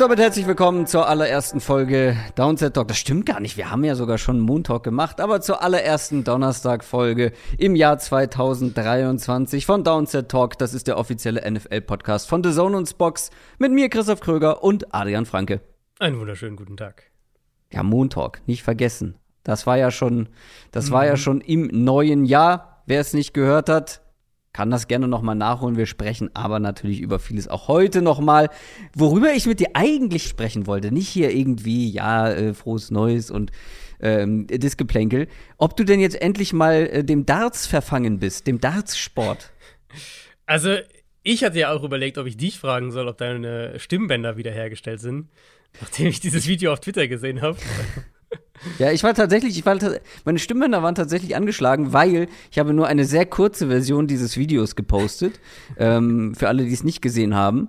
Und damit herzlich willkommen zur allerersten Folge Downset Talk. Das stimmt gar nicht, wir haben ja sogar schon Moon Talk gemacht, aber zur allerersten Donnerstag-Folge im Jahr 2023 von Downset Talk. Das ist der offizielle NFL-Podcast von The Zone und Spox mit mir, Christoph Kröger und Adrian Franke. Einen wunderschönen guten Tag. Ja, Moon Talk, nicht vergessen. Das war ja schon, das mhm. war ja schon im neuen Jahr. Wer es nicht gehört hat, kann das gerne nochmal nachholen. Wir sprechen aber natürlich über vieles auch heute nochmal. Worüber ich mit dir eigentlich sprechen wollte, nicht hier irgendwie, ja, äh, frohes Neues und ähm, Disgeplänkel. Ob du denn jetzt endlich mal äh, dem Darts verfangen bist, dem Darts-Sport? Also, ich hatte ja auch überlegt, ob ich dich fragen soll, ob deine Stimmbänder wiederhergestellt sind, nachdem ich dieses Video auf Twitter gesehen habe. Ja, ich war tatsächlich, ich war, meine Stimmbänder waren tatsächlich angeschlagen, weil ich habe nur eine sehr kurze Version dieses Videos gepostet. ähm, für alle, die es nicht gesehen haben.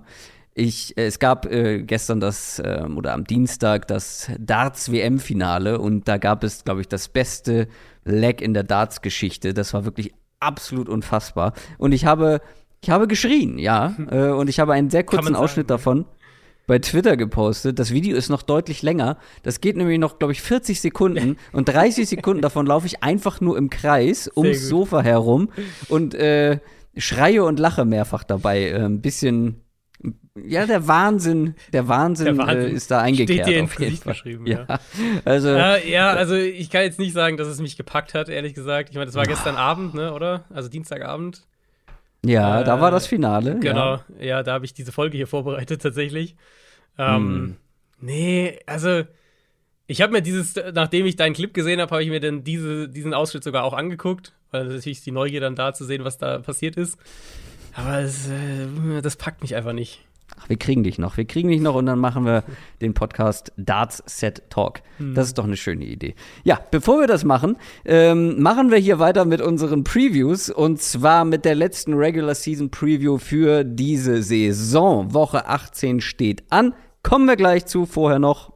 Ich, äh, es gab äh, gestern das, äh, oder am Dienstag das Darts-WM-Finale und da gab es, glaube ich, das beste Leg in der Darts-Geschichte. Das war wirklich absolut unfassbar. Und ich habe, ich habe geschrien, ja. Äh, und ich habe einen sehr kurzen Ausschnitt davon bei Twitter gepostet. Das Video ist noch deutlich länger. Das geht nämlich noch, glaube ich, 40 Sekunden und 30 Sekunden davon laufe ich einfach nur im Kreis ums Sofa herum und äh, schreie und lache mehrfach dabei. Äh, ein bisschen. Ja, der Wahnsinn, der Wahnsinn, der Wahnsinn äh, ist da eingekehrt. Steht dir ins Gesicht geschrieben, ja. ja. Also, ja, ja, also ich kann jetzt nicht sagen, dass es mich gepackt hat, ehrlich gesagt. Ich meine, das war gestern Abend, ne, oder? Also Dienstagabend. Ja, äh, da war das Finale. Genau, ja, ja da habe ich diese Folge hier vorbereitet tatsächlich. Ähm, hm. Nee, also ich habe mir dieses, nachdem ich deinen Clip gesehen habe, habe ich mir dann diese, diesen Ausschnitt sogar auch angeguckt, weil natürlich ist die Neugier dann da zu sehen, was da passiert ist. Aber es, äh, das packt mich einfach nicht. Ach, wir kriegen dich noch, wir kriegen dich noch und dann machen wir den Podcast Darts Set Talk. Hm. Das ist doch eine schöne Idee. Ja, bevor wir das machen, ähm, machen wir hier weiter mit unseren Previews und zwar mit der letzten Regular Season Preview für diese Saison. Woche 18 steht an. Kommen wir gleich zu, vorher noch.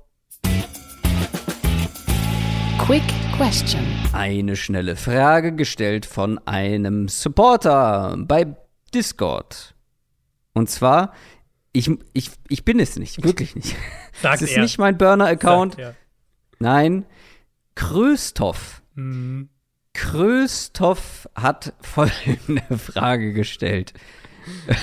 Quick Question. Eine schnelle Frage gestellt von einem Supporter bei Discord. Und zwar, ich, ich, ich bin es nicht, wirklich nicht. Sagt es ist er. nicht mein Burner-Account. Nein, Kröstoff. Mhm. Kröstoff hat folgende Frage gestellt.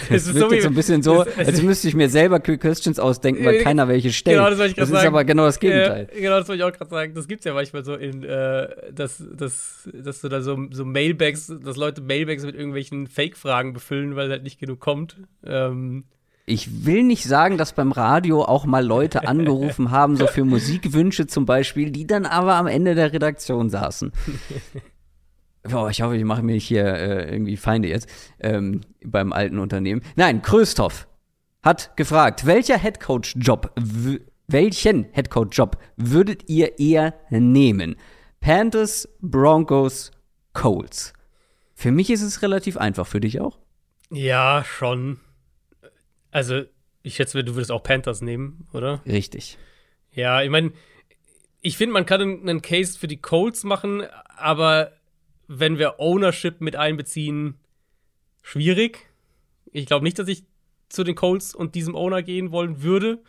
Es, es wirkt so jetzt so ein bisschen so, es, als müsste ich mir selber Questions ausdenken, weil keiner welche stellt. Genau, das wollte ich gerade sagen. Das ist aber genau das Gegenteil. Ja, genau, das wollte ich auch gerade sagen. Das gibt es ja manchmal so in, äh, dass, dass, dass du da so, so Mailbags, dass Leute Mailbags mit irgendwelchen Fake-Fragen befüllen, weil halt nicht genug kommt. Ähm, ich will nicht sagen, dass beim Radio auch mal Leute angerufen haben, so für Musikwünsche zum Beispiel, die dann aber am Ende der Redaktion saßen. Oh, ich hoffe, ich mache mir hier äh, irgendwie Feinde jetzt ähm, beim alten Unternehmen. Nein, Kröstoff hat gefragt, welcher Headcoach-Job, welchen Headcoach-Job würdet ihr eher nehmen? Panthers, Broncos, Colts. Für mich ist es relativ einfach, für dich auch? Ja, schon. Also, ich schätze, du würdest auch Panthers nehmen, oder? Richtig. Ja, ich meine, ich finde, man kann einen Case für die Colts machen, aber wenn wir Ownership mit einbeziehen, schwierig. Ich glaube nicht, dass ich zu den Colts und diesem Owner gehen wollen würde.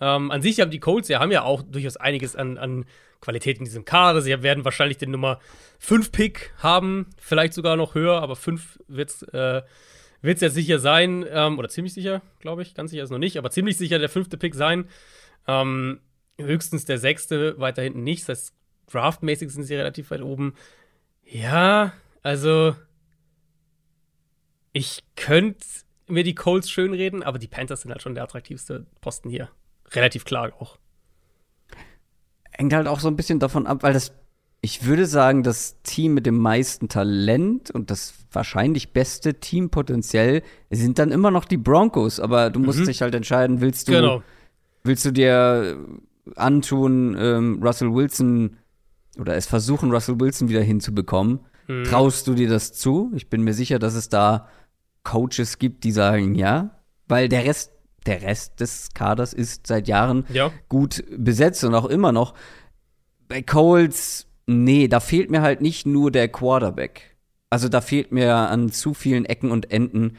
Ähm, an sich haben die Colts ja, haben ja auch durchaus einiges an, an Qualität in diesem Kader. Sie werden wahrscheinlich den Nummer 5 Pick haben, vielleicht sogar noch höher, aber 5 wird es äh, ja sicher sein, ähm, oder ziemlich sicher, glaube ich, ganz sicher ist noch nicht, aber ziemlich sicher der fünfte Pick sein. Ähm, höchstens der sechste, weiter hinten nicht. Das heißt, draftmäßig sind sie relativ weit oben. Ja, also ich könnte mir die Colts schönreden, aber die Panthers sind halt schon der attraktivste Posten hier. Relativ klar auch. Hängt halt auch so ein bisschen davon ab, weil das, ich würde sagen, das Team mit dem meisten Talent und das wahrscheinlich beste Team potenziell sind dann immer noch die Broncos, aber du musst mhm. dich halt entscheiden, willst du, genau. willst du dir antun, ähm, Russell Wilson oder es versuchen, Russell Wilson wieder hinzubekommen. Mhm. Traust du dir das zu? Ich bin mir sicher, dass es da Coaches gibt, die sagen ja, weil der Rest, der Rest des Kaders ist seit Jahren Ja. gut besetzt und auch immer noch. Bei Coles, nee, da fehlt mir halt nicht nur der Quarterback. Also da fehlt mir an zu vielen Ecken und Enden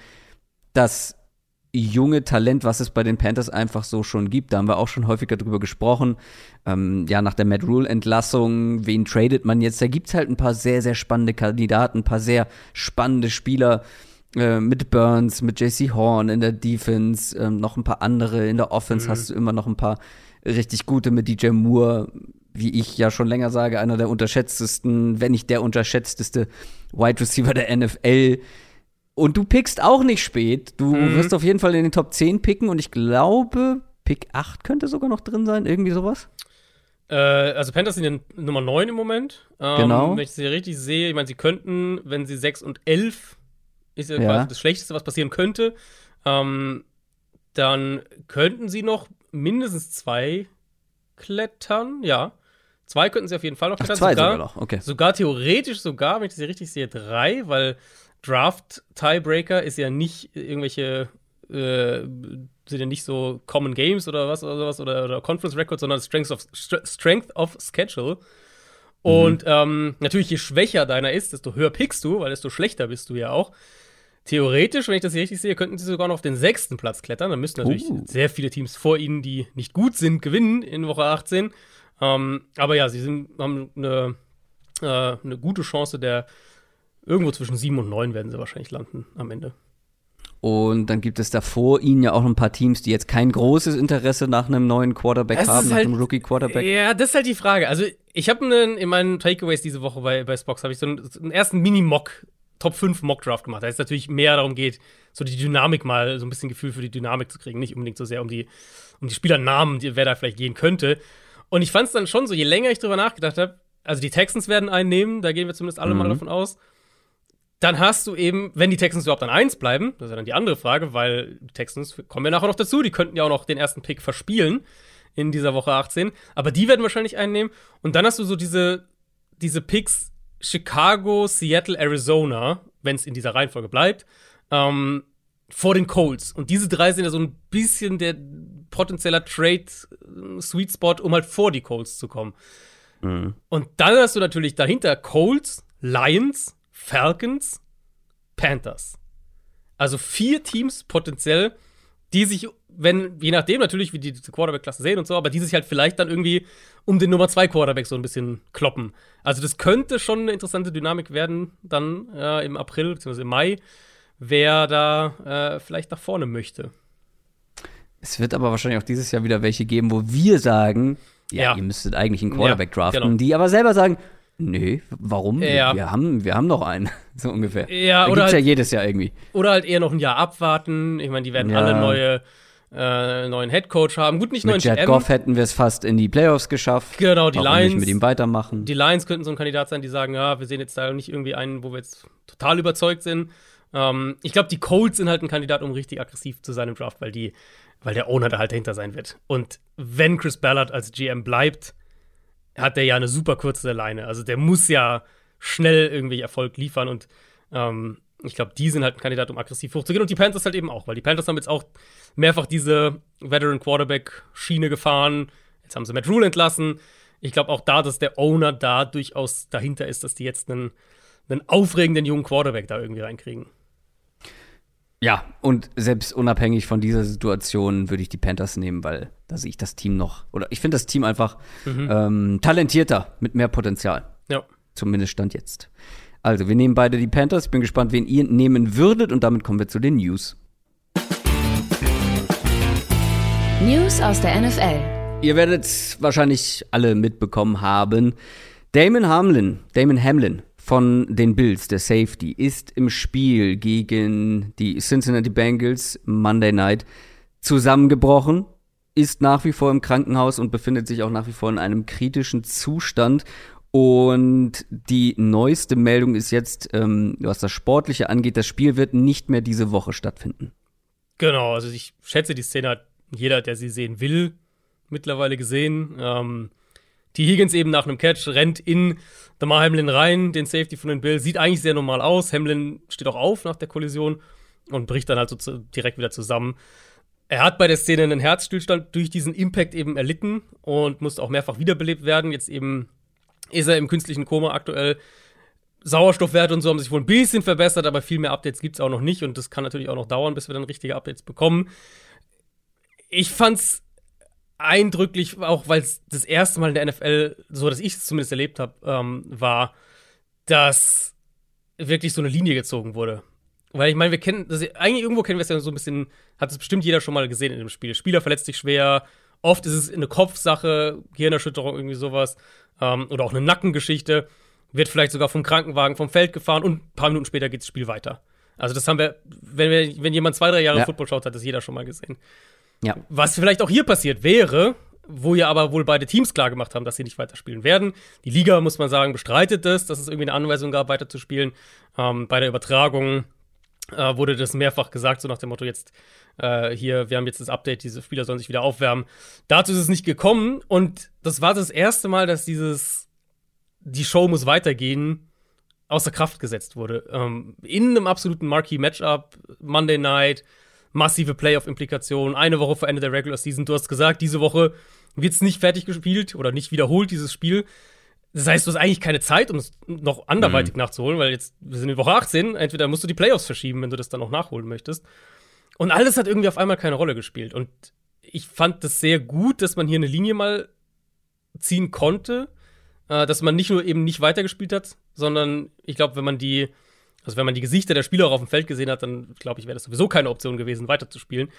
das junge Talent, was es bei den Panthers einfach so schon gibt. Da haben wir auch schon häufiger drüber gesprochen. Ähm, ja, nach der Matt Rule-Entlassung, wen tradet man jetzt? Da gibt's halt ein paar sehr, sehr spannende Kandidaten, ein paar sehr spannende Spieler äh, mit Burns, mit JC Horn in der Defense, ähm, noch ein paar andere. In der Offense hast du immer noch ein paar richtig gute mit DJ Moore, wie ich ja schon länger sage, einer der unterschätztesten, wenn nicht der unterschätzteste Wide Receiver der NFL. Und du pickst auch nicht spät. Du wirst auf jeden Fall in den Top 10 picken und ich glaube, Pick 8 könnte sogar noch drin sein, irgendwie sowas. Äh, also Panthers sind ja Nummer 9 im Moment. Ähm, Genau. Wenn ich sie richtig sehe, ich meine, sie könnten, wenn sie 6 und 11 ist ja, Ja. quasi das Schlechteste, was passieren könnte, ähm, dann könnten sie noch mindestens zwei klettern. Ja, zwei könnten sie auf jeden Fall noch Ach, klettern. zwei sogar noch, okay. Sogar theoretisch sogar, wenn ich das hier richtig sehe, drei, weil Draft-Tiebreaker ist ja nicht irgendwelche, äh, sind ja nicht so Common Games oder was oder sowas oder, oder Conference Records, sondern Strength of, Str- Strength of Schedule. Und ähm, natürlich, je schwächer deiner ist, desto höher pickst du, weil desto schlechter bist du ja auch. Theoretisch, wenn ich das hier richtig sehe, könnten sie sogar noch auf den sechsten Platz klettern. Dann müssten natürlich Uh. sehr viele Teams vor ihnen, die nicht gut sind, gewinnen in Woche 18. Ähm, aber ja, sie sind, haben eine, äh, eine gute Chance, der irgendwo zwischen 7 und 9 werden sie wahrscheinlich landen am Ende. Und dann gibt es da vor ihnen ja auch noch ein paar Teams, die jetzt kein großes Interesse nach einem neuen Quarterback Es haben, ist nach halt- einem Rookie-Quarterback. Ja, das ist halt die Frage. Also, ich habe in meinen Takeaways diese Woche bei, bei Spox habe ich so einen, so einen ersten Mini-Mock, Top 5 Mock-Draft gemacht. Da es natürlich mehr darum geht, so die Dynamik mal, so ein bisschen Gefühl für die Dynamik zu kriegen. Nicht unbedingt so sehr um die, um die Spielernamen, die, wer da vielleicht gehen könnte. Und ich fand es dann schon so, je länger ich drüber nachgedacht habe, also die Texans werden einen nehmen, da gehen wir zumindest alle mal davon aus. Dann hast du eben, wenn die Texans überhaupt an 1 bleiben, das ist ja dann die andere Frage, weil die Texans kommen ja nachher noch dazu, die könnten ja auch noch den ersten Pick verspielen in dieser Woche 18, aber die werden wahrscheinlich einnehmen. Und dann hast du so diese, diese Picks Chicago, Seattle, Arizona, wenn es in dieser Reihenfolge bleibt, ähm, vor den Colts. Und diese drei sind ja so ein bisschen der potenzieller Trade-Sweet Spot, um halt vor die Colts zu kommen. Und dann hast du natürlich dahinter Colts, Lions, Falcons, Panthers. Also vier Teams potenziell, die sich, wenn, je nachdem natürlich, wie die die Quarterback-Klasse sehen und so, aber die sich halt vielleicht dann irgendwie um den Nummer zwei Quarterback so ein bisschen kloppen. Also das könnte schon eine interessante Dynamik werden, dann äh, im April bzw. im Mai, wer da äh, vielleicht nach vorne möchte. Es wird aber wahrscheinlich auch dieses Jahr wieder welche geben, wo wir sagen, ja, Ja. ihr müsstet eigentlich einen Quarterback Ja, draften, genau. die aber selber sagen, nee, warum? Ja. Wir, haben, wir haben noch einen, so ungefähr. Ja, da oder gibt's ja halt- jedes Jahr irgendwie. Oder halt eher noch ein Jahr abwarten. Ich meine, die werden Ja. alle neue, äh, neuen Headcoach haben. Gut, nicht neuen Mit Jared GM. Goff hätten wir es fast in die Playoffs geschafft. Genau, die Warum Lions. nicht mit ihm weitermachen? Die Lions könnten so ein Kandidat sein, die sagen, ja, wir sehen jetzt da nicht irgendwie einen, wo wir jetzt total überzeugt sind. Ähm, ich glaube, die Colts sind halt ein Kandidat, um richtig aggressiv zu sein im Draft, weil die, weil der Owner da halt dahinter sein wird. Und wenn Chris Ballard als GM bleibt, hat der ja eine super kurze Leine. Also der muss ja schnell irgendwie Erfolg liefern und ähm, ich glaube, die sind halt ein Kandidat, um aggressiv hochzugehen und die Panthers halt eben auch, weil die Panthers haben jetzt auch mehrfach diese Veteran Quarterback Schiene gefahren. Jetzt haben sie Matt Rule entlassen. Ich glaube auch da, dass der Owner da durchaus dahinter ist, dass die jetzt einen, einen aufregenden jungen Quarterback da irgendwie reinkriegen. Ja, und selbst unabhängig von dieser Situation würde ich die Panthers nehmen, weil da sehe ich das Team noch, oder ich finde das Team einfach ähm, talentierter, mit mehr Potenzial. Ja. Zumindest Stand jetzt. Also, wir nehmen beide die Panthers. Ich bin gespannt, wen ihr nehmen würdet. Und damit kommen wir zu den News. News aus der NFL. Ihr werdet wahrscheinlich alle mitbekommen haben. Damon Hamlin, Damon Hamlin von den Bills, der Safety, ist im Spiel gegen die Cincinnati Bengals Monday Night zusammengebrochen, ist nach wie vor im Krankenhaus und befindet sich auch nach wie vor in einem kritischen Zustand. Und die neueste Meldung ist jetzt, ähm, was das Sportliche angeht, das Spiel wird nicht mehr diese Woche stattfinden. Genau, also ich schätze, die Szene hat jeder, der sie sehen will, mittlerweile gesehen. Ähm, die Higgins eben nach einem Catch rennt in Damar Hamlin rein, den Safety von den Bills. Sieht eigentlich sehr normal aus. Hamlin steht auch auf nach der Kollision und bricht dann halt so zu, direkt wieder zusammen. Er hat bei der Szene einen Herzstillstand durch diesen Impact eben erlitten und musste auch mehrfach wiederbelebt werden. Jetzt eben ist er im künstlichen Koma aktuell. Sauerstoffwerte und so haben sich wohl ein bisschen verbessert, aber viel mehr Updates gibt es auch noch nicht und das kann natürlich auch noch dauern, bis wir dann richtige Updates bekommen. Ich fand's eindrücklich, auch weil es das erste Mal in der NFL, so dass ich es zumindest erlebt habe, ähm, war, dass wirklich so eine Linie gezogen wurde. Weil ich meine, wir kennen, das, eigentlich irgendwo kennen wir es ja so ein bisschen, hat es bestimmt jeder schon mal gesehen in dem Spiel. Spieler verletzt sich schwer, oft ist es eine Kopfsache, Gehirnerschütterung, irgendwie sowas, ähm, oder auch eine Nackengeschichte, wird vielleicht sogar vom Krankenwagen vom Feld gefahren und ein paar Minuten später geht das Spiel weiter. Also das haben wir, wenn, wir, wenn jemand zwei, drei Jahre ja. Football schaut, hat das jeder schon mal gesehen. Ja. Was vielleicht auch hier passiert wäre, wo ja aber wohl beide Teams klar gemacht haben, dass sie nicht weiterspielen werden. Die Liga, muss man sagen, bestreitet das, dass es irgendwie eine Anweisung gab, weiterzuspielen. Ähm, bei der Übertragung äh, wurde das mehrfach gesagt, so nach dem Motto, jetzt äh, hier, wir haben jetzt das Update, diese Spieler sollen sich wieder aufwärmen. Dazu ist es nicht gekommen und das war das erste Mal, dass dieses, die Show muss weitergehen, außer Kraft gesetzt wurde. Ähm, in einem absoluten Marquee-Matchup, Monday Night, massive Playoff-Implikationen, eine Woche vor Ende der Regular Season. Du hast gesagt, diese Woche wird es nicht fertig gespielt oder nicht wiederholt, dieses Spiel. Das heißt, du hast eigentlich keine Zeit, um es noch anderweitig mhm. nachzuholen, weil jetzt, wir sind in Woche 18, entweder musst du die Playoffs verschieben, wenn du das dann noch nachholen möchtest. Und alles hat irgendwie auf einmal keine Rolle gespielt. Und ich fand das sehr gut, dass man hier eine Linie mal ziehen konnte, äh, dass man nicht nur eben nicht weitergespielt hat, sondern ich glaube, wenn man die also wenn man die Gesichter der Spieler auch auf dem Feld gesehen hat, dann glaube ich, wäre das sowieso keine Option gewesen, weiterzuspielen.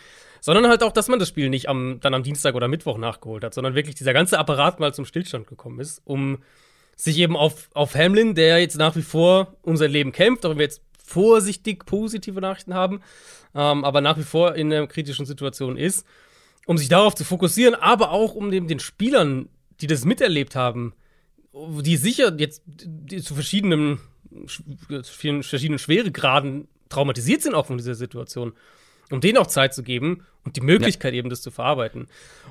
Sondern halt auch, dass man das Spiel nicht am, dann am Dienstag oder Mittwoch nachgeholt hat, sondern wirklich dieser ganze Apparat mal zum Stillstand gekommen ist, um sich eben auf, auf Hamlin, der jetzt nach wie vor um sein Leben kämpft, auch wenn wir jetzt vorsichtig positive Nachrichten haben, ähm, aber nach wie vor in einer kritischen Situation ist, um sich darauf zu fokussieren, aber auch um dem, den Spielern, die das miterlebt haben, die sicher jetzt die zu verschiedenen vielen verschiedenen Schweregraden traumatisiert sind auch von dieser Situation, um denen auch Zeit zu geben und die Möglichkeit ja. eben, das zu verarbeiten.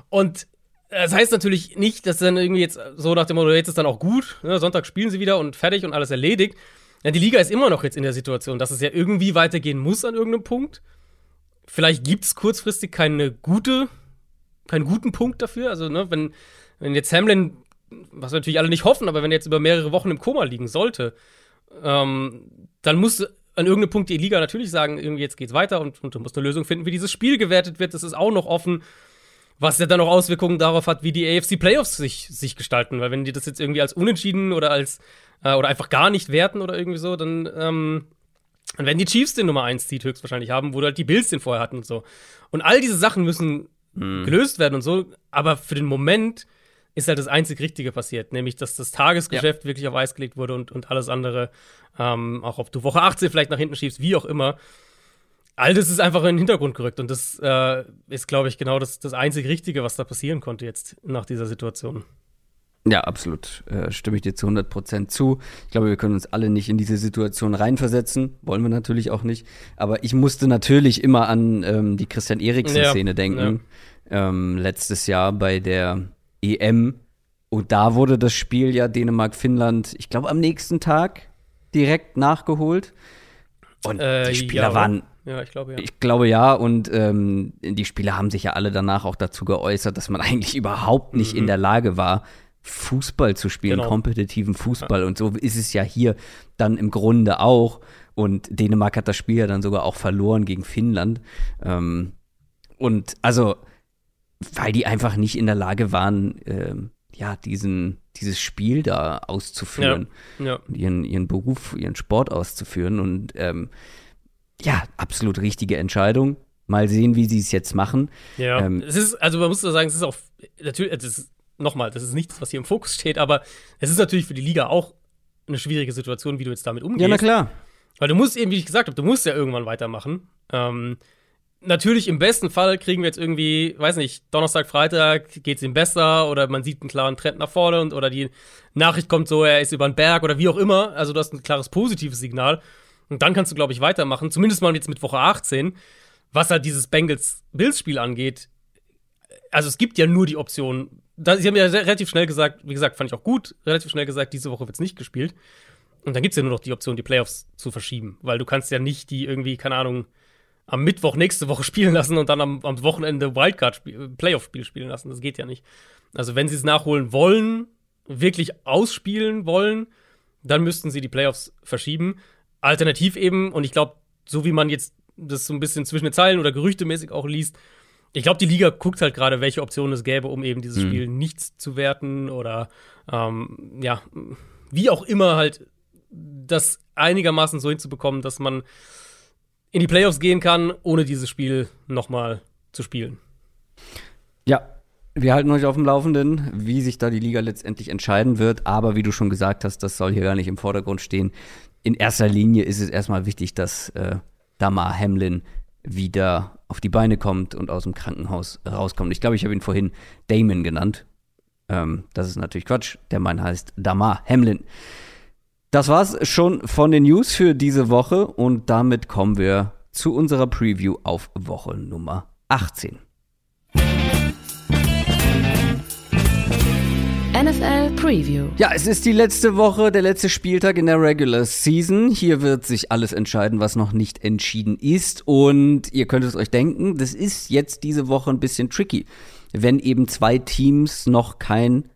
Und das heißt natürlich nicht, dass dann irgendwie jetzt so nach dem Motto, jetzt ist dann auch gut, ne, Sonntag spielen sie wieder und fertig und alles erledigt. Ja, die Liga ist immer noch jetzt in der Situation, dass es ja irgendwie weitergehen muss an irgendeinem Punkt. Vielleicht gibt es kurzfristig keine gute, keinen guten Punkt dafür. Also, ne, wenn, wenn jetzt Hamlin, was wir natürlich alle nicht hoffen, aber wenn er jetzt über mehrere Wochen im Koma liegen sollte, ähm, dann muss an irgendeinem Punkt die Liga natürlich sagen, irgendwie jetzt geht's weiter und, und du musst eine Lösung finden, wie dieses Spiel gewertet wird. Das ist auch noch offen, was ja dann auch Auswirkungen darauf hat, wie die AFC Playoffs sich, sich gestalten. Weil wenn die das jetzt irgendwie als unentschieden oder als äh, oder einfach gar nicht werten oder irgendwie so, dann, ähm, dann werden die Chiefs den Nummer 1 Seed höchstwahrscheinlich haben, wo halt die Bills den vorher hatten und so. Und all diese Sachen müssen hm. gelöst werden und so, aber für den Moment ist halt das einzig Richtige passiert, nämlich dass das Tagesgeschäft ja. wirklich auf Eis gelegt wurde und, und alles andere, ähm, auch ob du Woche 18 vielleicht nach hinten schiebst, wie auch immer. All das ist einfach in den Hintergrund gerückt und das äh, ist, glaube ich, genau das, das einzig Richtige, was da passieren konnte jetzt nach dieser Situation. Ja, absolut. Äh, stimme ich dir zu 100 Prozent zu. Ich glaube, wir können uns alle nicht in diese Situation reinversetzen. Wollen wir natürlich auch nicht. Aber ich musste natürlich immer an ähm, die Christian Eriksen-Szene ja, denken. Ja. Ähm, letztes Jahr bei der EM. Und da wurde das Spiel ja Dänemark-Finnland, ich glaube, am nächsten Tag direkt nachgeholt. Und äh, die Spieler ja, waren. Ja, ich glaube ja. Ich glaube ja. Und ähm, die Spieler haben sich ja alle danach auch dazu geäußert, dass man eigentlich überhaupt nicht mhm. in der Lage war, Fußball zu spielen, genau. kompetitiven Fußball. Ja. Und so ist es ja hier dann im Grunde auch. Und Dänemark hat das Spiel ja dann sogar auch verloren gegen Finnland. Ähm, und also weil die einfach nicht in der Lage waren, äh, ja, diesen, dieses Spiel da auszuführen, ja, ja. Ihren, ihren Beruf, ihren Sport auszuführen. Und ähm, ja, absolut richtige Entscheidung. Mal sehen, wie sie es jetzt machen. Ja, ähm, es ist, also man muss so sagen, es ist auch, natürlich, das ist, nochmal, das ist nichts, was hier im Fokus steht, aber es ist natürlich für die Liga auch eine schwierige Situation, wie du jetzt damit umgehst. Ja, na klar. Weil du musst eben, wie ich gesagt habe, du musst ja irgendwann weitermachen. Ähm, natürlich im besten Fall kriegen wir jetzt irgendwie, weiß nicht, Donnerstag, Freitag geht es ihm besser oder man sieht einen klaren Trend nach vorne und oder die Nachricht kommt so, er ist über den Berg oder wie auch immer. Also du hast ein klares positives Signal. Und dann kannst du, glaube ich, weitermachen. Zumindest mal jetzt mit Woche 18. Was halt dieses Bengals-Bills-Spiel angeht. Also es gibt ja nur die Option. Sie haben ja relativ schnell gesagt, wie gesagt, fand ich auch gut, relativ schnell gesagt, diese Woche wird es nicht gespielt. Und dann gibt es ja nur noch die Option, die Playoffs zu verschieben. Weil du kannst ja nicht die irgendwie, keine Ahnung, am Mittwoch nächste Woche spielen lassen und dann am, am Wochenende Wildcard-Playoff-Spiel spielen lassen. Das geht ja nicht. Also, wenn sie es nachholen wollen, wirklich ausspielen wollen, dann müssten sie die Playoffs verschieben. Alternativ eben, und ich glaube, so wie man jetzt das so ein bisschen zwischen den Zeilen oder gerüchtemäßig auch liest, ich glaube, die Liga guckt halt gerade, welche Optionen es gäbe, um eben dieses mhm. Spiel nichts zu werten oder ähm, ja, wie auch immer halt das einigermaßen so hinzubekommen, dass man in die Playoffs gehen kann, ohne dieses Spiel nochmal zu spielen. Ja, wir halten euch auf dem Laufenden, wie sich da die Liga letztendlich entscheiden wird. Aber wie du schon gesagt hast, das soll hier gar nicht im Vordergrund stehen. In erster Linie ist es erstmal wichtig, dass äh, Damar Hamlin wieder auf die Beine kommt und aus dem Krankenhaus rauskommt. Ich glaube, ich habe ihn vorhin Damon genannt. Ähm, das ist natürlich Quatsch. Der Mann heißt Damar Hamlin. Das war's schon von den News für diese Woche und damit kommen wir zu unserer Preview auf Woche Nummer 18. NFL Preview. Ja, es ist die letzte Woche, der letzte Spieltag in der Regular Season. Hier wird sich alles entscheiden, was noch nicht entschieden ist. Und ihr könnt es euch denken, das ist jetzt diese Woche ein bisschen tricky, wenn eben zwei Teams noch kein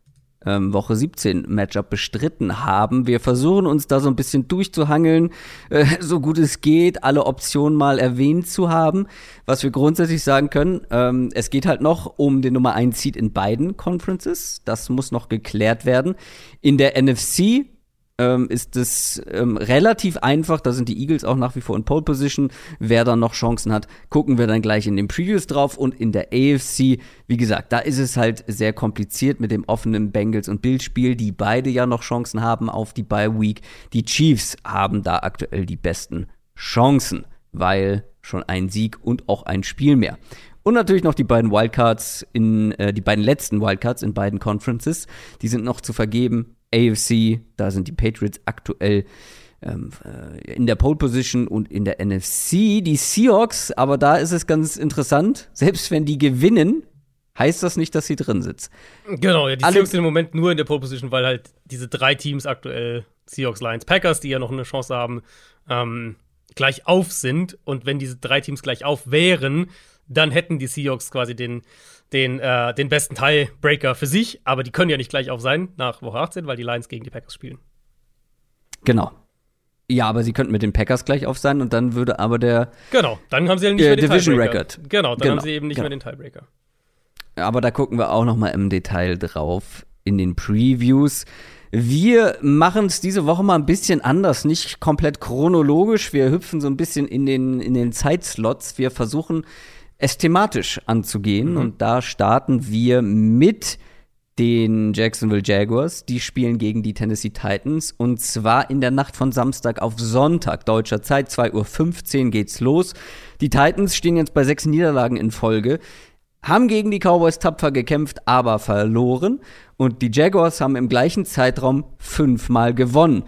ähm, Woche 17 Matchup bestritten haben. Wir versuchen uns da so ein bisschen durchzuhangeln, äh, so gut es geht, alle Optionen mal erwähnt zu haben. Was wir grundsätzlich sagen können, ähm, es geht halt noch um den Nummer 1 Seed in beiden Conferences. Das muss noch geklärt werden. In der NFC ähm, ist es ähm, relativ einfach. Da sind die Eagles auch nach wie vor in Pole Position. Wer dann noch Chancen hat, gucken wir dann gleich in den Previews drauf. Und in der AFC, wie gesagt, da ist es halt sehr kompliziert mit dem offenen Bengals- und Bildspiel, die beide ja noch Chancen haben auf die Bye Week. Die Chiefs haben da aktuell die besten Chancen, weil schon ein Sieg und auch ein Spiel mehr. Und natürlich noch die beiden Wildcards in äh, die beiden letzten Wildcards in beiden Conferences. Die sind noch zu vergeben. AFC, da sind die Patriots aktuell ähm, äh, in der Pole Position und in der NFC die Seahawks, aber da ist es ganz interessant, selbst wenn die gewinnen, heißt das nicht, dass sie drin sitzen. Genau, ja, die Alle Seahawks sind im Moment nur in der Pole Position, weil halt diese drei Teams aktuell, Seahawks, Lions, Packers, die ja noch eine Chance haben, ähm, gleich auf sind. Und wenn diese drei Teams gleich auf wären, dann hätten die Seahawks quasi den den, äh, den besten Tiebreaker für sich, aber die können ja nicht gleich auf sein nach Woche 18, weil die Lions gegen die Packers spielen. Genau. Ja, aber sie könnten mit den Packers gleich auf sein und dann würde aber der Genau, dann haben sie ja nicht äh, mehr den Division Tiebreaker. Record. Genau, dann genau, haben sie eben nicht genau. mehr den Tiebreaker. Aber da gucken wir auch noch mal im Detail drauf in den Previews. Wir machen es diese Woche mal ein bisschen anders, nicht komplett chronologisch. Wir hüpfen so ein bisschen in den, in den Zeitslots. Wir versuchen es thematisch anzugehen. Mhm. Und da starten wir mit den Jacksonville Jaguars. Die spielen gegen die Tennessee Titans. Und zwar in der Nacht von Samstag auf Sonntag deutscher Zeit. 2.15 Uhr geht's los. Die Titans stehen jetzt bei sechs Niederlagen in Folge. Haben gegen die Cowboys tapfer gekämpft, aber verloren. Und die Jaguars haben im gleichen Zeitraum fünfmal gewonnen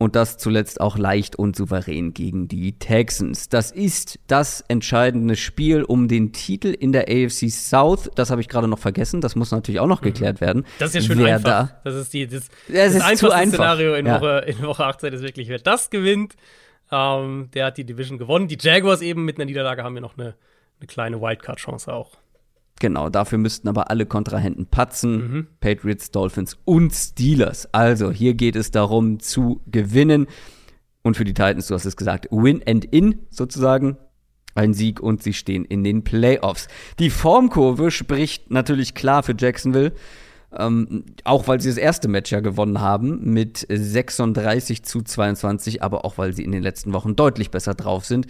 und das zuletzt auch leicht und souverän gegen die Texans. Das ist das entscheidende Spiel um den Titel in der AFC South. Das habe ich gerade noch vergessen. Das muss natürlich auch noch mhm. geklärt werden. Das ist ja schön wer einfach. Da das ist die, das, das, das ist einfachste einfach. Szenario in, ja. Woche, in Woche 18 ist wirklich, wer das gewinnt, ähm, der hat die Division gewonnen. Die Jaguars eben mit einer Niederlage haben wir noch eine, eine kleine Wildcard-Chance auch. Genau, dafür müssten aber alle Kontrahenten patzen. Mhm. Patriots, Dolphins und Steelers. Also hier geht es darum zu gewinnen. Und für die Titans, du hast es gesagt, Win and In sozusagen. Ein Sieg und sie stehen in den Playoffs. Die Formkurve spricht natürlich klar für Jacksonville. Ähm, auch weil sie das erste Match ja gewonnen haben mit 36 zu 22, aber auch weil sie in den letzten Wochen deutlich besser drauf sind.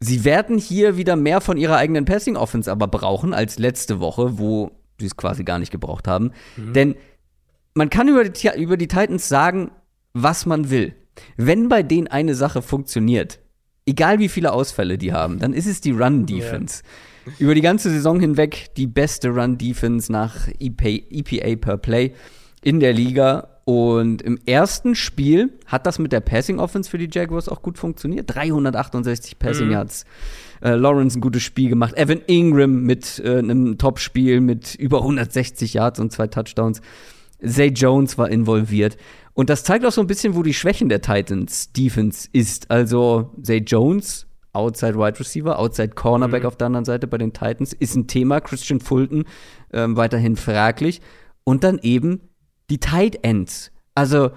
Sie werden hier wieder mehr von ihrer eigenen Passing Offense aber brauchen als letzte Woche, wo sie es quasi gar nicht gebraucht haben. Mhm. Denn man kann über die, über die Titans sagen, was man will. Wenn bei denen eine Sache funktioniert, egal wie viele Ausfälle die haben, dann ist es die Run-Defense. Yeah. Über die ganze Saison hinweg die beste Run-Defense nach EPA, EPA per Play in der Liga. Und im ersten Spiel hat das mit der Passing Offense für die Jaguars auch gut funktioniert. 368 Passing mhm. Yards. Äh, Lawrence ein gutes Spiel gemacht. Evan Ingram mit äh, einem Top-Spiel mit über 160 Yards und zwei Touchdowns. Zay Jones war involviert. Und das zeigt auch so ein bisschen, wo die Schwächen der Titans Defense ist. Also Zay Jones Outside Wide Receiver, Outside Cornerback mhm. auf der anderen Seite bei den Titans, ist ein Thema. Christian Fulton ähm, weiterhin fraglich. Und dann eben die Tight Ends. Also,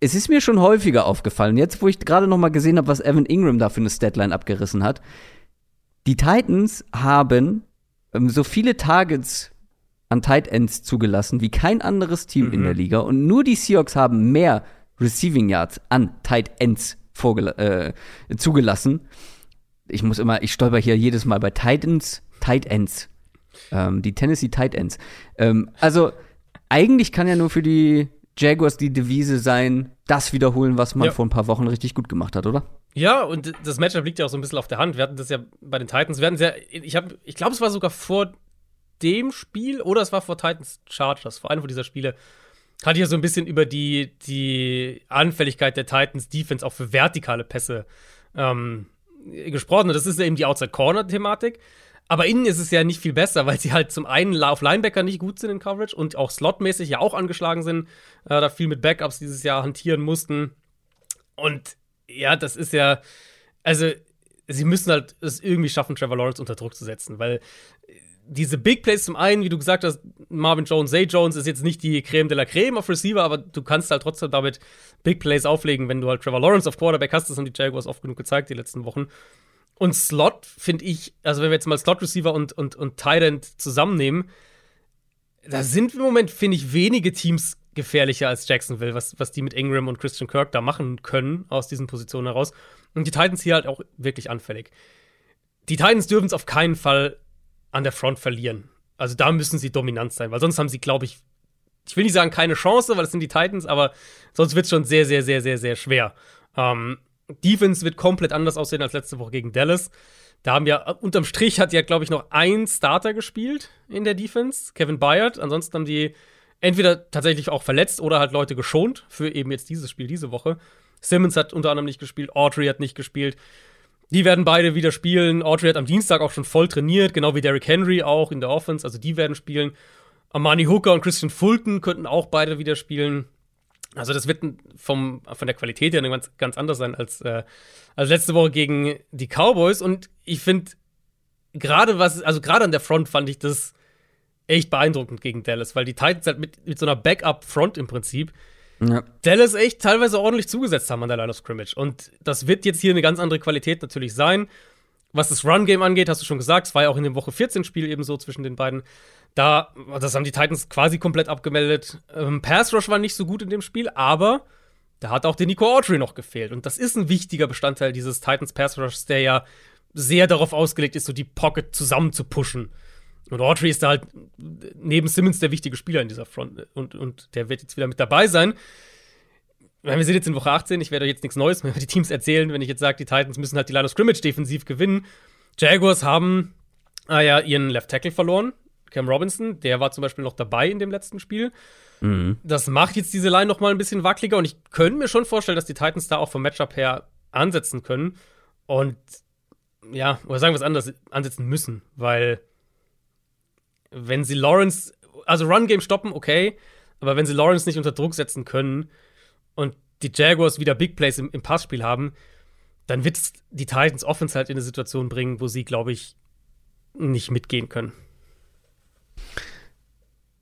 es ist mir schon häufiger aufgefallen, jetzt wo ich gerade noch mal gesehen habe, was Evan Ingram da für eine Statline abgerissen hat. Die Titans haben ähm, so viele Targets an Tight Ends zugelassen wie kein anderes Team mhm. in der Liga und nur die Seahawks haben mehr Receiving Yards an Tight Ends äh, zugelassen. Ich muss immer, ich stolper hier jedes Mal bei Titans, Tight Ends. Ähm, die Tennessee Tight Ends. Ähm, also, eigentlich kann ja nur für die Jaguars die Devise sein, das wiederholen, was man ja. vor ein paar Wochen richtig gut gemacht hat, oder? Ja, und das Matchup liegt ja auch so ein bisschen auf der Hand. Wir hatten das ja bei den Titans. Wir hatten ja, ich habe, ich glaube, es war sogar vor dem Spiel oder es war vor Titans Chargers, vor einem von dieser Spiele, hatte ich ja so ein bisschen über die, die Anfälligkeit der Titans Defense auch für vertikale Pässe ähm, gesprochen. Und das ist ja eben die Outside-Corner-Thematik. Aber innen ist es ja nicht viel besser, weil sie halt zum einen auf Linebacker nicht gut sind in Coverage und auch slotmäßig ja auch angeschlagen sind, äh, da viel mit Backups dieses Jahr hantieren mussten. Und ja, das ist ja, also sie müssen halt es irgendwie schaffen, Trevor Lawrence unter Druck zu setzen, weil diese Big Plays zum einen, wie du gesagt hast, Marvin Jones, Zay Jones ist jetzt nicht die Creme de la Creme auf Receiver, aber du kannst halt trotzdem damit Big Plays auflegen, wenn du halt Trevor Lawrence auf Quarterback hast. Das haben die Jaguars oft genug gezeigt die letzten Wochen. Und Slot finde ich, also wenn wir jetzt mal Slot Receiver und, und, und End zusammennehmen, da sind im Moment, finde ich, wenige Teams gefährlicher als Jacksonville, was, was die mit Ingram und Christian Kirk da machen können aus diesen Positionen heraus. Und die Titans hier halt auch wirklich anfällig. Die Titans dürfen es auf keinen Fall an der Front verlieren. Also da müssen sie dominant sein, weil sonst haben sie, glaube ich, ich will nicht sagen keine Chance, weil es sind die Titans, aber sonst wird es schon sehr, sehr, sehr, sehr, sehr schwer. Ähm, Defense wird komplett anders aussehen als letzte Woche gegen Dallas. Da haben ja, unterm Strich hat ja, glaube ich, noch ein Starter gespielt in der Defense, Kevin Byard. Ansonsten haben die entweder tatsächlich auch verletzt oder halt Leute geschont für eben jetzt dieses Spiel diese Woche. Simmons hat unter anderem nicht gespielt, Audrey hat nicht gespielt. Die werden beide wieder spielen. Audrey hat am Dienstag auch schon voll trainiert, genau wie Derrick Henry auch in der Offense. Also die werden spielen. Amani Hooker und Christian Fulton könnten auch beide wieder spielen. Also das wird vom, von der Qualität her ganz, ganz anders sein als, äh, als letzte Woche gegen die Cowboys. Und ich finde, gerade was, also gerade an der Front fand ich das echt beeindruckend gegen Dallas, weil die Titans halt mit, mit so einer Backup-Front im Prinzip ja. Dallas echt teilweise ordentlich zugesetzt haben an der Line of Scrimmage. Und das wird jetzt hier eine ganz andere Qualität natürlich sein. Was das Run-Game angeht, hast du schon gesagt, es war ja auch in dem Woche 14-Spiel eben so zwischen den beiden. Da, das haben die Titans quasi komplett abgemeldet. Ähm, Pass Rush war nicht so gut in dem Spiel, aber da hat auch der Nico Audrey noch gefehlt. Und das ist ein wichtiger Bestandteil dieses Titans Pass Rush, der ja sehr darauf ausgelegt ist, so die Pocket zusammen zu pushen. Und Audrey ist da halt neben Simmons der wichtige Spieler in dieser Front. Und, und der wird jetzt wieder mit dabei sein. Wir sind jetzt in Woche 18, ich werde euch jetzt nichts Neues mehr über die Teams erzählen, wenn ich jetzt sage, die Titans müssen halt die Line of Scrimmage defensiv gewinnen. Jaguars haben ah ja, ihren Left Tackle verloren, Cam Robinson, der war zum Beispiel noch dabei in dem letzten Spiel. Mhm. Das macht jetzt diese Line noch mal ein bisschen wackeliger und ich könnte mir schon vorstellen, dass die Titans da auch vom Matchup her ansetzen können und ja, oder sagen wir es anders, ansetzen müssen, weil wenn sie Lawrence, also Run-Game stoppen, okay, aber wenn sie Lawrence nicht unter Druck setzen können und die Jaguars wieder Big Plays im, im Passspiel haben, dann wird es die Titans Offense halt in eine Situation bringen, wo sie, glaube ich, nicht mitgehen können.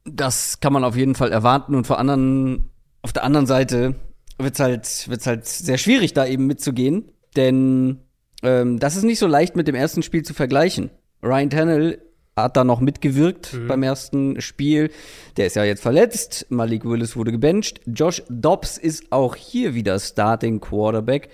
Das kann man auf jeden Fall erwarten und vor anderen, auf der anderen Seite wird es halt, wird's halt sehr schwierig, da eben mitzugehen, denn ähm, das ist nicht so leicht mit dem ersten Spiel zu vergleichen. Ryan Tannehill hat da noch mitgewirkt mhm. beim ersten Spiel. Der ist ja jetzt verletzt. Malik Willis wurde gebencht. Josh Dobbs ist auch hier wieder Starting Quarterback.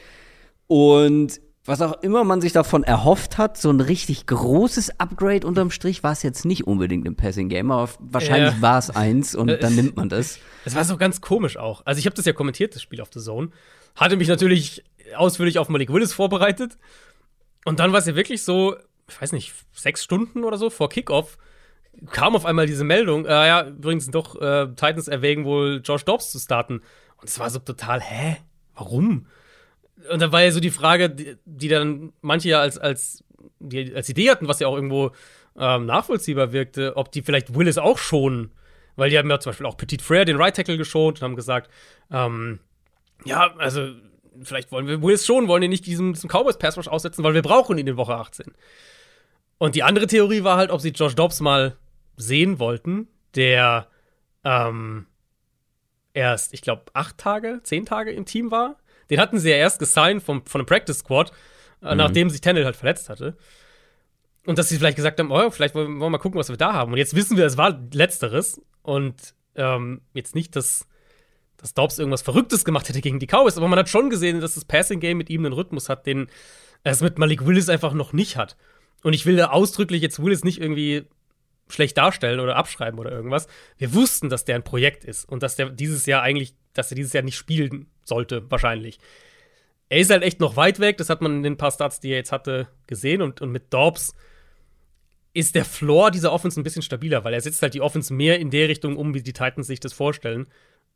Und was auch immer man sich davon erhofft hat, so ein richtig großes Upgrade unterm Strich war es jetzt nicht unbedingt im Passing Game, aber wahrscheinlich ja. war es eins und dann nimmt man das. Es war so ganz komisch auch. Also ich habe das ja kommentiert, das Spiel auf The Zone. Hatte mich natürlich ausführlich auf Malik Willis vorbereitet. Und dann war es ja wirklich so, ich weiß nicht, sechs Stunden oder so vor Kickoff kam auf einmal diese Meldung, äh, ja, übrigens doch äh, Titans erwägen wohl Josh Dobbs zu starten. Und es war so total, hä? Warum? Und da war ja so die Frage, die, die dann manche ja als, als, die, als Idee hatten, was ja auch irgendwo ähm, nachvollziehbar wirkte, ob die vielleicht Willis auch schonen. Weil die haben ja zum Beispiel auch Petit Frere, den Right Tackle, geschont und haben gesagt, ähm, ja, also vielleicht wollen wir Willis schon, wollen ihn nicht diesem, diesem Cowboys Pass aussetzen, weil wir brauchen ihn in Woche 18. Und die andere Theorie war halt, ob sie Josh Dobbs mal sehen wollten, der ähm, erst, ich glaube, acht Tage, zehn Tage im Team war. Den hatten sie ja erst gesigned vom, von einem Practice Squad, äh, mhm. nachdem sich Tennell halt verletzt hatte. Und dass sie vielleicht gesagt haben, oh, vielleicht wollen wir mal gucken, was wir da haben. Und jetzt wissen wir, es war Letzteres. Und ähm, jetzt nicht, dass, dass Dobbs irgendwas Verrücktes gemacht hätte gegen die Cowboys, aber man hat schon gesehen, dass das Passing Game mit ihm einen Rhythmus hat, den es mit Malik Willis einfach noch nicht hat. Und ich will da ausdrücklich jetzt Willis nicht irgendwie schlecht darstellen oder abschreiben oder irgendwas. Wir wussten, dass der ein Projekt ist und dass der dieses Jahr eigentlich, dass er dieses Jahr nicht spielen sollte, wahrscheinlich. Er ist halt echt noch weit weg, das hat man in den paar Starts, die er jetzt hatte, gesehen. Und, und mit Dobbs ist der Floor dieser Offense ein bisschen stabiler, weil er setzt halt die Offense mehr in der Richtung um, wie die Titans sich das vorstellen,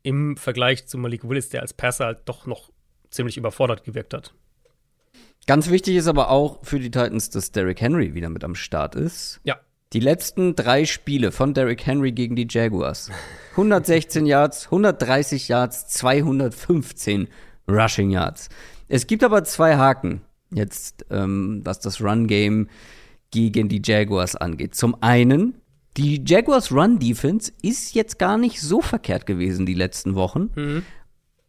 im Vergleich zu Malik Willis, der als Passer halt doch noch ziemlich überfordert gewirkt hat. Ganz wichtig ist aber auch für die Titans, dass Derrick Henry wieder mit am Start ist. Ja. Die letzten drei Spiele von Derrick Henry gegen die Jaguars. 116 Yards, 130 Yards, 215 Rushing Yards. Es gibt aber zwei Haken jetzt, ähm, was das Run-Game gegen die Jaguars angeht. Zum einen, die Jaguars Run Defense ist jetzt gar nicht so verkehrt gewesen die letzten Wochen. Mhm.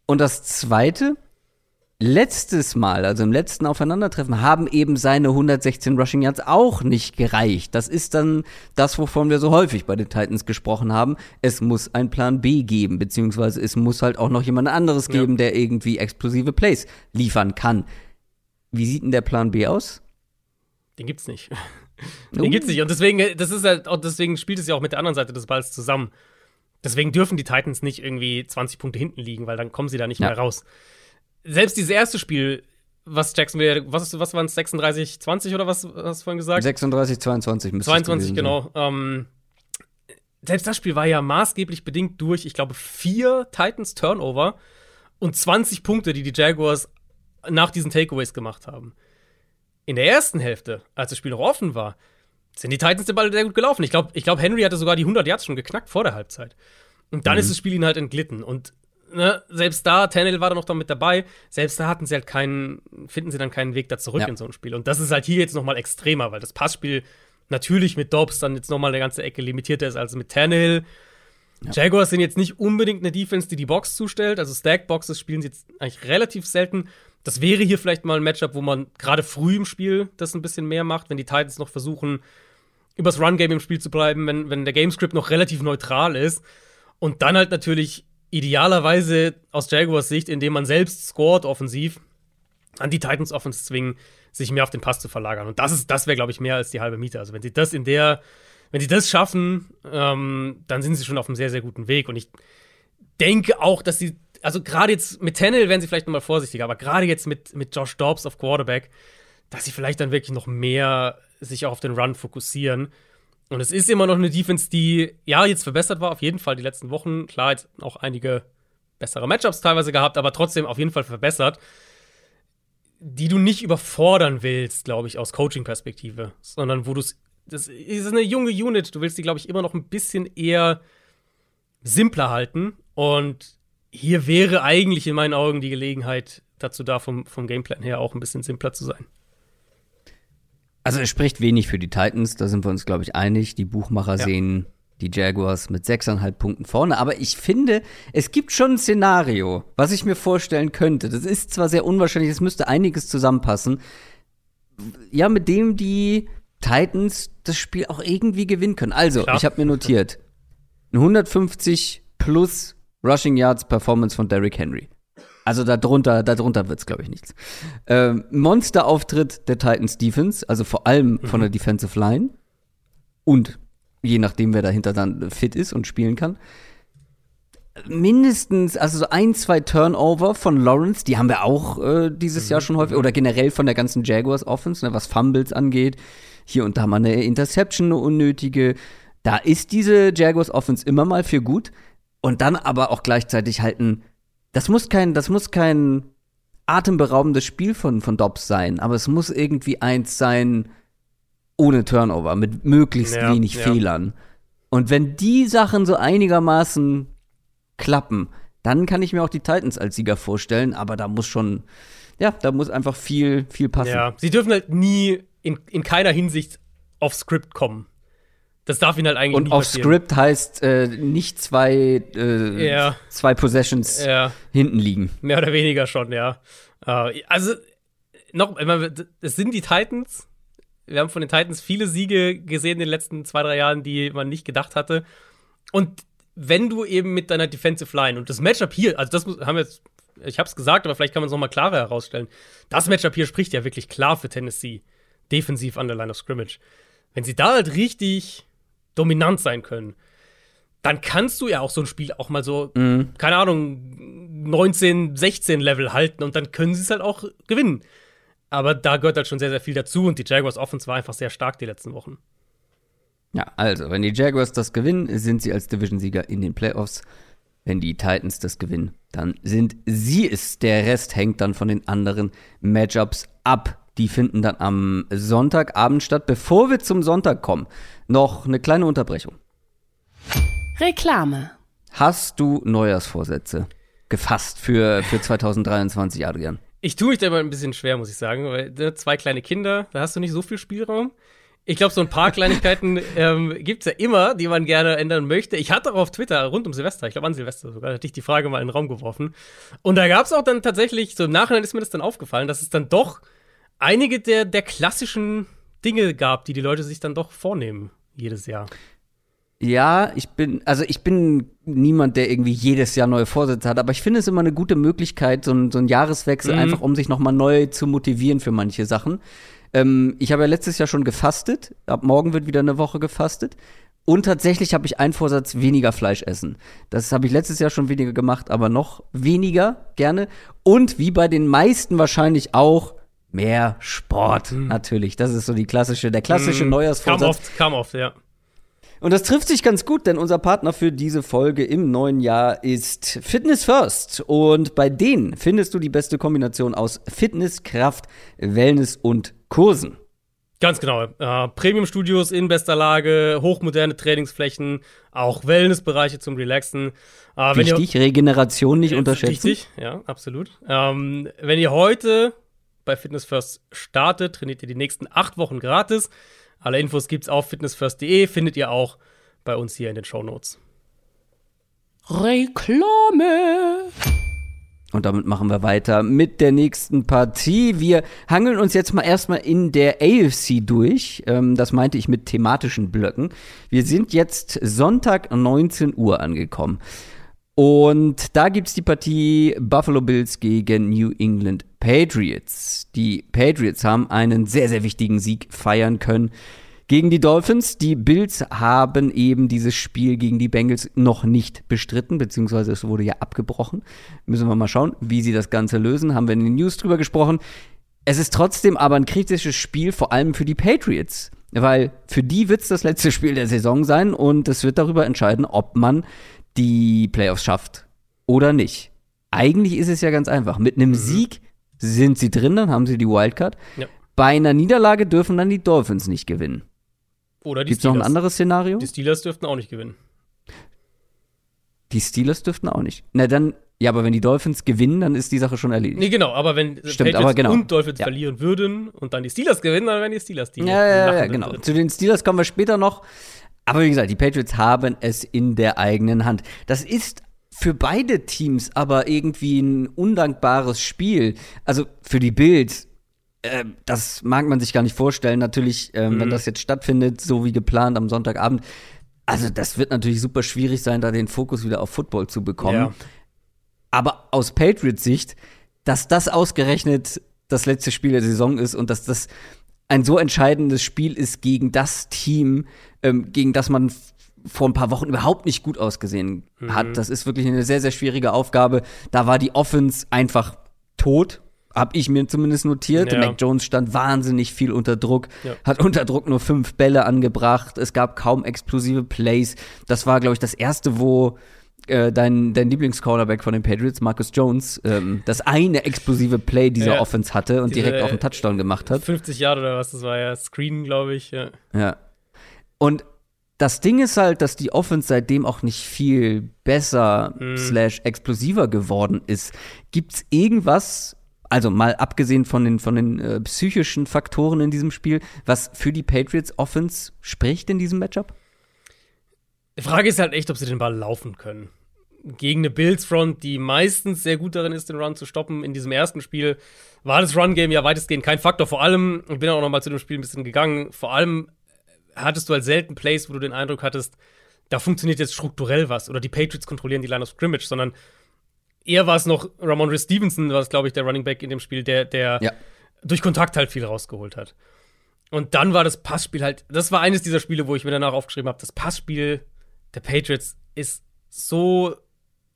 Und das zweite, letztes Mal, also im letzten Aufeinandertreffen, haben eben seine 116 Rushing Yards auch nicht gereicht. Das ist dann das, wovon wir so häufig bei den Titans gesprochen haben. Es muss ein Plan B geben, beziehungsweise es muss halt auch noch jemand anderes geben, ja. der irgendwie explosive Plays liefern kann. Wie sieht denn der Plan B aus? Den gibt's nicht. Den uh. gibt's nicht. Und deswegen, das ist halt, deswegen spielt es ja auch mit der anderen Seite des Balls zusammen. Deswegen dürfen die Titans nicht irgendwie 20 Punkte hinten liegen, weil dann kommen sie da nicht ja. mehr raus selbst dieses erste Spiel, was Jacksonville, was, was waren es, 36, 20 oder was hast du vorhin gesagt? 36, 22 müsste 22, genau. Ähm, selbst das Spiel war ja maßgeblich bedingt durch, ich glaube, vier Titans Turnover und 20 Punkte, die die Jaguars nach diesen Takeaways gemacht haben. In der ersten Hälfte, als das Spiel noch offen war, sind die Titans den Ball sehr gut gelaufen. Ich glaube, ich glaub, Henry hatte sogar die 100 Yards schon geknackt vor der Halbzeit. Und dann mhm. ist das Spiel ihnen halt entglitten. Und ne, selbst da, Tannehill war da noch mit dabei, selbst da hatten sie halt keinen, finden sie dann keinen Weg da zurück ja. in so ein Spiel. Und das ist halt hier jetzt noch mal extremer, weil das Passspiel natürlich mit Dobbs dann jetzt noch mal eine ganze Ecke limitierter ist als mit Tannehill. Ja. Jaguars sind jetzt nicht unbedingt eine Defense, die die Box zustellt. Also Stack-Boxes spielen sie jetzt eigentlich relativ selten. Das wäre hier vielleicht mal ein Matchup, wo man gerade früh im Spiel das ein bisschen mehr macht, wenn die Titans noch versuchen, übers Run-Game im Spiel zu bleiben, wenn, wenn der Gamescript noch relativ neutral ist. Und dann halt natürlich idealerweise aus Jaguars Sicht, indem man selbst scored offensiv, an die Titans Offense zwingen, sich mehr auf den Pass zu verlagern. Und das ist, das wäre, glaube ich, mehr als die halbe Miete. Also wenn sie das in der, wenn sie das schaffen, ähm, dann sind sie schon auf einem sehr, sehr guten Weg. Und ich denke auch, dass sie, also gerade jetzt mit Tennell werden sie vielleicht nochmal vorsichtiger, aber gerade jetzt mit, mit Josh Dobbs auf Quarterback, dass sie vielleicht dann wirklich noch mehr sich auch auf den Run fokussieren und es ist immer noch eine Defense, die ja jetzt verbessert war, auf jeden Fall die letzten Wochen. Klar, jetzt auch einige bessere Matchups teilweise gehabt, aber trotzdem auf jeden Fall verbessert. Die du nicht überfordern willst, glaube ich, aus Coaching-Perspektive, sondern wo du es. Das ist eine junge Unit, du willst die, glaube ich, immer noch ein bisschen eher simpler halten. Und hier wäre eigentlich in meinen Augen die Gelegenheit dazu da, vom, vom Gameplan her auch ein bisschen simpler zu sein. Also es spricht wenig für die Titans, da sind wir uns, glaube ich, einig. Die Buchmacher ja. sehen die Jaguars mit sechseinhalb Punkten vorne. Aber ich finde, es gibt schon ein Szenario, was ich mir vorstellen könnte. Das ist zwar sehr unwahrscheinlich, es müsste einiges zusammenpassen. Ja, mit dem die Titans das Spiel auch irgendwie gewinnen können. Also, Klar. ich habe mir notiert, 150 plus Rushing Yards Performance von Derrick Henry. Also darunter, darunter wird's, glaube ich, nichts. Ähm, Monster-Auftritt der Titans Defense, also vor allem von der Defensive Line. Und je nachdem, wer dahinter dann fit ist und spielen kann. Mindestens, also so ein, zwei Turnover von Lawrence, die haben wir auch äh, dieses Jahr schon häufig, oder generell von der ganzen Jaguars Offense, ne, was Fumbles angeht. Hier und da mal eine Interception, eine unnötige. Da ist diese Jaguars Offense immer mal für gut. Und dann aber auch gleichzeitig halt ein das muss kein, das muss kein atemberaubendes Spiel von, von Dobbs sein, aber es muss irgendwie eins sein ohne Turnover, mit möglichst ja, wenig ja. Fehlern. Und wenn die Sachen so einigermaßen klappen, dann kann ich mir auch die Titans als Sieger vorstellen, aber da muss schon, ja, da muss einfach viel, viel passen. Ja, sie dürfen halt nie in, in keiner Hinsicht auf Script kommen. Das darf ihnen halt eigentlich Und auf. Script heißt äh, nicht zwei, äh, Ja. zwei Possessions Ja. hinten liegen. Mehr oder weniger schon, ja. Äh, also, noch, es sind die Titans. Wir haben von den Titans viele Siege gesehen in den letzten zwei, drei Jahren, die man nicht gedacht hatte. Und wenn du eben mit deiner Defensive Line und das Matchup hier, also das haben wir jetzt, ich habe es gesagt, aber vielleicht kann man es noch mal klarer herausstellen. Das Matchup hier spricht ja wirklich klar für Tennessee, defensiv an der Line of Scrimmage. Wenn sie da halt richtig dominant sein können, dann kannst du ja auch so ein Spiel auch mal so, keine Ahnung, 19, 16 Level halten und dann können sie es halt auch gewinnen. Aber da gehört halt schon sehr, sehr viel dazu und die Jaguars Offense war einfach sehr stark die letzten Wochen. Ja, also, wenn die Jaguars das gewinnen, sind sie als Division-Sieger in den Playoffs. Wenn die Titans das gewinnen, dann sind sie es. Der Rest hängt dann von den anderen Matchups ab. Die finden dann am Sonntagabend statt. Bevor wir zum Sonntag kommen, noch eine kleine Unterbrechung. Reklame. Hast du Neujahrsvorsätze gefasst für, für 2023, Adrian? Ich tue mich da immer ein bisschen schwer, muss ich sagen, weil ne, zwei kleine Kinder, da hast du nicht so viel Spielraum. Ich glaube, so ein paar Kleinigkeiten ähm, gibt es ja immer, die man gerne ändern möchte. Ich hatte auch auf Twitter rund um Silvester, ich glaube an Silvester sogar, hatte ich die Frage mal in den Raum geworfen. Und da gab es auch dann tatsächlich, so im Nachhinein ist mir das dann aufgefallen, dass es dann doch einige der, der klassischen Dinge gab, die die Leute sich dann doch vornehmen jedes Jahr. Ja, ich bin, also ich bin niemand, der irgendwie jedes Jahr neue Vorsätze hat, aber ich finde es immer eine gute Möglichkeit, so ein, so ein Jahreswechsel, Mhm. einfach um sich nochmal neu zu motivieren für manche Sachen. Ähm, ich habe ja letztes Jahr schon gefastet, ab morgen wird wieder eine Woche gefastet. Und tatsächlich habe ich einen Vorsatz, weniger Fleisch essen. Das habe ich letztes Jahr schon weniger gemacht, aber noch weniger gerne. Und wie bei den meisten wahrscheinlich auch, mehr Sport. Natürlich. Das ist so die klassische, der klassische Mhm. Kam Neujahrsvorsatz. oft, kam oft, ja. Und das trifft sich ganz gut, denn unser Partner für diese Folge im neuen Jahr ist Fitness First. Und bei denen findest du die beste Kombination aus Fitness, Kraft, Wellness und Kursen. Ganz genau. Äh, Premium-Studios in bester Lage, hochmoderne Trainingsflächen, auch Wellnessbereiche zum Relaxen. Äh, wenn ihr- Wichtig, Regeneration nicht unterschätzen. Richtig, ja, absolut. Ähm, wenn ihr heute bei Fitness First startet, trainiert ihr die nächsten acht Wochen gratis. Alle Infos gibt's auf fitnessfirst.de, findet ihr auch bei uns hier in den Show Notes. Reklame. Und damit machen wir weiter mit der nächsten Partie. Wir hangeln uns jetzt mal erstmal in der AFC durch. Ähm, das meinte ich mit thematischen Blöcken. Wir sind jetzt Sonntag 19 Uhr angekommen. Und da gibt's die Partie Buffalo Bills gegen New England Patriots. Die Patriots haben einen sehr, sehr wichtigen Sieg feiern können gegen die Dolphins. Die Bills haben eben dieses Spiel gegen die Bengals noch nicht bestritten, beziehungsweise es wurde ja abgebrochen. Müssen wir mal schauen, wie sie das Ganze lösen. Haben wir in den News drüber gesprochen. Es ist trotzdem aber ein kritisches Spiel, vor allem für die Patriots. Weil für die wird's das letzte Spiel der Saison sein und es wird darüber entscheiden, ob man die Playoffs schafft oder nicht. Eigentlich ist es ja ganz einfach. Mit einem Sieg sind sie drin, dann haben sie die Wildcard. Ja. Bei einer Niederlage dürfen dann die Dolphins nicht gewinnen. Oder die Gibt es noch ein Steelers. anderes Szenario? Die Steelers dürften auch nicht gewinnen. Die Steelers dürften auch nicht. Na dann, ja, aber wenn die Dolphins gewinnen, dann ist die Sache schon erledigt. Nee, genau, aber wenn Stimmt, aber genau. und Dolphins Ja. verlieren würden und dann die Steelers gewinnen, dann wären die Steelers die. Ja, ja, ja, genau. drin. Zu den Steelers kommen wir später noch. Aber wie gesagt, die Patriots haben es in der eigenen Hand. Das ist für beide Teams aber irgendwie ein undankbares Spiel. Also für die Bills, äh, das mag man sich gar nicht vorstellen. Natürlich, ähm, wenn das jetzt stattfindet, so wie geplant am Sonntagabend. Also das wird natürlich super schwierig sein, da den Fokus wieder auf Football zu bekommen. Ja. Aber aus Patriots Sicht, dass das ausgerechnet das letzte Spiel der Saison ist und dass das ein so entscheidendes Spiel ist gegen das Team, ähm, gegen das man vor ein paar Wochen überhaupt nicht gut ausgesehen hat. Das ist wirklich eine sehr, sehr schwierige Aufgabe. Da war die Offense einfach tot. Hab ich mir zumindest notiert. Ja. Mac Jones stand wahnsinnig viel unter Druck, Ja. hat unter Druck nur fünf Bälle angebracht. Es gab kaum explosive Plays. Das war, glaube ich, das erste, wo äh, dein, dein Lieblingscornerback von den Patriots, Marcus Jones, ähm, das eine explosive Play dieser Ja. Offense hatte und Diese, direkt auch äh, einen Touchdown gemacht hat. 50 Jahre oder was, das war ja Screen, glaube ich. Ja. Ja. Und das Ding ist halt, dass die Offense seitdem auch nicht viel besser Mhm. slash explosiver geworden ist. Gibt's irgendwas, also mal abgesehen von den, von den äh, psychischen Faktoren in diesem Spiel, was für die Patriots Offense spricht in diesem Matchup? Die Frage ist halt echt, ob sie den Ball laufen können. Gegen eine Bills-Front, die meistens sehr gut darin ist, den Run zu stoppen. In diesem ersten Spiel war das Run-Game ja weitestgehend kein Faktor. Vor allem, ich bin auch noch mal zu dem Spiel ein bisschen gegangen, vor allem hattest du halt selten Plays, wo du den Eindruck hattest, da funktioniert jetzt strukturell was oder die Patriots kontrollieren die Line of Scrimmage, sondern eher war es noch Ramondre Stevenson, war es, glaube ich, der Running Back in dem Spiel, der, der Ja. durch Kontakt halt viel rausgeholt hat. Und dann war das Passspiel halt, das war eines dieser Spiele, wo ich mir danach aufgeschrieben habe, das Passspiel der Patriots ist so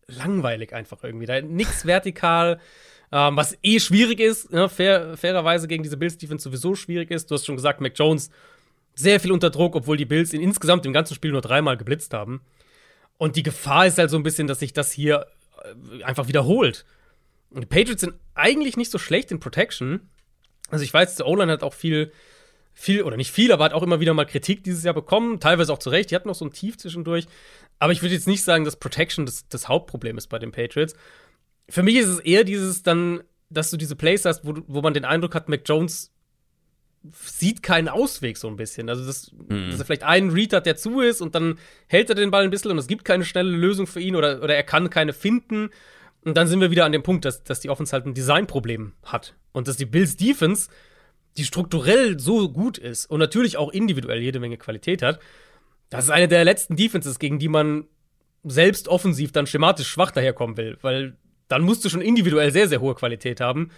langweilig einfach irgendwie. Da nichts vertikal, ähm, was eh schwierig ist, ne, fair, fairerweise gegen diese Bills Defense sowieso schwierig ist. Du hast schon gesagt, Mac Jones sehr viel unter Druck, obwohl die Bills ihn insgesamt im ganzen Spiel nur dreimal geblitzt haben. Und die Gefahr ist halt so ein bisschen, dass sich das hier äh, einfach wiederholt. Und die Patriots sind eigentlich nicht so schlecht in Protection. Also ich weiß, der O-Line hat auch viel, viel, oder nicht viel, aber hat auch immer wieder mal Kritik dieses Jahr bekommen, teilweise auch zu Recht. Die hatten noch so ein Tief zwischendurch. Aber ich würde jetzt nicht sagen, dass Protection das, das Hauptproblem ist bei den Patriots. Für mich ist es eher dieses dann, dass du diese Plays hast, wo, wo man den Eindruck hat, Mac Jones sieht keinen Ausweg so ein bisschen. Also, dass, dass er vielleicht einen Read hat, der zu ist und dann hält er den Ball ein bisschen und es gibt keine schnelle Lösung für ihn oder, oder er kann keine finden. Und dann sind wir wieder an dem Punkt, dass, dass die Offense halt ein Designproblem hat. Und dass die Bills Defense, die strukturell so gut ist und natürlich auch individuell jede Menge Qualität hat, das ist eine der letzten Defenses, gegen die man selbst offensiv dann schematisch schwach daherkommen will. Weil dann musst du schon individuell sehr, sehr hohe Qualität haben.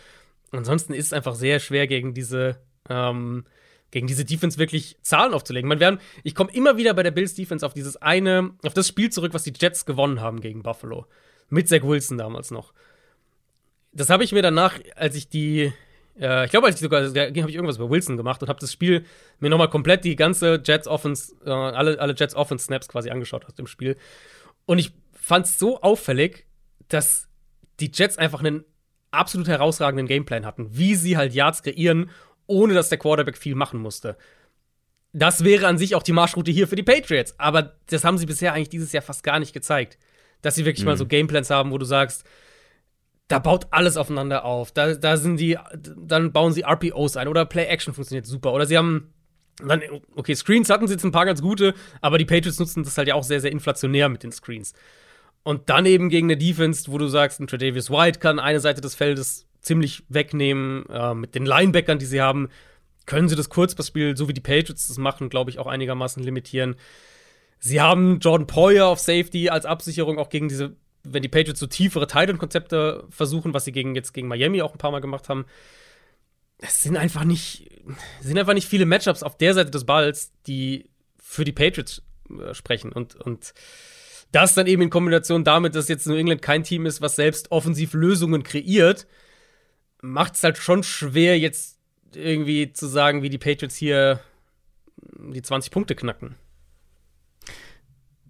Ansonsten ist es einfach sehr schwer gegen diese, ähm, gegen diese Defense wirklich Zahlen aufzulegen. Man, wir haben, ich komme immer wieder bei der Bills Defense auf dieses eine, auf das Spiel zurück, was die Jets gewonnen haben gegen Buffalo. Mit Zach Wilson damals noch. Das habe ich mir danach, als ich die, äh, ich glaube, als ich sogar, habe ich irgendwas über Wilson gemacht und habe das Spiel mir nochmal komplett die ganze Jets Offense, äh, alle, alle Jets Offense Snaps quasi angeschaut aus dem Spiel. Und ich fand es so auffällig, dass die Jets einfach einen absolut herausragenden Gameplan hatten, wie sie halt Yards kreieren, ohne dass der Quarterback viel machen musste. Das wäre an sich auch die Marschroute hier für die Patriots, aber das haben sie bisher eigentlich dieses Jahr fast gar nicht gezeigt. Dass sie wirklich mal so Gameplans haben, wo du sagst, da baut alles aufeinander auf. Da, da sind die, dann bauen sie RPOs ein oder Play Action funktioniert super. Oder sie haben dann, okay, Screens hatten sie jetzt ein paar ganz gute, aber die Patriots nutzen das halt ja auch sehr, sehr inflationär mit den Screens. Und dann eben gegen eine Defense, wo du sagst, ein Tredavious White kann eine Seite des Feldes ziemlich wegnehmen. Äh, mit den Linebackern, die sie haben, können sie das Kurzpassspiel, so wie die Patriots das machen, glaube ich, auch einigermaßen limitieren. Sie haben Jordan Poyer auf Safety als Absicherung auch gegen diese, wenn die Patriots so tiefere Titan-Konzepte versuchen, was sie gegen, jetzt gegen Miami auch ein paar Mal gemacht haben. Es sind einfach nicht, sind einfach nicht viele Matchups auf der Seite des Balls, die für die Patriots äh, sprechen. Und, und das dann eben in Kombination damit, dass jetzt New England kein Team ist, was selbst offensiv Lösungen kreiert, macht es halt schon schwer, jetzt irgendwie zu sagen, wie die Patriots hier die 20 Punkte knacken.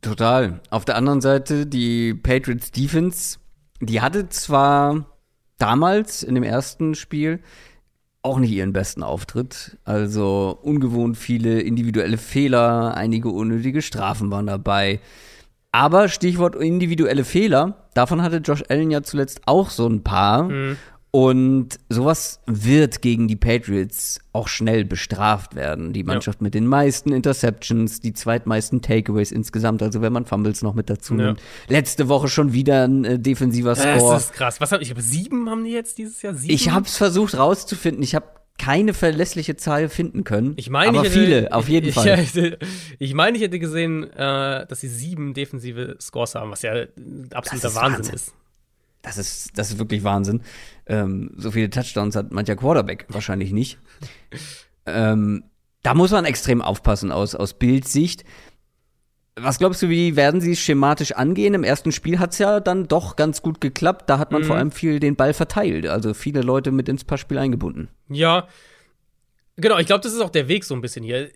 Total. Auf der anderen Seite, die Patriots Defense, die hatte zwar damals in dem ersten Spiel auch nicht ihren besten Auftritt. Also ungewohnt viele individuelle Fehler, einige unnötige Strafen waren dabei. Aber Stichwort individuelle Fehler, davon hatte Josh Allen ja zuletzt auch so ein paar. Und sowas wird gegen die Patriots auch schnell bestraft werden. Die Mannschaft mit den meisten Interceptions, die zweitmeisten Takeaways insgesamt, also wenn man Fumbles noch mit dazu Ja. nimmt. Letzte Woche schon wieder ein äh, defensiver Score. Das ist krass. Was hab ich? Habe sieben haben die jetzt dieses Jahr? Sieben? Ich hab's versucht rauszufinden. Ich habe keine verlässliche Zahl finden können. Ich meine, aber ich hätte, viele, auf jeden ich, Fall. Ich, ich meine, ich hätte gesehen, äh, dass sie sieben defensive Scores haben, was ja absoluter ist Wahnsinn, Wahnsinn. ist. Das ist, das ist wirklich Wahnsinn. Ähm, so viele Touchdowns hat mancher Quarterback wahrscheinlich nicht. ähm, da muss man extrem aufpassen aus, aus Bildsicht. Was glaubst du, wie werden sie es schematisch angehen? Im ersten Spiel hat's ja dann doch ganz gut geklappt. Da hat man Mhm. vor allem viel den Ball verteilt. Also viele Leute mit ins Passspiel eingebunden. Ja, genau. Ich glaube, das ist auch der Weg so ein bisschen hier.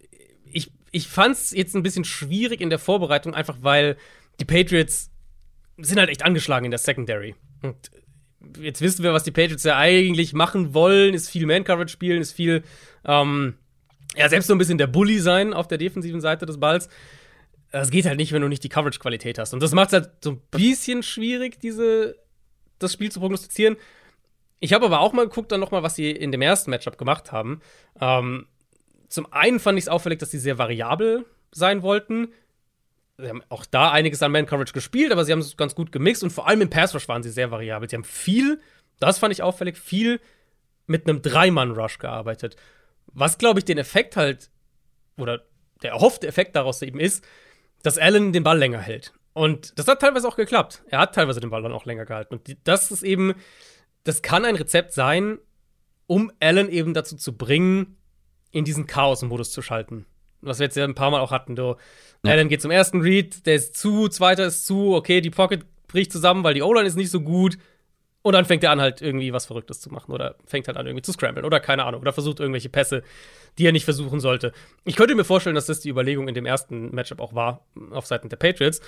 Ich, ich fand es jetzt ein bisschen schwierig in der Vorbereitung, einfach weil die Patriots sind halt echt angeschlagen in der Secondary. Und jetzt wissen wir, was die Patriots ja eigentlich machen wollen, ist viel Man-Coverage spielen, ist viel, ähm, ja, selbst so ein bisschen der Bully sein auf der defensiven Seite des Balls. das geht halt nicht, wenn du nicht die Coverage-Qualität hast. Und das macht es halt so ein bisschen schwierig, diese, das Spiel zu prognostizieren. Ich habe aber auch mal geguckt, dann noch mal, was sie in dem ersten Matchup gemacht haben. Ähm, zum einen fand ich es auffällig, dass sie sehr variabel sein wollten. Sie haben auch da einiges an Man-Coverage gespielt, aber sie haben es ganz gut gemixt und vor allem im Pass-Rush waren sie sehr variabel. Sie haben viel, das fand ich auffällig, viel mit einem Dreimann-Rush gearbeitet. Was, glaube ich, den Effekt halt, oder der erhoffte Effekt daraus eben ist, dass Allen den Ball länger hält. Und das hat teilweise auch geklappt. Er hat teilweise den Ball dann auch länger gehalten. Und das ist eben, das kann ein Rezept sein, um Allen eben dazu zu bringen, in diesen Chaos-Modus zu schalten. Was wir jetzt ja ein paar Mal auch hatten. Du, ja. Allen geht zum ersten Read, der ist zu, zweiter ist zu, okay, die Pocket bricht zusammen, weil die O-Line ist nicht so gut. Und dann fängt er an, halt irgendwie was Verrücktes zu machen oder fängt halt an, irgendwie zu scramblen oder keine Ahnung oder versucht irgendwelche Pässe, die er nicht versuchen sollte. Ich könnte mir vorstellen, dass das die Überlegung in dem ersten Matchup auch war, auf Seiten der Patriots.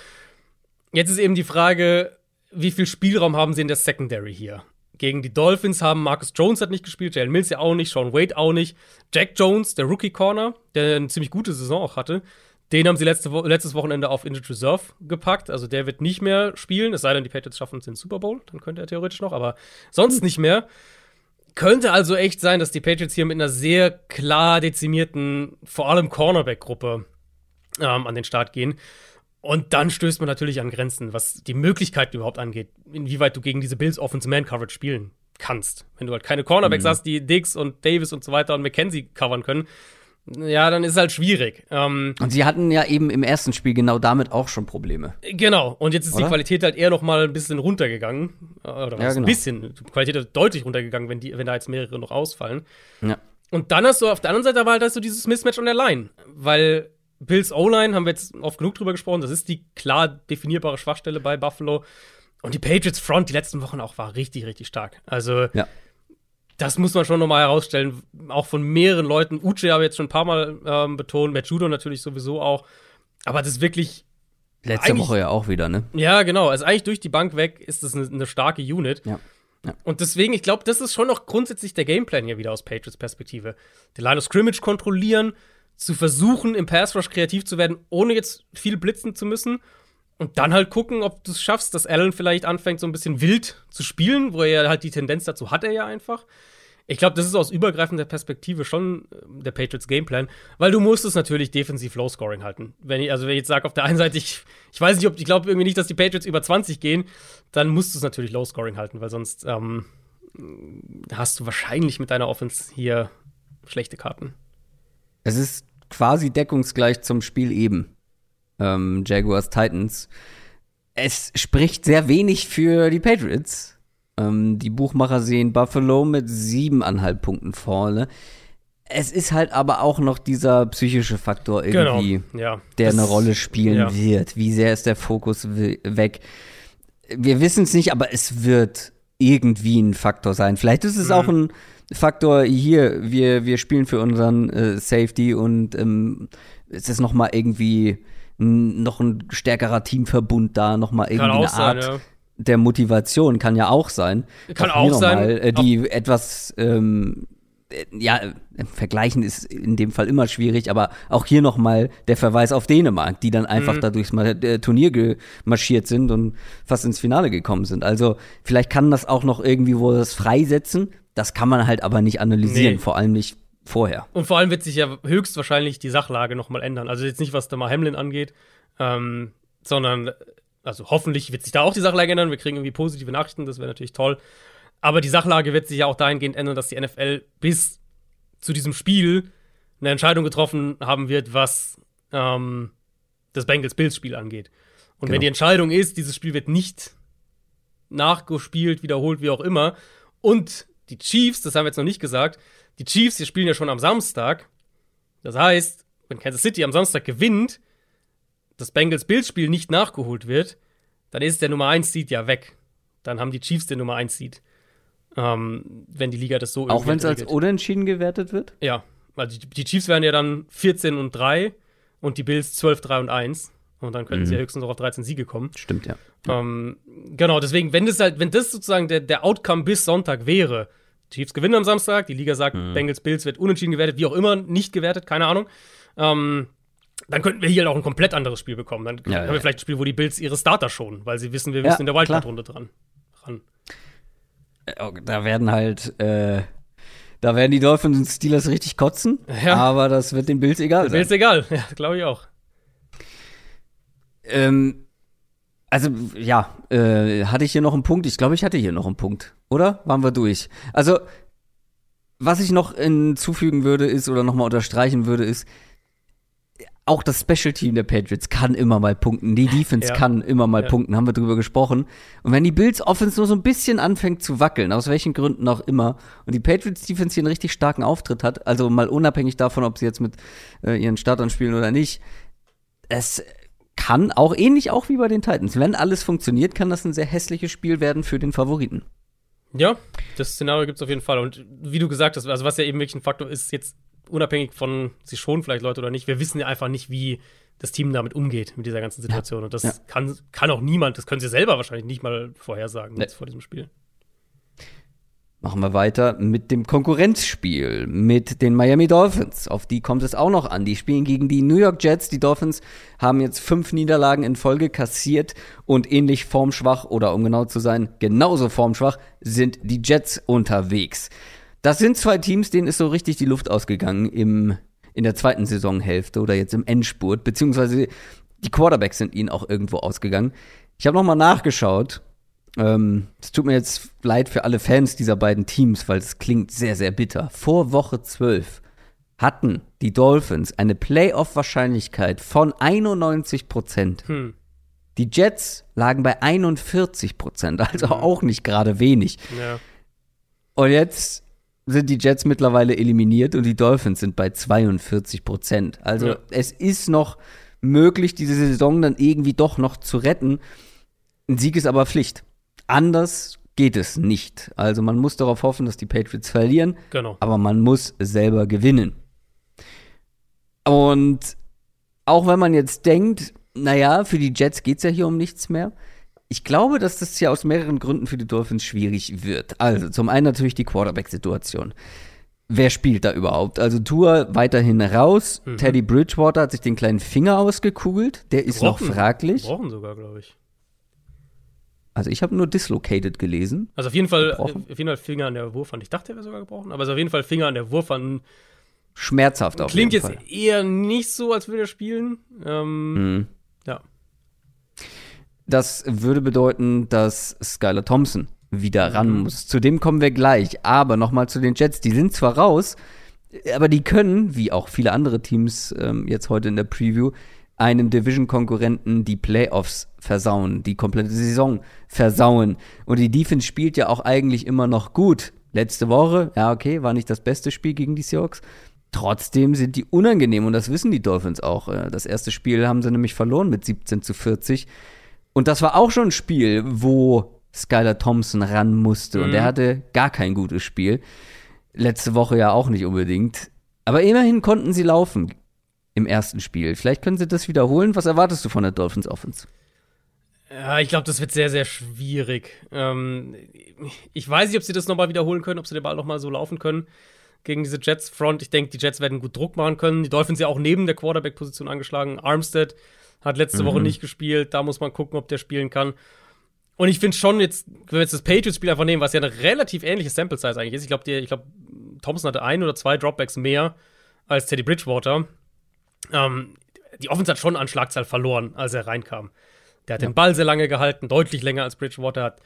Jetzt ist eben die Frage, wie viel Spielraum haben sie in der Secondary hier? Gegen die Dolphins haben Marcus Jones hat nicht gespielt, Jalen Mills ja auch nicht, Sean Wade auch nicht. Jack Jones, der Rookie Corner, der eine ziemlich gute Saison auch hatte, den haben sie letzte Wo letztes Wochenende auf Injured Reserve gepackt. Also der wird nicht mehr spielen, es sei denn, die Patriots schaffen es in den Super Bowl. Dann könnte er theoretisch noch, aber sonst nicht mehr. Könnte also echt sein, dass die Patriots hier mit einer sehr klar dezimierten, vor allem Cornerback-Gruppe ähm, an den Start gehen. Und dann stößt man natürlich an Grenzen, was die Möglichkeiten überhaupt angeht, inwieweit du gegen diese Bills Offense Man Coverage spielen kannst. Wenn du halt keine Cornerbacks mhm. hast, die Dix und Davis und so weiter und McKenzie covern können, ja, dann ist es halt schwierig. Ähm, und sie hatten ja eben im ersten Spiel genau damit auch schon Probleme. Genau. Und jetzt ist oder? die Qualität halt eher noch mal ein bisschen runtergegangen. Oder was? Ja, genau. Ein bisschen. Die Qualität ist deutlich runtergegangen, wenn, die, wenn da jetzt mehrere noch ausfallen. Ja. Und dann hast du auf der anderen Seite aber halt hast du dieses Mismatch an der Line. Weil Bills O-Line, haben wir jetzt oft genug drüber gesprochen, das ist die klar definierbare Schwachstelle bei Buffalo. Und die Patriots Front die letzten Wochen auch war richtig, richtig stark. Also, ja das muss man schon nochmal herausstellen, auch von mehreren Leuten. Uche habe ich jetzt schon ein paar Mal ähm, betont, Matt Judo natürlich sowieso auch. Aber das ist wirklich. Letzte Woche ja auch wieder, ne? Ja, genau. Also eigentlich durch die Bank weg ist das eine, eine starke Unit. Ja. ja. Und deswegen, ich glaube, das ist schon noch grundsätzlich der Gameplan hier wieder aus Patriots Perspektive. Den Line of Scrimmage kontrollieren, zu versuchen, im Pass Rush kreativ zu werden, ohne jetzt viel blitzen zu müssen. Und dann halt gucken, ob du es schaffst, dass Allen vielleicht anfängt, so ein bisschen wild zu spielen, wo er halt die Tendenz dazu hat, er ja einfach. Ich glaube, das ist aus übergreifender Perspektive schon äh, der Patriots Gameplan, weil du musst es natürlich defensiv Low Scoring halten. Wenn ich, also wenn ich jetzt sage, auf der einen Seite, ich, ich weiß nicht, ob ich glaube irgendwie nicht, dass die Patriots über 20 gehen, dann musst du es natürlich Low Scoring halten, weil sonst ähm, hast du wahrscheinlich mit deiner Offense hier schlechte Karten. Es ist quasi deckungsgleich zum Spiel eben ähm, Jaguars Titans. Es spricht sehr wenig für die Patriots. Ähm, die Buchmacher sehen Buffalo mit siebeneinhalb Punkten vorne. Es ist halt aber auch noch dieser psychische Faktor irgendwie, genau, ja. der das, eine Rolle spielen ja. wird. Wie sehr ist der Fokus weg? Wir wissen es nicht, aber es wird irgendwie ein Faktor sein. Vielleicht ist es mhm. auch ein Faktor hier, wir, wir spielen für unseren äh, Safety und ähm, es ist noch mal irgendwie noch ein stärkerer Teamverbund da, noch mal irgendwie eine Art sein, ja. der Motivation kann ja auch sein. Kann auch sein. Mal, äh, die auch etwas ähm, äh, ja, vergleichen ist in dem Fall immer schwierig, aber auch hier nochmal der Verweis auf Dänemark, die dann einfach mhm. da durchs äh, Turnier gemarschiert sind und fast ins Finale gekommen sind. Also vielleicht kann das auch noch irgendwie wo das freisetzen. Das kann man halt aber nicht analysieren, nee. vor allem nicht vorher. Und vor allem wird sich ja höchstwahrscheinlich die Sachlage nochmal ändern. Also jetzt nicht, was Damar Hamlin angeht, ähm, sondern, also hoffentlich wird sich da auch die Sachlage ändern. Wir kriegen irgendwie positive Nachrichten, das wäre natürlich toll. Aber die Sachlage wird sich ja auch dahingehend ändern, dass die NFL bis zu diesem Spiel eine Entscheidung getroffen haben wird, was ähm, das Bengals-Bills-Spiel angeht. Und genau. wenn die Entscheidung ist, dieses Spiel wird nicht nachgespielt, wiederholt, wie auch immer, und die Chiefs, das haben wir jetzt noch nicht gesagt, die Chiefs, die spielen ja schon am Samstag. Das heißt, wenn Kansas City am Samstag gewinnt, das Bengals-Bills-Spiel nicht nachgeholt wird, dann ist der Nummer 1 Seed ja weg. Dann haben die Chiefs den Nummer 1 Seed. Ähm, wenn die Liga das so Auch wenn es als unentschieden gewertet wird? Ja. Also die, Chiefs wären ja dann 14 und 3 und die Bills 12, 3 und 1. Und dann könnten mhm. sie ja höchstens noch auf 13 Siege kommen. Stimmt, ja. Ähm, genau, deswegen, wenn das halt, wenn das sozusagen der, der Outcome bis Sonntag wäre, Chiefs gewinnen am Samstag, die Liga sagt, mhm. Bengals Bills wird unentschieden gewertet, wie auch immer, nicht gewertet, keine Ahnung. Ähm, dann könnten wir hier halt auch ein komplett anderes Spiel bekommen. Dann Ja, haben ja. wir vielleicht ein Spiel, wo die Bills ihre Starter schonen, weil sie wissen, wir müssen in der. Wildcard-Runde dran. Ran. Äh, Da werden halt, äh, da werden die Dolphins und Steelers richtig kotzen, Ja. aber das wird den Bills egal sein. Bills egal, ja, glaube ich auch. Ähm, also, ja, äh, hatte ich hier noch einen Punkt? Ich glaube, ich hatte hier noch einen Punkt. Oder? Waren wir durch? Also, was ich noch hinzufügen würde, ist, oder nochmal unterstreichen würde, ist, auch das Special Team der Patriots kann immer mal punkten. Die Defense Ja. kann immer mal Ja. punkten, haben wir drüber gesprochen. Und wenn die Bills Offense nur so ein bisschen anfängt zu wackeln, aus welchen Gründen auch immer, und die Patriots Defense hier einen richtig starken Auftritt hat, also mal unabhängig davon, ob sie jetzt mit äh, ihren Startern spielen oder nicht, es kann auch ähnlich auch wie bei den Titans. Wenn alles funktioniert, kann das ein sehr hässliches Spiel werden für den Favoriten. Ja, das Szenario gibt es auf jeden Fall. Und wie du gesagt hast, also was ja eben wirklich ein Faktor ist, jetzt unabhängig von, sie schonen vielleicht Leute oder nicht, wir wissen ja einfach nicht, wie das Team damit umgeht, mit dieser ganzen Situation. Und das Ja. kann, kann auch niemand, das können sie selber wahrscheinlich nicht mal vorhersagen Nee. jetzt vor diesem Spiel. Machen wir weiter mit dem Konkurrenzspiel mit den Miami Dolphins. Auf die kommt es auch noch an. Die spielen gegen die New York Jets. Die Dolphins haben jetzt fünf Niederlagen in Folge kassiert und ähnlich formschwach oder um genau zu sein, genauso formschwach sind die Jets unterwegs. Das sind zwei Teams, denen ist so richtig die Luft ausgegangen im, in der zweiten Saisonhälfte oder jetzt im Endspurt, beziehungsweise die Quarterbacks sind ihnen auch irgendwo ausgegangen. Ich habe nochmal nachgeschaut. Ähm, es tut mir jetzt leid für alle Fans dieser beiden Teams, weil es klingt sehr, sehr bitter. Vor Woche 12 hatten die Dolphins eine Playoff-Wahrscheinlichkeit von 91 Prozent. Hm. Die Jets lagen bei 41 Prozent, also auch nicht gerade wenig. Ja. Und jetzt sind die Jets mittlerweile eliminiert und die Dolphins sind bei 42 Prozent. Also Ja. es ist noch möglich, diese Saison dann irgendwie doch noch zu retten. Ein Sieg ist aber Pflicht. Anders geht es nicht. Also man muss darauf hoffen, dass die Patriots verlieren, Genau. aber man muss selber gewinnen. Und auch wenn man jetzt denkt, naja, für die Jets geht es ja hier um nichts mehr. Ich glaube, dass das hier aus mehreren Gründen für die Dolphins schwierig wird. Also zum einen natürlich die Quarterback-Situation. Wer spielt da überhaupt? Also Tour weiterhin raus. Mhm. Teddy Bridgewater hat sich den kleinen Finger ausgekugelt. Der ist noch Gebrochen. fraglich. Brauchen sogar, glaube ich. Also ich habe nur dislocated gelesen. Also auf jeden Fall, Gebrochen? auf jeden Fall Finger an der Wurfhand. Ich dachte, er wäre sogar gebrochen, aber es ist auf jeden Fall Finger an der Wurfhand. Schmerzhaft auf Klingt jeden jetzt Fall. eher nicht so, als würde er spielen. Ähm, Mhm. Ja. Das würde bedeuten, dass Skylar Thompson wieder ran Mhm. muss. Zu dem kommen wir gleich. Aber nochmal zu den Jets. Die sind zwar raus, aber die können, wie auch viele andere Teams ähm, jetzt heute in der Preview, einem Division-Konkurrenten die Playoffs versauen, die komplette Saison versauen. Und die Defense spielt ja auch eigentlich immer noch gut. Letzte Woche, ja, okay, war nicht das beste Spiel gegen die Seahawks. Trotzdem sind die unangenehm und das wissen die Dolphins auch. Äh, Das erste Spiel haben sie nämlich verloren mit 17 zu 40. Und das war auch schon ein Spiel, wo Skylar Thompson ran musste. Und Mhm. er hatte gar kein gutes Spiel. Letzte Woche ja auch nicht unbedingt. Aber immerhin konnten sie laufen im ersten Spiel. Vielleicht können sie das wiederholen. Was erwartest du von der Dolphins Offense? Ja, ich glaube, das wird sehr, sehr schwierig. Ähm, ich weiß nicht, ob sie das nochmal wiederholen können, ob sie den Ball nochmal so laufen können gegen diese Jets-Front. Ich denke, die Jets werden gut Druck machen können. Die Dolphins ja auch neben der Quarterback-Position angeschlagen. Armstead hat letzte Woche nicht gespielt. Da muss man gucken, ob der spielen kann. Und ich finde schon jetzt, wenn wir jetzt das Patriots-Spiel einfach nehmen, was ja eine relativ ähnliche Sample-Size eigentlich ist. Ich glaube, ich glaub, Thompson hatte ein oder zwei Dropbacks mehr als Teddy Bridgewater. Ähm, die Offense hat schon an Schlagzahl verloren, als er reinkam. Der hat den Ball sehr lange gehalten, deutlich länger als Bridgewater, hat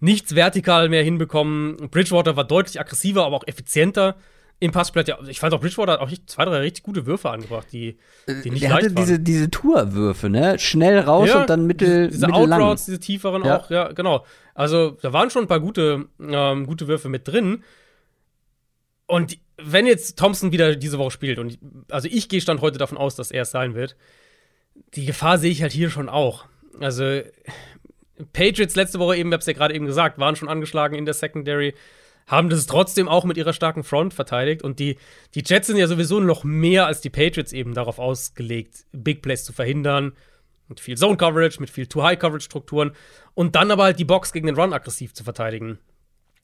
nichts vertikal mehr hinbekommen. Bridgewater war deutlich aggressiver, aber auch effizienter im ja, ich fand auch Bridgewater hat auch zwei, drei richtig gute Würfe angebracht, die, die nicht Der hatte leicht waren. diese, diese Tourwürfe, ne? Schnell raus Ja, und dann mittel, diese mittellang. Outroutes, diese tieferen Ja. auch, ja, genau. Also da waren schon ein paar gute, ähm, gute Würfe mit drin. Und die- wenn jetzt Thompson wieder diese Woche spielt, und also ich gehe stand heute davon aus, dass er es sein wird, die Gefahr sehe ich halt hier schon auch. Also Patriots letzte Woche eben, ich hab's ja gerade eben gesagt, waren schon angeschlagen in der Secondary, haben das trotzdem auch mit ihrer starken Front verteidigt und die, die Jets sind ja sowieso noch mehr als die Patriots eben darauf ausgelegt, Big Plays zu verhindern, mit viel Zone Coverage, mit viel Too High Coverage Strukturen und dann aber halt die Box gegen den Run aggressiv zu verteidigen.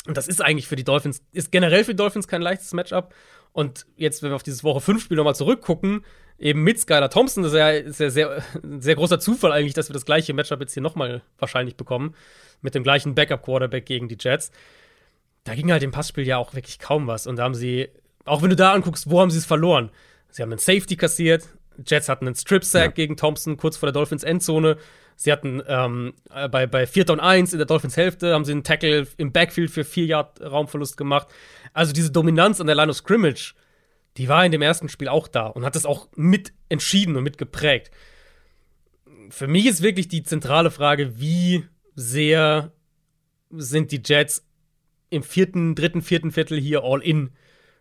Und das ist eigentlich für die Dolphins, ist generell für die Dolphins kein leichtes Matchup. Und jetzt, wenn wir auf dieses Woche 5 Spiel nochmal zurückgucken, eben mit Skylar Thompson, das ist ja, ist ja sehr, sehr großer Zufall eigentlich, dass wir das gleiche Matchup jetzt hier nochmal wahrscheinlich bekommen. Mit dem gleichen Backup-Quarterback gegen die Jets. Da ging halt im Passspiel ja auch wirklich kaum was. Und da haben sie, auch wenn du da anguckst, wo haben sie es verloren? Sie haben einen Safety kassiert, Jets hatten einen Strip-Sack ja. gegen Thompson kurz vor der Dolphins Endzone. Sie hatten ähm, äh, bei, bei 4. und 1 in der Dolphins Hälfte haben sie einen Tackle im Backfield für 4 Yard Raumverlust gemacht. Also diese Dominanz an der Line of Scrimmage, die war in dem ersten Spiel auch da und hat das auch mit entschieden und mit geprägt. Für mich ist wirklich die zentrale Frage, wie sehr sind die Jets im vierten, dritten, vierten Viertel hier all in,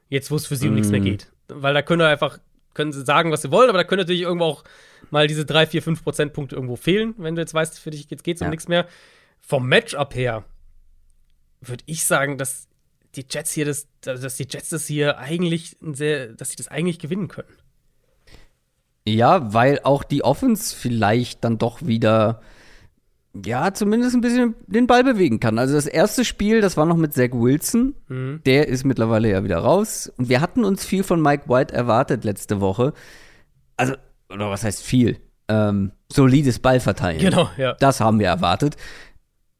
jetzt wo es für sie um nichts mehr mhm. geht. Weil da können einfach können sie sagen, was sie wollen, aber da können natürlich irgendwo auch mal diese 3, 4, 5 Prozentpunkte irgendwo fehlen, wenn du jetzt weißt, für dich jetzt geht's um ja. nichts mehr. Vom Matchup her würde ich sagen, dass die Jets hier das, dass die Jets das hier eigentlich sehr, dass sie das eigentlich gewinnen können. Ja, weil auch die Offense vielleicht dann doch wieder ja, zumindest ein bisschen den Ball bewegen kann. Also das erste Spiel, das war noch mit Zach Wilson. Mhm. Der ist mittlerweile ja wieder raus. Und wir hatten uns viel von Mike White erwartet letzte Woche. Also, oder was heißt viel? Ähm, solides Ballverteilen. Genau, ja. Das haben wir erwartet.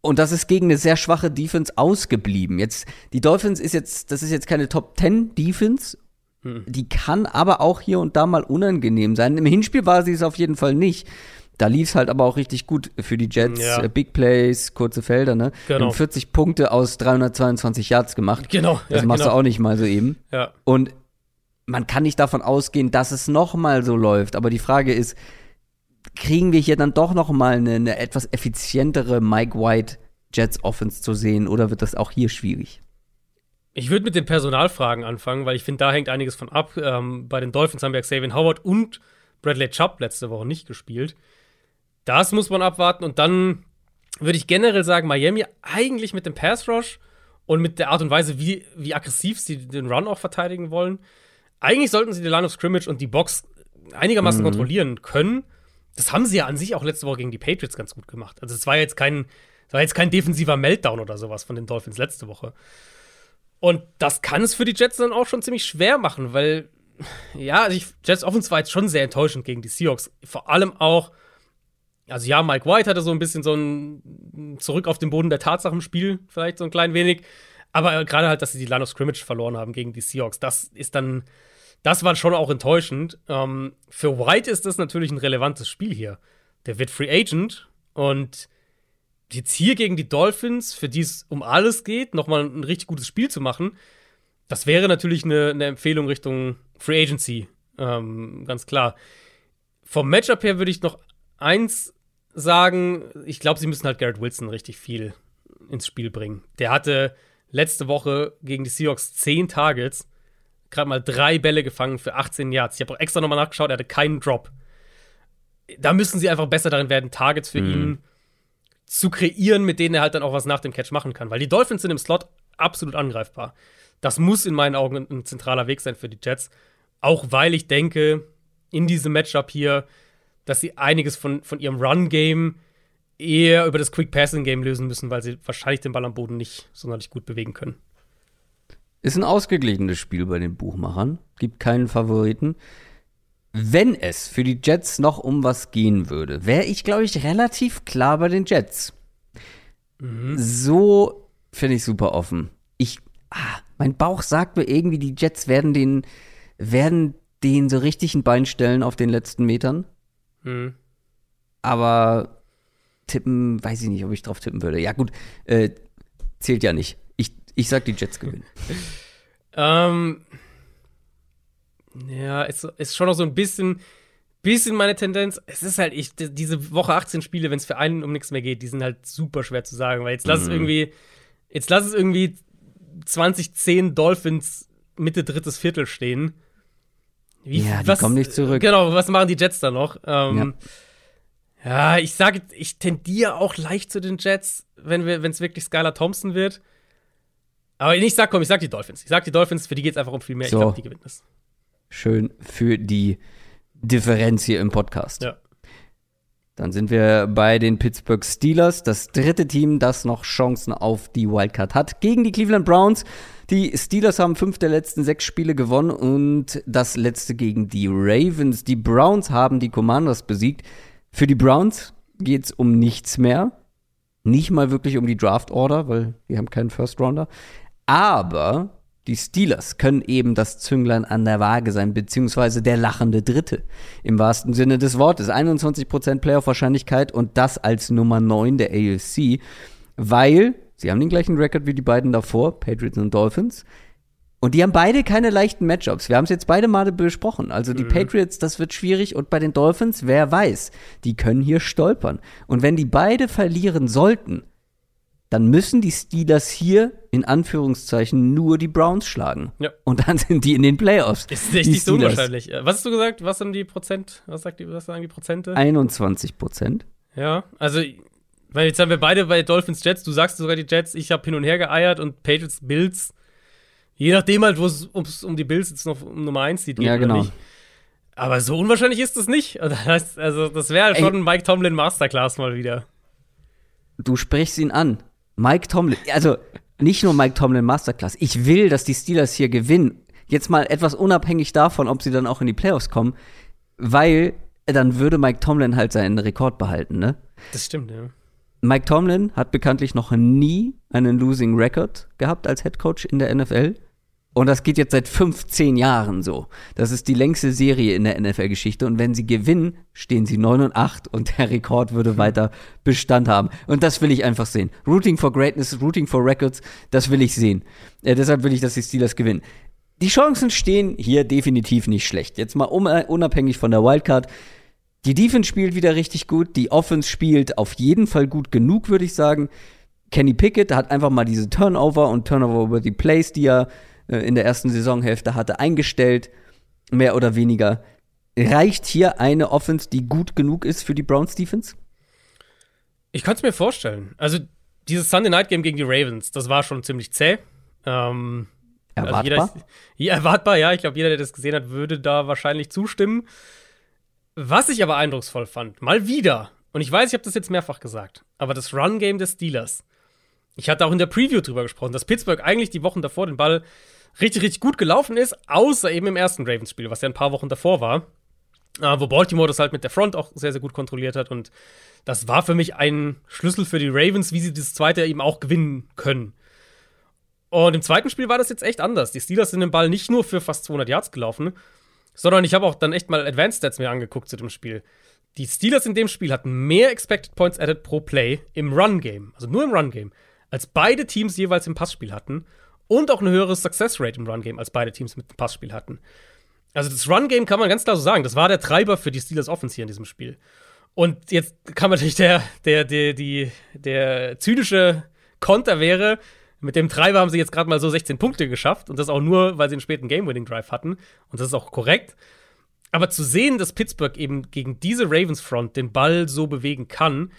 Und das ist gegen eine sehr schwache Defense ausgeblieben. Jetzt, die Dolphins ist jetzt, das ist jetzt keine Top 10 Defense. Mhm. Die kann aber auch hier und da mal unangenehm sein. Im Hinspiel war sie es auf jeden Fall nicht. Da lief es halt aber auch richtig gut für die Jets. Ja. Äh, Big Plays, kurze Felder, ne? Genau. Haben 40 Punkte aus 322 Yards gemacht. Genau. Das ja, machst genau. du auch nicht mal so eben. Ja. Und man kann nicht davon ausgehen, dass es noch mal so läuft. Aber die Frage ist, kriegen wir hier dann doch noch mal eine, eine etwas effizientere Mike White Jets Offense zu sehen oder wird das auch hier schwierig? Ich würde mit den Personalfragen anfangen, weil ich finde, da hängt einiges von ab. Ähm, bei den Dolphins haben wir Xavier Howard und Bradley Chubb letzte Woche nicht gespielt. Das muss man abwarten. Und dann würde ich generell sagen, Miami eigentlich mit dem Pass Rush und mit der Art und Weise, wie, wie aggressiv sie den Run auch verteidigen wollen. Eigentlich sollten sie die Line of Scrimmage und die Box einigermaßen mhm. kontrollieren können. Das haben sie ja an sich auch letzte Woche gegen die Patriots ganz gut gemacht. Also es war jetzt kein, war jetzt kein defensiver Meltdown oder sowas von den Dolphins letzte Woche. Und das kann es für die Jets dann auch schon ziemlich schwer machen, weil, ja, also ich, Jets Offense war jetzt schon sehr enttäuschend gegen die Seahawks. Vor allem auch, also ja, Mike White hatte so ein bisschen so ein Zurück auf den Boden der Tatsachen Spiel, vielleicht so ein klein wenig. Aber gerade halt, dass sie die Line of Scrimmage verloren haben gegen die Seahawks, das ist dann, das war schon auch enttäuschend. Ähm, für White ist das natürlich ein relevantes Spiel hier. Der wird Free Agent und jetzt hier gegen die Dolphins, für die es um alles geht, nochmal ein richtig gutes Spiel zu machen, das wäre natürlich eine, eine Empfehlung Richtung Free Agency, ähm, ganz klar. Vom Matchup her würde ich noch eins sagen, ich glaube, sie müssen halt Garrett Wilson richtig viel ins Spiel bringen. Der hatte letzte Woche gegen die Seahawks 10 Targets, gerade mal drei Bälle gefangen für 18 Yards. Ich habe auch extra nochmal nachgeschaut, er hatte keinen Drop. Da müssen sie einfach besser darin werden, Targets für mhm. ihn zu kreieren, mit denen er halt dann auch was nach dem Catch machen kann. Weil die Dolphins sind im Slot absolut angreifbar. Das muss in meinen Augen ein zentraler Weg sein für die Jets. Auch weil ich denke, in diesem Matchup hier dass sie einiges von, von ihrem Run-Game eher über das Quick-Passing-Game lösen müssen, weil sie wahrscheinlich den Ball am Boden nicht sonderlich gut bewegen können. Ist ein ausgeglichenes Spiel bei den Buchmachern. Gibt keinen Favoriten. Wenn es für die Jets noch um was gehen würde, wäre ich, glaube ich, relativ klar bei den Jets. Mhm. So finde ich super offen. Ich, ah, mein Bauch sagt mir irgendwie, die Jets werden den, werden den so richtig ein Bein stellen auf den letzten Metern. Mhm. Aber tippen, weiß ich nicht, ob ich drauf tippen würde. Ja, gut, äh, zählt ja nicht. Ich, ich sag, die Jets gewinnen. ähm, ja, ist, ist schon noch so ein bisschen, bisschen meine Tendenz. Es ist halt, ich, diese Woche 18 Spiele, wenn es für einen um nichts mehr geht, die sind halt super schwer zu sagen, weil jetzt lass mhm. es irgendwie, jetzt lass es irgendwie 2010 Dolphins Mitte drittes Viertel stehen. Wie, ja, die was, kommen nicht zurück. Genau, was machen die Jets da noch? Ähm, ja. ja. ich sage, ich tendiere auch leicht zu den Jets, wenn es wirklich Skylar Thompson wird. Aber ich sag, komm, ich sag die Dolphins. Ich sag die Dolphins, für die geht es einfach um viel mehr. So. Ich glaube, die gewinnen das. Schön für die Differenz hier im Podcast. Ja. Dann sind wir bei den Pittsburgh Steelers, das dritte Team, das noch Chancen auf die Wildcard hat, gegen die Cleveland Browns. Die Steelers haben fünf der letzten sechs Spiele gewonnen und das letzte gegen die Ravens. Die Browns haben die Commanders besiegt. Für die Browns geht es um nichts mehr. Nicht mal wirklich um die Draft Order, weil wir haben keinen First Rounder. Aber die Steelers können eben das Zünglein an der Waage sein, beziehungsweise der lachende Dritte. Im wahrsten Sinne des Wortes. 21% Playoff-Wahrscheinlichkeit und das als Nummer 9 der AFC, weil sie haben den gleichen Rekord wie die beiden davor, Patriots und Dolphins. Und die haben beide keine leichten Matchups. Wir haben es jetzt beide Male besprochen. Also die mhm. Patriots, das wird schwierig. Und bei den Dolphins, wer weiß, die können hier stolpern. Und wenn die beide verlieren sollten, dann müssen die Steelers hier in Anführungszeichen nur die Browns schlagen. Ja. Und dann sind die in den Playoffs. Ist echt nicht so unwahrscheinlich. Äh, was hast du gesagt? Was sind die Prozent? Was sagt die, was sagen die Prozente? 21 Prozent. Ja, also, weil jetzt haben wir beide bei Dolphins Jets, du sagst sogar die Jets, ich habe hin und her geeiert und Patriots Bills. Je nachdem halt, wo es um die Bills jetzt noch um Nummer 1 geht. Ja, genau. Aber so unwahrscheinlich ist es nicht. Also, das wäre halt schon Mike Tomlin Masterclass mal wieder. Du sprichst ihn an. Mike Tomlin, also nicht nur Mike Tomlin Masterclass. Ich will, dass die Steelers hier gewinnen. Jetzt mal etwas unabhängig davon, ob sie dann auch in die Playoffs kommen, weil dann würde Mike Tomlin halt seinen Rekord behalten, ne? Das stimmt, ja. Mike Tomlin hat bekanntlich noch nie einen Losing Record gehabt als Head Coach in der NFL. Und das geht jetzt seit 15 Jahren so. Das ist die längste Serie in der NFL-Geschichte. Und wenn sie gewinnen, stehen sie 9 und 8 und der Rekord würde weiter Bestand haben. Und das will ich einfach sehen. Rooting for Greatness, Rooting for Records, das will ich sehen. Äh, deshalb will ich, dass die Steelers gewinnen. Die Chancen stehen hier definitiv nicht schlecht. Jetzt mal unabhängig von der Wildcard. Die Defense spielt wieder richtig gut. Die Offense spielt auf jeden Fall gut genug, würde ich sagen. Kenny Pickett hat einfach mal diese Turnover und Turnover-worthy Plays, die er äh, in der ersten Saisonhälfte hatte, eingestellt, mehr oder weniger. Reicht hier eine Offense, die gut genug ist für die Browns Defense? Ich kann es mir vorstellen. Also, dieses Sunday Night Game gegen die Ravens, das war schon ziemlich zäh. Ähm, erwartbar? Also jeder, ja, erwartbar, ja. Ich glaube, jeder, der das gesehen hat, würde da wahrscheinlich zustimmen. Was ich aber eindrucksvoll fand, mal wieder, und ich weiß, ich habe das jetzt mehrfach gesagt, aber das Run-Game des Steelers. Ich hatte auch in der Preview drüber gesprochen, dass Pittsburgh eigentlich die Wochen davor den Ball richtig, richtig gut gelaufen ist, außer eben im ersten Ravens-Spiel, was ja ein paar Wochen davor war. Äh, wo Baltimore das halt mit der Front auch sehr, sehr gut kontrolliert hat. Und das war für mich ein Schlüssel für die Ravens, wie sie das zweite eben auch gewinnen können. Und im zweiten Spiel war das jetzt echt anders. Die Steelers sind den Ball nicht nur für fast 200 Yards gelaufen, sondern ich habe auch dann echt mal Advanced Stats mir angeguckt zu dem Spiel. Die Steelers in dem Spiel hatten mehr Expected Points Added pro Play im Run-Game, also nur im Run-Game, als beide Teams jeweils im Passspiel hatten und auch eine höhere Success Rate im Run Game als beide Teams mit dem Passspiel hatten. Also das Run Game kann man ganz klar so sagen, das war der Treiber für die Steelers Offense hier in diesem Spiel. Und jetzt kann man natürlich der der der die der zynische Konter wäre, mit dem Treiber haben sie jetzt gerade mal so 16 Punkte geschafft und das auch nur, weil sie einen späten Game-Winning Drive hatten und das ist auch korrekt. Aber zu sehen, dass Pittsburgh eben gegen diese Ravens Front den Ball so bewegen kann,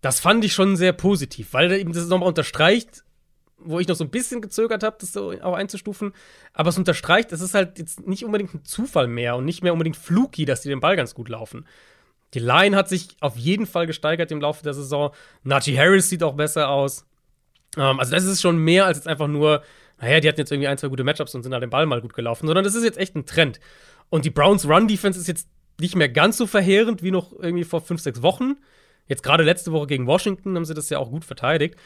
das fand ich schon sehr positiv, weil eben das nochmal unterstreicht, wo ich noch so ein bisschen gezögert habe, das so auch einzustufen. Aber es unterstreicht, es ist halt jetzt nicht unbedingt ein Zufall mehr und nicht mehr unbedingt fluky, dass die den Ball ganz gut laufen. Die Line hat sich auf jeden Fall gesteigert im Laufe der Saison. Najee Harris sieht auch besser aus. Ähm, also, das ist schon mehr als jetzt einfach nur, naja, die hatten jetzt irgendwie ein, zwei gute Matchups und sind da den Ball mal gut gelaufen, sondern das ist jetzt echt ein Trend. Und die Browns Run Defense ist jetzt nicht mehr ganz so verheerend wie noch irgendwie vor fünf, sechs Wochen. Jetzt gerade letzte Woche gegen Washington haben sie das ja auch gut verteidigt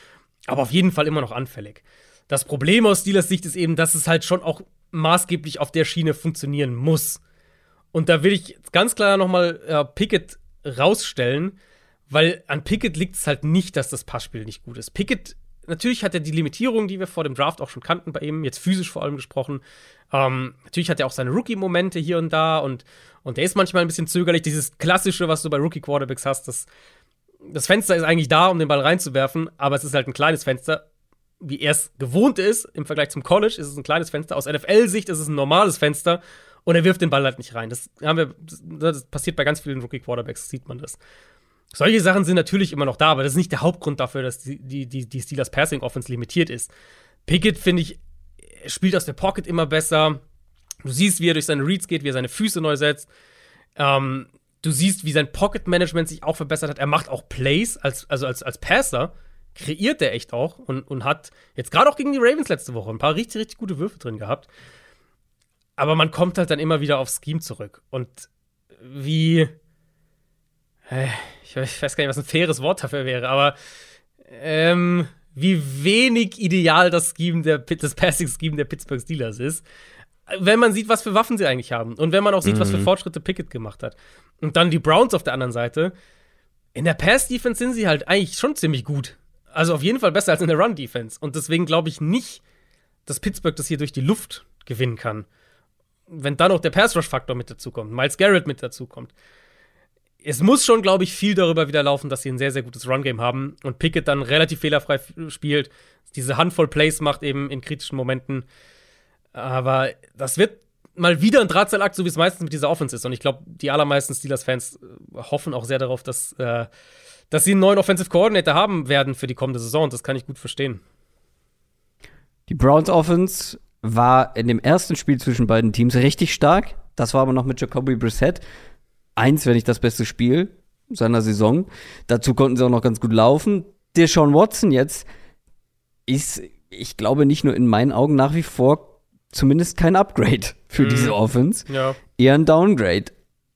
aber auf jeden Fall immer noch anfällig. Das Problem aus Steelers Sicht ist eben, dass es halt schon auch maßgeblich auf der Schiene funktionieren muss. Und da will ich ganz klar nochmal äh, Pickett rausstellen, weil an Pickett liegt es halt nicht, dass das Passspiel nicht gut ist. Pickett, natürlich hat er die Limitierung, die wir vor dem Draft auch schon kannten bei ihm, jetzt physisch vor allem gesprochen. Ähm, natürlich hat er auch seine Rookie-Momente hier und da und, und der ist manchmal ein bisschen zögerlich. Dieses Klassische, was du bei Rookie-Quarterbacks hast, das das Fenster ist eigentlich da, um den Ball reinzuwerfen, aber es ist halt ein kleines Fenster, wie er es gewohnt ist. Im Vergleich zum College ist es ein kleines Fenster. Aus NFL-Sicht ist es ein normales Fenster und er wirft den Ball halt nicht rein. Das, haben wir, das passiert bei ganz vielen Rookie-Quarterbacks, sieht man das. Solche Sachen sind natürlich immer noch da, aber das ist nicht der Hauptgrund dafür, dass die, die, die, die Steelers Passing Offense limitiert ist. Pickett, finde ich, spielt aus der Pocket immer besser. Du siehst, wie er durch seine Reads geht, wie er seine Füße neu setzt. Ähm, Du siehst, wie sein Pocket-Management sich auch verbessert hat. Er macht auch Plays, als, also als, als Passer kreiert er echt auch und, und hat jetzt gerade auch gegen die Ravens letzte Woche ein paar richtig, richtig gute Würfe drin gehabt. Aber man kommt halt dann immer wieder aufs Scheme zurück. Und wie. Äh, ich weiß gar nicht, was ein faires Wort dafür wäre, aber ähm, wie wenig ideal das Scheme der, das Passing-Scheme der Pittsburgh Steelers ist. Wenn man sieht, was für Waffen sie eigentlich haben. Und wenn man auch sieht, mhm. was für mhm. Fortschritte Pickett gemacht hat. Und dann die Browns auf der anderen Seite. In der Pass-Defense sind sie halt eigentlich schon ziemlich gut. Also auf jeden Fall besser als in der Run-Defense. Und deswegen glaube ich nicht, dass Pittsburgh das hier durch die Luft gewinnen kann. Wenn dann auch der Pass-Rush-Faktor mit dazukommt, Miles Garrett mit dazukommt. Es muss schon, glaube ich, viel darüber wieder laufen, dass sie ein sehr, sehr gutes Run-Game haben und Pickett dann relativ fehlerfrei spielt, diese Handvoll Plays macht eben in kritischen Momenten. Aber das wird mal wieder ein Drahtseilakt, so wie es meistens mit dieser Offense ist. Und ich glaube, die allermeisten Steelers-Fans äh, hoffen auch sehr darauf, dass äh, dass sie einen neuen Offensive Coordinator haben werden für die kommende Saison. Das kann ich gut verstehen. Die Browns Offense war in dem ersten Spiel zwischen beiden Teams richtig stark. Das war aber noch mit Jacoby Brissett. Eins, wenn nicht das beste Spiel seiner Saison. Dazu konnten sie auch noch ganz gut laufen. Der Sean Watson jetzt ist, ich glaube, nicht nur in meinen Augen nach wie vor zumindest kein Upgrade für mhm. diese Offense. Ja. Eher ein Downgrade.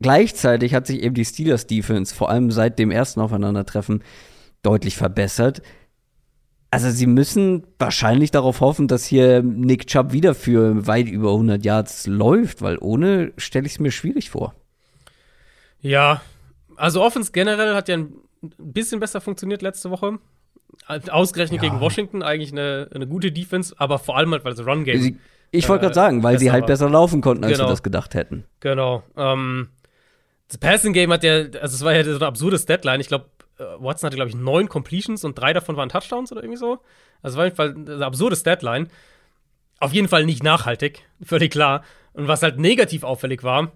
Gleichzeitig hat sich eben die Steelers Defense vor allem seit dem ersten Aufeinandertreffen deutlich verbessert. Also sie müssen wahrscheinlich darauf hoffen, dass hier Nick Chubb wieder für weit über 100 Yards läuft, weil ohne stelle ich es mir schwierig vor. Ja, also Offense generell hat ja ein bisschen besser funktioniert letzte Woche. Ausgerechnet ja. gegen Washington eigentlich eine, eine gute Defense, aber vor allem halt, weil das Run Game. Ich wollte gerade sagen, weil sie halt war. besser laufen konnten, als genau. wir das gedacht hätten. Genau. Ähm, das Passing Game hat ja, also es war ja so ein absurdes Deadline. Ich glaube, äh, Watson hatte, glaube ich, neun Completions und drei davon waren Touchdowns oder irgendwie so. Also es war auf jeden Fall ein absurdes Deadline. Auf jeden Fall nicht nachhaltig, völlig klar. Und was halt negativ auffällig war,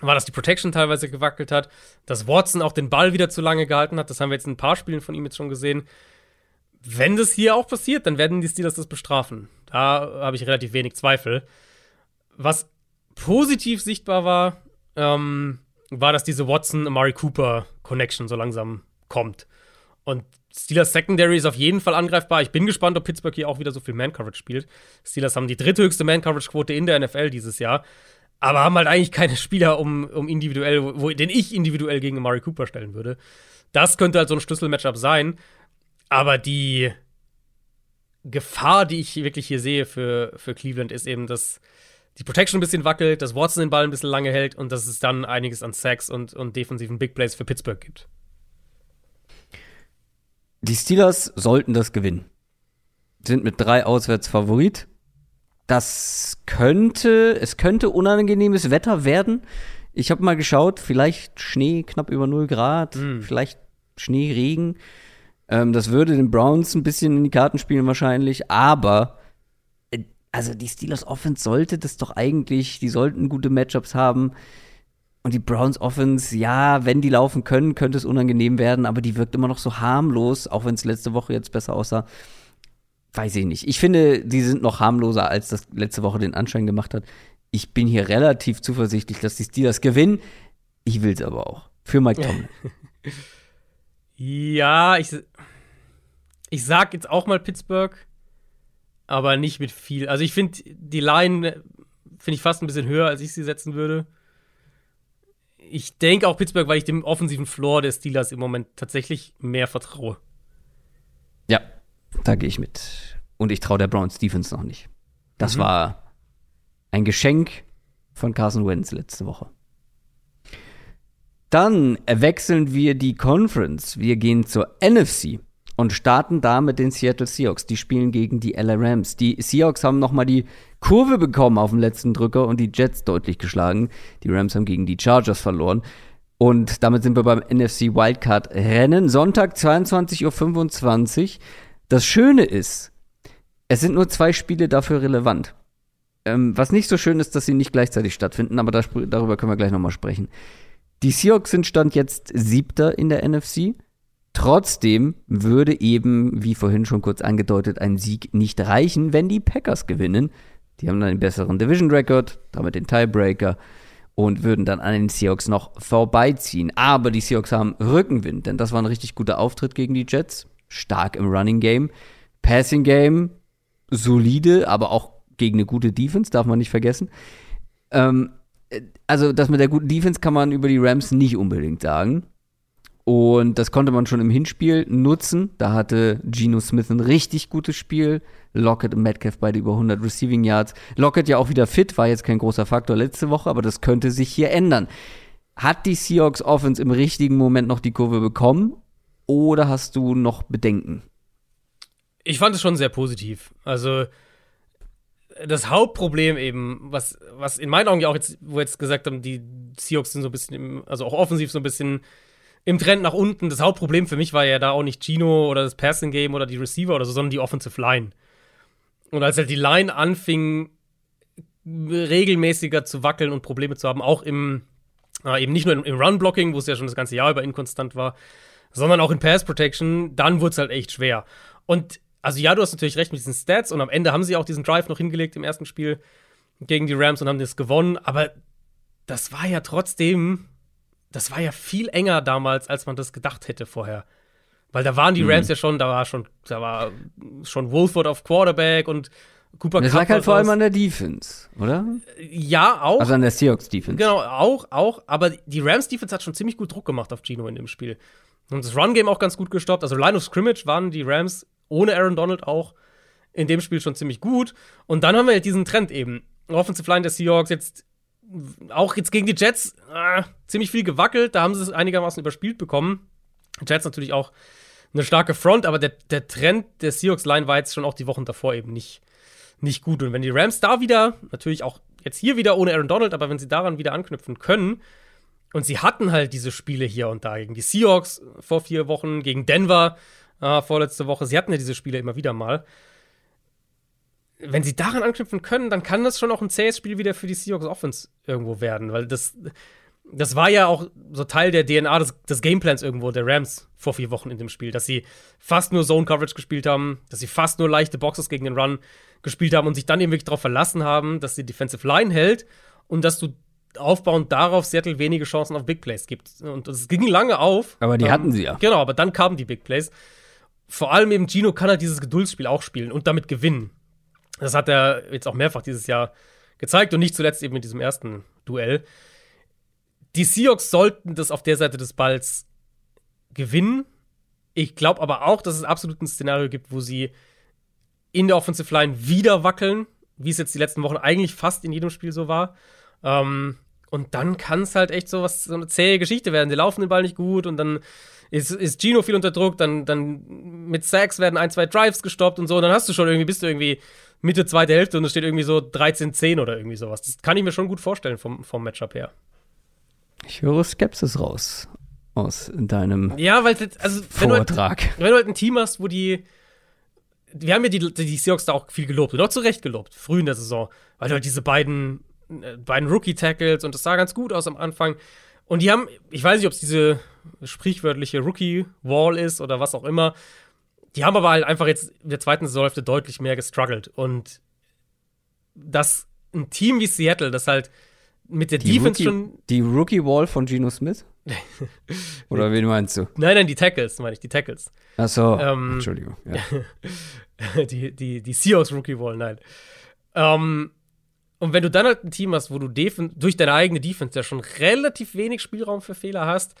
war, dass die Protection teilweise gewackelt hat, dass Watson auch den Ball wieder zu lange gehalten hat. Das haben wir jetzt in ein paar Spielen von ihm jetzt schon gesehen. Wenn das hier auch passiert, dann werden die Steelers das bestrafen. Da habe ich relativ wenig Zweifel. Was positiv sichtbar war, ähm, war, dass diese Watson-Amari Cooper-Connection so langsam kommt. Und Steelers Secondary ist auf jeden Fall angreifbar. Ich bin gespannt, ob Pittsburgh hier auch wieder so viel Man-Coverage spielt. Steelers haben die dritthöchste Man-Coverage-Quote in der NFL dieses Jahr, aber haben halt eigentlich keine Spieler, um, um individuell, wo, den ich individuell gegen Amari Cooper stellen würde. Das könnte halt so ein Schlüssel-Matchup sein. Aber die Gefahr, die ich wirklich hier sehe für, für Cleveland, ist eben, dass die Protection ein bisschen wackelt, dass Watson den Ball ein bisschen lange hält und dass es dann einiges an Sacks und, und defensiven Big Plays für Pittsburgh gibt. Die Steelers sollten das gewinnen. Sind mit drei auswärts Favorit. Das könnte, es könnte unangenehmes Wetter werden. Ich habe mal geschaut, vielleicht Schnee knapp über 0 Grad, mm. vielleicht Schneeregen. Ähm, das würde den Browns ein bisschen in die Karten spielen wahrscheinlich, aber also die Steelers Offense sollte das doch eigentlich, die sollten gute Matchups haben. Und die Browns Offense, ja, wenn die laufen können, könnte es unangenehm werden, aber die wirkt immer noch so harmlos, auch wenn es letzte Woche jetzt besser aussah. Weiß ich nicht. Ich finde, die sind noch harmloser, als das letzte Woche den Anschein gemacht hat. Ich bin hier relativ zuversichtlich, dass die Steelers gewinnen. Ich will es aber auch. Für Mike Tomlin. ja, ich, ich sag jetzt auch mal Pittsburgh aber nicht mit viel. Also ich finde die Line finde ich fast ein bisschen höher, als ich sie setzen würde. Ich denke auch Pittsburgh, weil ich dem offensiven Floor der Steelers im Moment tatsächlich mehr vertraue. Ja, da gehe ich mit. Und ich traue der Browns Defense noch nicht. Das mhm. war ein Geschenk von Carson Wentz letzte Woche. Dann wechseln wir die Conference. Wir gehen zur NFC und starten da mit den Seattle Seahawks. Die spielen gegen die LA Rams. Die Seahawks haben nochmal die Kurve bekommen auf dem letzten Drücker und die Jets deutlich geschlagen. Die Rams haben gegen die Chargers verloren. Und damit sind wir beim NFC Wildcard Rennen. Sonntag 22.25 Uhr. Das Schöne ist, es sind nur zwei Spiele dafür relevant. Ähm, was nicht so schön ist, dass sie nicht gleichzeitig stattfinden, aber das, darüber können wir gleich nochmal sprechen. Die Seahawks sind Stand jetzt Siebter in der NFC. Trotzdem würde eben, wie vorhin schon kurz angedeutet, ein Sieg nicht reichen, wenn die Packers gewinnen. Die haben dann einen besseren Division Record, damit den Tiebreaker. und würden dann an den Seahawks noch vorbeiziehen. Aber die Seahawks haben Rückenwind, denn das war ein richtig guter Auftritt gegen die Jets. Stark im Running Game. Passing Game solide, aber auch gegen eine gute Defense, darf man nicht vergessen. Ähm, also, das mit der guten Defense kann man über die Rams nicht unbedingt sagen. Und das konnte man schon im Hinspiel nutzen. Da hatte Geno Smith ein richtig gutes Spiel. Lockett und Metcalf beide über 100 Receiving Yards. Lockett ja auch wieder fit, war jetzt kein großer Faktor letzte Woche, aber das könnte sich hier ändern. Hat die Seahawks Offense im richtigen Moment noch die Kurve bekommen oder hast du noch Bedenken? Ich fand es schon sehr positiv. Also das Hauptproblem eben, was, was in meinen Augen ja auch jetzt, wo jetzt gesagt haben, die Seahawks sind so ein bisschen, im, also auch offensiv so ein bisschen im Trend nach unten. Das Hauptproblem für mich war ja da auch nicht Gino oder das Passing Game oder die Receiver oder so, sondern die Offensive Line. Und als halt die Line anfing, regelmäßiger zu wackeln und Probleme zu haben, auch im, äh, eben nicht nur im, im Run-Blocking, wo es ja schon das ganze Jahr über inkonstant war, sondern auch in Pass Protection, dann wurde es halt echt schwer. Und also ja, du hast natürlich recht mit diesen Stats und am Ende haben sie auch diesen Drive noch hingelegt im ersten Spiel gegen die Rams und haben das gewonnen, aber das war ja trotzdem das war ja viel enger damals, als man das gedacht hätte vorher. Weil da waren die mhm. Rams mhm. ja schon, da war schon, da war schon Wolford auf Quarterback und Cooper Das lag halt vor allem an der Defense, oder? Ja, auch. Also an der Seahawks Defense. Genau, auch, auch. Aber die Rams Defense hat schon ziemlich gut Druck gemacht auf Gino in dem Spiel. Und das Run Game auch ganz gut gestoppt. Also Line of Scrimmage waren die Rams ohne Aaron Donald auch in dem Spiel schon ziemlich gut. Und dann haben wir halt diesen Trend eben. Offensive Line der Seahawks jetzt auch jetzt gegen die Jets äh, ziemlich viel gewackelt. Da haben sie es einigermaßen überspielt bekommen. Jets natürlich auch eine starke Front, aber der, der Trend der Seahawks-Line war jetzt schon auch die Wochen davor eben nicht, nicht gut. Und wenn die Rams da wieder, natürlich auch jetzt hier wieder ohne Aaron Donald, aber wenn sie daran wieder anknüpfen können, und sie hatten halt diese Spiele hier und da gegen die Seahawks vor vier Wochen, gegen Denver äh, vorletzte Woche, sie hatten ja diese Spiele immer wieder mal wenn sie daran anknüpfen können, dann kann das schon auch ein zähes Spiel wieder für die Seahawks Offense irgendwo werden, weil das, das war ja auch so Teil der DNA des, des Gameplans irgendwo der Rams vor vier Wochen in dem Spiel, dass sie fast nur Zone Coverage gespielt haben, dass sie fast nur leichte Boxes gegen den Run gespielt haben und sich dann eben wirklich darauf verlassen haben, dass die Defensive Line hält und dass du aufbauend darauf Seattle wenige Chancen auf Big Plays gibt. Und es ging lange auf. Aber die ähm, hatten sie ja. Genau, aber dann kamen die Big Plays. Vor allem eben Gino kann halt dieses Geduldsspiel auch spielen und damit gewinnen. Das hat er jetzt auch mehrfach dieses Jahr gezeigt und nicht zuletzt eben in diesem ersten Duell. Die Seahawks sollten das auf der Seite des Balls gewinnen. Ich glaube aber auch, dass es absolut ein Szenario gibt, wo sie in der Offensive Line wieder wackeln, wie es jetzt die letzten Wochen eigentlich fast in jedem Spiel so war. Ähm, und dann kann es halt echt so was, so eine zähe Geschichte werden. Sie laufen den Ball nicht gut und dann ist, ist Gino viel unter Druck, dann, dann mit Sacks werden ein, zwei Drives gestoppt und so, und dann hast du schon irgendwie, bist du irgendwie Mitte zweite Hälfte und es steht irgendwie so 13-10 oder irgendwie sowas. Das kann ich mir schon gut vorstellen vom, vom Matchup her. Ich höre Skepsis raus aus deinem ja, weil, also, wenn Vortrag. Du halt, wenn du halt ein Team hast, wo die wir haben ja die, die Seahawks da auch viel gelobt und auch zu Recht gelobt, früh in der Saison, weil du halt diese beiden, äh, beiden Rookie-Tackles und das sah ganz gut aus am Anfang. Und die haben, ich weiß nicht, ob es diese sprichwörtliche Rookie-Wall ist oder was auch immer, die haben aber halt einfach jetzt in der zweiten Saisonhälfte deutlich mehr gestruggelt. Und dass ein Team wie Seattle, das halt mit der die Defense Rookie, schon. Die Rookie-Wall von Geno Smith? Oder wen meinst du? Nein, nein, die Tackles, meine ich, die Tackles. Ach so, ähm, Entschuldigung. Ja. die, die, die Seahawks Rookie-Wall, nein. Ähm, und wenn du dann halt ein Team hast, wo du durch deine eigene Defense ja schon relativ wenig Spielraum für Fehler hast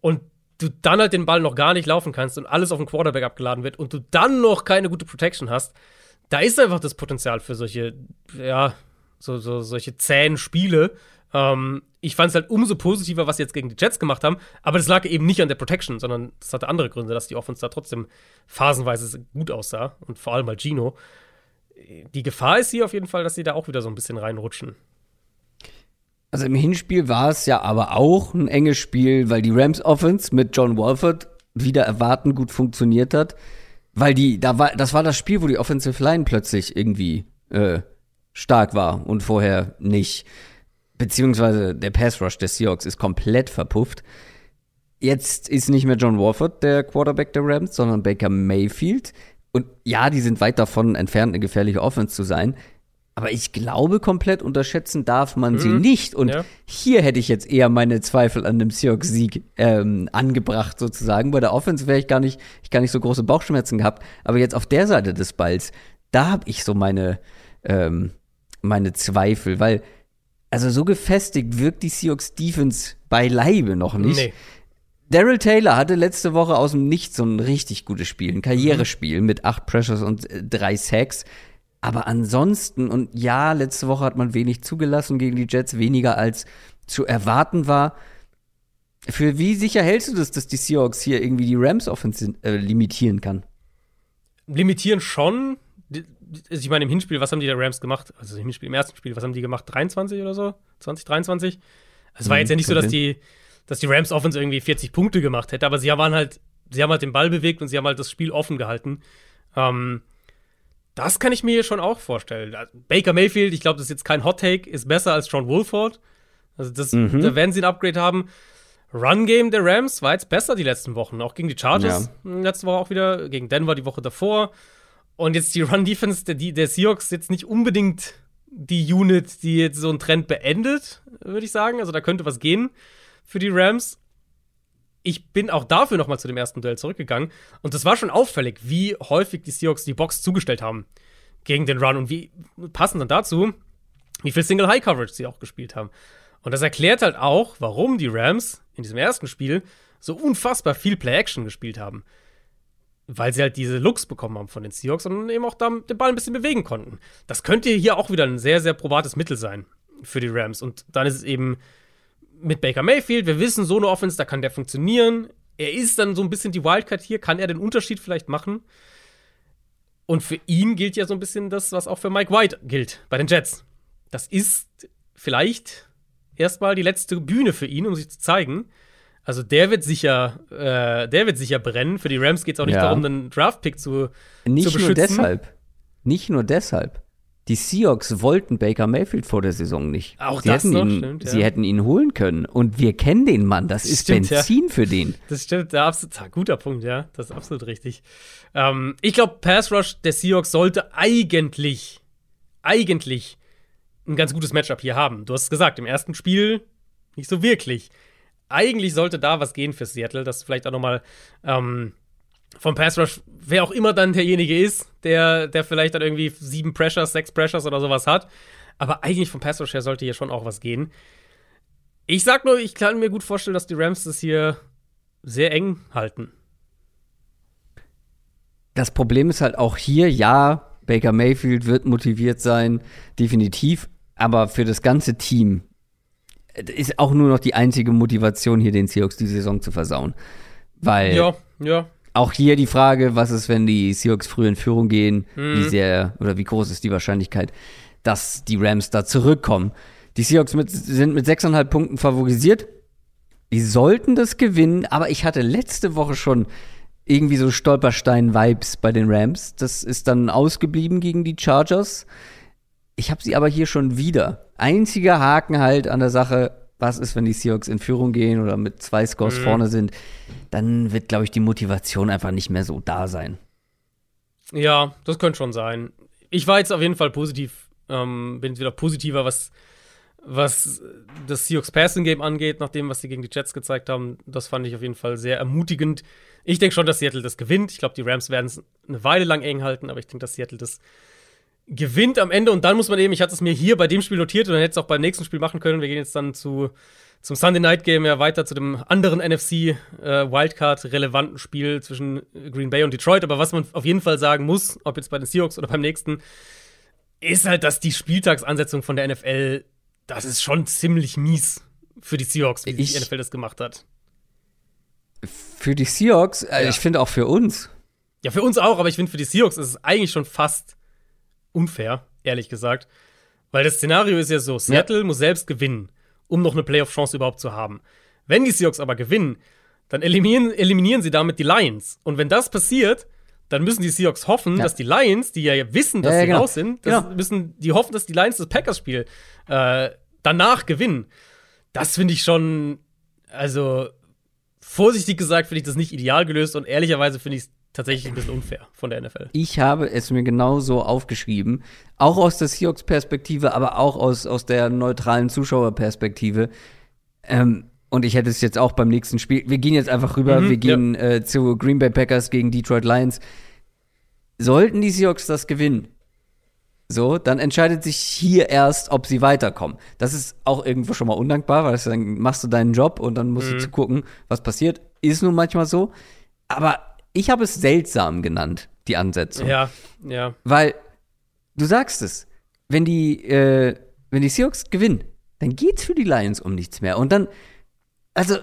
und du dann halt den Ball noch gar nicht laufen kannst und alles auf den Quarterback abgeladen wird und du dann noch keine gute Protection hast, da ist einfach das Potenzial für solche, ja, so, so solche zähen Spiele. Ähm, ich fand es halt umso positiver, was sie jetzt gegen die Jets gemacht haben, aber das lag eben nicht an der Protection, sondern das hatte andere Gründe, dass die Offense da trotzdem phasenweise gut aussah und vor allem mal Gino. Die Gefahr ist hier auf jeden Fall, dass sie da auch wieder so ein bisschen reinrutschen. Also im Hinspiel war es ja aber auch ein enges Spiel, weil die Rams Offense mit John Wolford wieder erwarten gut funktioniert hat. Weil die, da war, das war das Spiel, wo die Offensive Line plötzlich irgendwie äh, stark war und vorher nicht. Beziehungsweise der Pass Rush des Seahawks ist komplett verpufft. Jetzt ist nicht mehr John Wolford der Quarterback der Rams, sondern Baker Mayfield. Und ja, die sind weit davon entfernt, eine gefährliche Offense zu sein. Aber ich glaube, komplett unterschätzen darf man sie Mhm. nicht. Und Ja. hier hätte ich jetzt eher meine Zweifel an dem Seahawks-Sieg ähm, angebracht, sozusagen. Bei der Offense wäre ich gar nicht, ich gar nicht so große Bauchschmerzen gehabt. Aber jetzt auf der Seite des Balls, da habe ich so meine, ähm, meine Zweifel, weil, also so gefestigt wirkt die Seahawks-Defense beileibe noch nicht. Nee. Daryl Taylor hatte letzte Woche aus dem Nichts so ein richtig gutes Spiel, ein Karrierespiel mit acht Pressures und äh, drei Sacks. Aber ansonsten, und ja, letzte Woche hat man wenig zugelassen gegen die Jets, weniger als zu erwarten war. Für wie sicher hältst du das, dass die Seahawks hier irgendwie die Rams Offense äh, limitieren kann? limitieren schon. Also ich meine, im Hinspiel, was haben die der Rams gemacht? Also im Hinspiel, im ersten Spiel, was haben die gemacht? 23 oder so? 2023? Also es war Mhm, jetzt ja nicht so, dass die, dass die Rams Offense irgendwie 40 Punkte gemacht hätte, aber sie waren halt, sie haben halt den Ball bewegt und sie haben halt das Spiel offen gehalten. Ähm, das kann ich mir schon auch vorstellen. Also Baker Mayfield, ich glaube, das ist jetzt kein Hot Take, ist besser als John Wolford. Also das, Mhm. da werden sie ein Upgrade haben. Run-Game der Rams war jetzt besser die letzten Wochen, auch gegen die Chargers mh, letzte Woche auch wieder, gegen Denver die Woche davor. Und jetzt die Run-Defense der, der Seahawks jetzt nicht unbedingt die Unit, die jetzt so einen Trend beendet, würde ich sagen. Also da könnte was gehen für die Rams. Ich bin auch dafür noch mal zu dem ersten Duell zurückgegangen. Und das war schon auffällig, wie häufig die Seahawks die Box zugestellt haben gegen den Run und wie passend dann dazu, wie viel Single High Coverage sie auch gespielt haben. Und das erklärt halt auch, warum die Rams in diesem ersten Spiel so unfassbar viel Play-Action gespielt haben. Weil sie halt diese Looks bekommen haben von den Seahawks und eben auch da den Ball ein bisschen bewegen konnten. Das könnte hier auch wieder ein sehr, sehr probates Mittel sein für die Rams. Und dann ist es eben mit Baker Mayfield, wir wissen, so eine Offense, da kann der funktionieren. Er ist dann so ein bisschen die Wildcard hier, kann er den Unterschied vielleicht machen? Und für ihn gilt ja so ein bisschen das, was auch für Mike White gilt bei den Jets. Das ist vielleicht erstmal die letzte Bühne für ihn, um sich zu zeigen. Also der wird sicher, äh, der wird sicher brennen. Für die Rams geht es auch nicht Ja. darum, einen Draft-Pick zu, Nicht zu nur beschützen. deshalb. Nicht nur deshalb. Die Seahawks wollten Baker Mayfield vor der Saison nicht. Auch sie das hätten noch, ihn, stimmt, ja. Sie hätten ihn holen können. Und wir kennen den Mann. Das ist Stimmt, ja. Benzin für den. Das stimmt, der absolut, ah, guter Punkt, ja. Das ist absolut richtig. Ähm, ich glaube, Pass Rush der Seahawks sollte eigentlich, eigentlich ein ganz gutes Matchup hier haben. Du hast es gesagt, im ersten Spiel nicht so wirklich. Eigentlich sollte da was gehen für Seattle, dass vielleicht auch noch mal ähm, vom Pass Rush, wer auch immer dann derjenige ist, der, der vielleicht dann irgendwie sieben Pressures, sechs Pressures oder sowas hat. Aber eigentlich vom Pass Rush her sollte hier schon auch was gehen. Ich sag nur, ich kann mir gut vorstellen, dass die Rams das hier sehr eng halten. Das Problem ist halt auch hier, ja, Baker Mayfield wird motiviert sein, definitiv, aber für das ganze Team ist auch nur noch die einzige Motivation, hier den Seahawks die Saison zu versauen. Weil Ja, ja. auch hier die Frage, was ist, wenn die Seahawks früh in Führung gehen, Mhm. wie sehr oder wie groß ist die Wahrscheinlichkeit, dass die Rams da zurückkommen. Die Seahawks mit, sind mit 6,5 Punkten favorisiert. Die sollten das gewinnen, aber ich hatte letzte Woche schon irgendwie so Stolperstein-Vibes bei den Rams. Das ist dann ausgeblieben gegen die Chargers. Ich habe sie aber hier schon wieder. Einziger Haken halt an der Sache, was ist, wenn die Seahawks in Führung gehen oder mit zwei Scores Mhm. vorne sind, dann wird, glaube ich, die Motivation einfach nicht mehr so da sein. Ja, das könnte schon sein. Ich war jetzt auf jeden Fall positiv, ähm, bin jetzt wieder positiver, was, was das Seahawks Passing Game angeht, nach dem, was sie gegen die Jets gezeigt haben. Das fand ich auf jeden Fall sehr ermutigend. Ich denke schon, dass Seattle das gewinnt. Ich glaube, die Rams werden es eine Weile lang eng halten, aber ich denke, dass Seattle das gewinnt am Ende. Und dann muss man eben, ich hatte es mir hier bei dem Spiel notiert und dann hätte es auch beim nächsten Spiel machen können. Wir gehen jetzt dann zu, zum Sunday Night Game ja weiter zu dem anderen NFC äh, Wildcard relevanten Spiel zwischen Green Bay und Detroit. Aber was man auf jeden Fall sagen muss, ob jetzt bei den Seahawks oder beim nächsten, ist halt, dass die Spieltagsansetzung von der NFL, das ist schon ziemlich mies für die Seahawks, wie Ich- die NFL das gemacht hat. Für die Seahawks, äh, Ja. ich finde auch für uns. Ja, für uns auch, aber ich finde, für die Seahawks ist es eigentlich schon fast unfair, ehrlich gesagt. Weil das Szenario ist ja so: Seattle muss selbst gewinnen, um noch eine Playoff-Chance überhaupt zu haben. Wenn die Seahawks aber gewinnen, dann eliminieren, eliminieren sie damit die Lions. Und wenn das passiert, dann müssen die Seahawks hoffen, Ja. dass die Lions, die ja wissen, dass Ja, ja, sie genau. raus sind, Genau. müssen die hoffen, dass die Lions das Packers-Spiel äh, danach gewinnen. Das finde ich schon, also vorsichtig gesagt, finde ich das nicht ideal gelöst und ehrlicherweise finde ich es tatsächlich ein bisschen unfair von der NFL. Ich habe es mir genauso aufgeschrieben, auch aus der Seahawks-Perspektive, aber auch aus, aus der neutralen Zuschauerperspektive. Ähm, und ich hätte es jetzt auch beim nächsten Spiel. Wir gehen jetzt einfach rüber, Mhm, wir gehen äh, zu Green Bay Packers gegen Detroit Lions. Sollten die Seahawks das gewinnen, so, dann entscheidet sich hier erst, ob sie weiterkommen. Das ist auch irgendwo schon mal undankbar, weil dann machst du deinen Job und dann musst Mhm. du gucken, was passiert. Ist nun manchmal so. Aber ich habe es seltsam genannt, die Ansetzung. Ja, ja. Weil, du sagst es, wenn die, äh, wenn die Seahawks gewinnen, dann geht's für die Lions um nichts mehr. Und dann, also,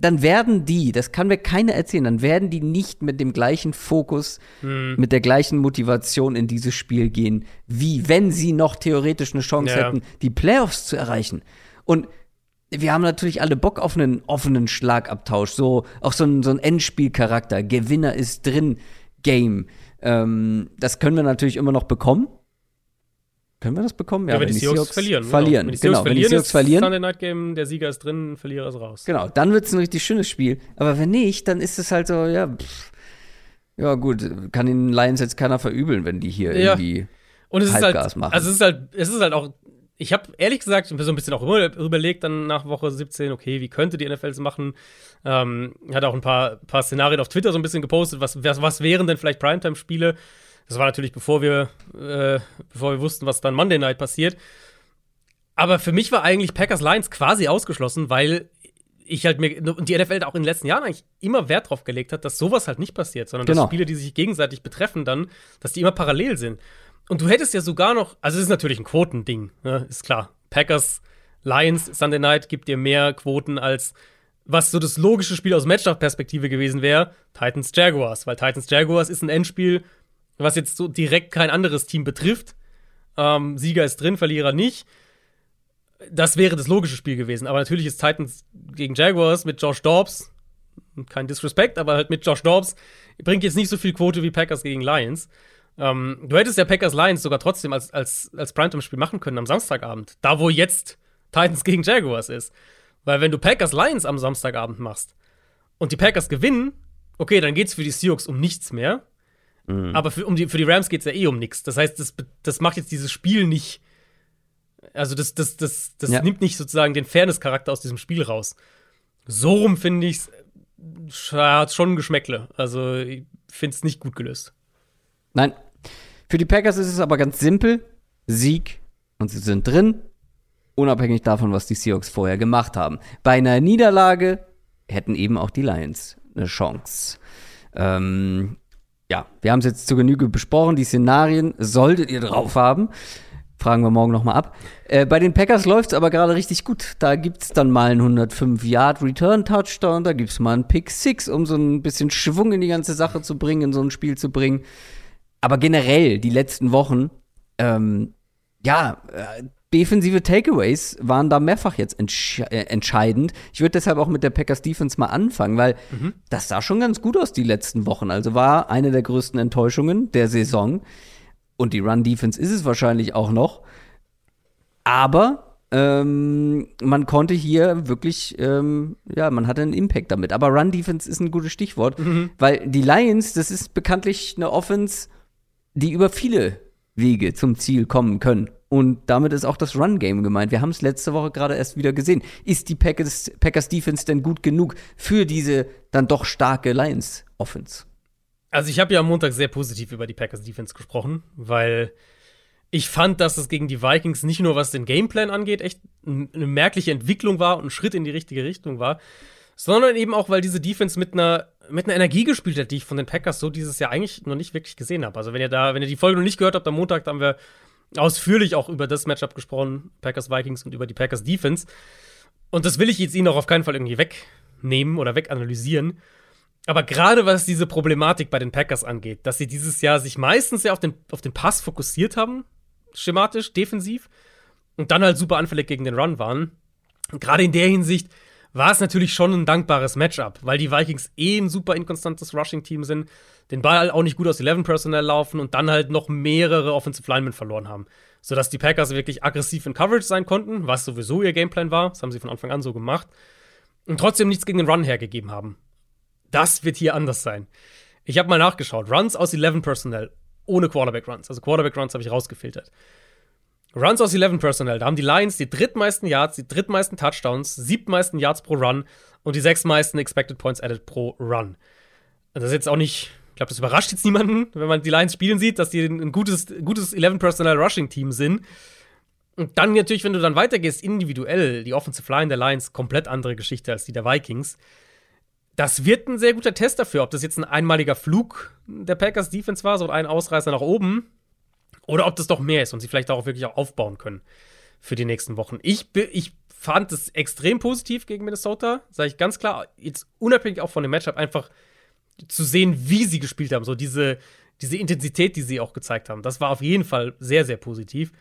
dann werden die, das kann mir keiner erzählen, dann werden die nicht mit dem gleichen Fokus, Hm. mit der gleichen Motivation in dieses Spiel gehen, wie wenn sie noch theoretisch eine Chance Ja. hätten, die Playoffs zu erreichen. Und wir haben natürlich alle Bock auf einen offenen Schlagabtausch, so auch so ein, so ein Endspielcharakter. Gewinner ist drin, Game. Ähm, das können wir natürlich immer noch bekommen. Können wir das bekommen? Ja, wenn die Seahawks verlieren. Verlieren, Wenn die genau. Seahawks Wenn die verlieren, Seahawks ist verlieren, Sunday Night Game, der Sieger ist drin, Verlierer ist raus. genau, dann wird es ein richtig schönes Spiel. Aber wenn nicht, dann ist es halt so, ja, pff, ja gut, kann den Lions jetzt keiner verübeln, wenn die hier Ja. irgendwie Und es ist halt, Halbgas machen. also es ist halt, es ist halt auch, ich habe ehrlich gesagt so ein bisschen auch über, überlegt dann nach Woche 17, okay, wie könnte die NFL es machen? Ähm, hat auch ein paar, paar Szenarien auf Twitter so ein bisschen gepostet, was, was, was wären denn vielleicht Primetime-Spiele? Das war natürlich bevor wir, äh, bevor wir wussten, was dann Monday Night passiert. Aber für mich war eigentlich Packers Lions quasi ausgeschlossen, weil ich halt mir und die NFL auch in den letzten Jahren eigentlich immer Wert drauf gelegt hat, dass sowas halt nicht passiert, sondern Genau. dass Spiele, die sich gegenseitig betreffen, dann, dass die immer parallel sind. Und du hättest ja sogar noch, also es ist natürlich ein Quotending, ne, ist klar. Packers, Lions, Sunday Night gibt dir mehr Quoten als was so das logische Spiel aus Matchup-Perspektive gewesen wäre, Titans Jaguars, weil Titans Jaguars ist ein Endspiel, was jetzt so direkt kein anderes Team betrifft. Ähm, Sieger ist drin, Verlierer nicht. Das wäre das logische Spiel gewesen. Aber natürlich ist Titans gegen Jaguars mit Josh Dobbs, kein Disrespect, aber halt mit Josh Dobbs, bringt jetzt nicht so viel Quote wie Packers gegen Lions. Ähm, du hättest ja Packers Lions sogar trotzdem als, als, als Primetime-Spiel machen können am Samstagabend. Da, wo jetzt Titans gegen Jaguars ist. Weil wenn du Packers Lions am Samstagabend machst und die Packers gewinnen, okay, dann geht's für die Seahawks um nichts mehr. Aber für, um die, für die Rams geht's ja eh um nichts. Das heißt, das, das macht jetzt dieses Spiel nicht. Also, das, das, das, das Ja. nimmt nicht sozusagen den Fairness-Charakter aus diesem Spiel raus. So rum finde ich's äh, hat schon ein Geschmäckle. Also, ich finde es nicht gut gelöst. Nein. Für die Packers ist es aber ganz simpel. Sieg und sie sind drin, unabhängig davon, was die Seahawks vorher gemacht haben. Bei einer Niederlage hätten eben auch die Lions eine Chance. Ähm, ja, wir haben es jetzt zur Genüge besprochen. Die Szenarien solltet ihr drauf haben. Fragen wir morgen nochmal ab. Äh, bei den Packers läuft es aber gerade richtig gut. Da gibt es dann mal einen 105-Yard-Return-Touchdown, da gibt es mal einen Pick-Six, um so ein bisschen Schwung in die ganze Sache zu bringen, in so ein Spiel zu bringen. Aber generell, die letzten Wochen, ähm, ja, äh, defensive Takeaways waren da mehrfach jetzt entsch äh, entscheidend. Ich würde deshalb auch mit der Packers Defense mal anfangen, weil das sah schon ganz gut aus die letzten Wochen. Also war eine der größten Enttäuschungen der Saison. Und die Run-Defense ist es wahrscheinlich auch noch. Aber ähm, man konnte hier wirklich, ähm, ja, man hatte einen Impact damit. Aber Run-Defense ist ein gutes Stichwort, weil die Lions, das ist bekanntlich eine Offense, die über viele Wege zum Ziel kommen können. Und damit ist auch das Run-Game gemeint. Wir haben es letzte Woche gerade erst wieder gesehen. Ist die Packers, Packers Defense denn gut genug für diese dann doch starke Lions-Offense? Also, ich habe ja am Montag sehr positiv über die Packers Defense gesprochen, weil ich fand, dass es gegen die Vikings nicht nur was den Gameplan angeht, echt eine merkliche Entwicklung war und ein Schritt in die richtige Richtung war, sondern eben auch, weil diese Defense mit einer mit einer Energie gespielt hat, die ich von den Packers so dieses Jahr eigentlich noch nicht wirklich gesehen habe. Also wenn ihr da, wenn ihr die Folge noch nicht gehört habt am Montag, haben wir ausführlich auch über das Matchup gesprochen, Packers Vikings und über die Packers Defense. Und das will ich jetzt Ihnen auch auf keinen Fall irgendwie wegnehmen oder weganalysieren. Aber gerade was diese Problematik bei den Packers angeht, dass sie dieses Jahr sich meistens sehr auf den, auf den Pass fokussiert haben, schematisch, defensiv, und dann halt super anfällig gegen den Run waren. Gerade in der Hinsicht war es natürlich schon ein dankbares Matchup, weil die Vikings eh ein super inkonstantes Rushing-Team sind, den Ball auch nicht gut aus 11 Personnel laufen und dann halt noch mehrere Offensive Linemen verloren haben. Sodass die Packers wirklich aggressiv in Coverage sein konnten, was sowieso ihr Gameplan war. Das haben sie von Anfang an so gemacht. Und trotzdem nichts gegen den Run hergegeben haben. Das wird hier anders sein. Ich habe mal nachgeschaut. Runs aus 11 Personnel ohne Quarterback Runs. Also Quarterback Runs habe ich rausgefiltert. Runs aus 11 Personnel. Da haben die Lions die drittmeisten Yards, die drittmeisten Touchdowns, siebtmeisten Yards pro Run und die sechstmeisten Expected Points added pro Run. Das ist jetzt auch nicht, ich glaube, das überrascht jetzt niemanden, wenn man die Lions spielen sieht, dass die ein gutes, gutes 11 Personnel Rushing Team sind. Und dann natürlich, wenn du dann weitergehst, individuell, die Offensive Line der Lions, komplett andere Geschichte als die der Vikings. Das wird ein sehr guter Test dafür, ob das jetzt ein einmaliger Flug der Packers Defense war, so ein Ausreißer nach oben, oder ob das doch mehr ist und sie vielleicht darauf wirklich auch aufbauen können für die nächsten Wochen. Ich, ich fand es extrem positiv gegen Minnesota, sage ich ganz klar, jetzt unabhängig auch von dem Matchup, einfach zu sehen, wie sie gespielt haben, so diese, diese Intensität, die sie auch gezeigt haben. Das war auf jeden Fall sehr, sehr positiv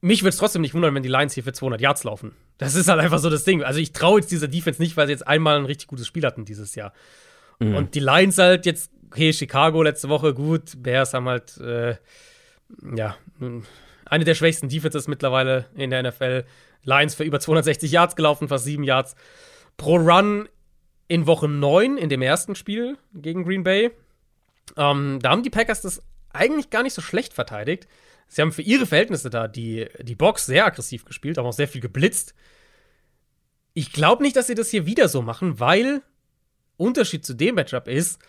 mich würde es trotzdem nicht wundern, wenn die Lions hier für 200 Yards laufen. Das ist halt einfach so das Ding. Also ich traue jetzt dieser Defense nicht, weil sie jetzt einmal ein richtig gutes Spiel hatten dieses Jahr. Mhm. Und die Lions halt jetzt, okay, Chicago letzte Woche gut, Bears haben halt, äh, ja, eine der schwächsten Defenses mittlerweile in der NFL. Lions für über 260 Yards gelaufen, fast 7 Yards pro Run in Woche 9 in dem ersten Spiel gegen Green Bay. Ähm, da haben die Packers das eigentlich gar nicht so schlecht verteidigt. Sie haben für ihre Verhältnisse da die, die Box sehr aggressiv gespielt, haben auch sehr viel geblitzt. Ich glaube nicht, dass sie das hier wieder so machen, weil Unterschied zu dem Matchup ist,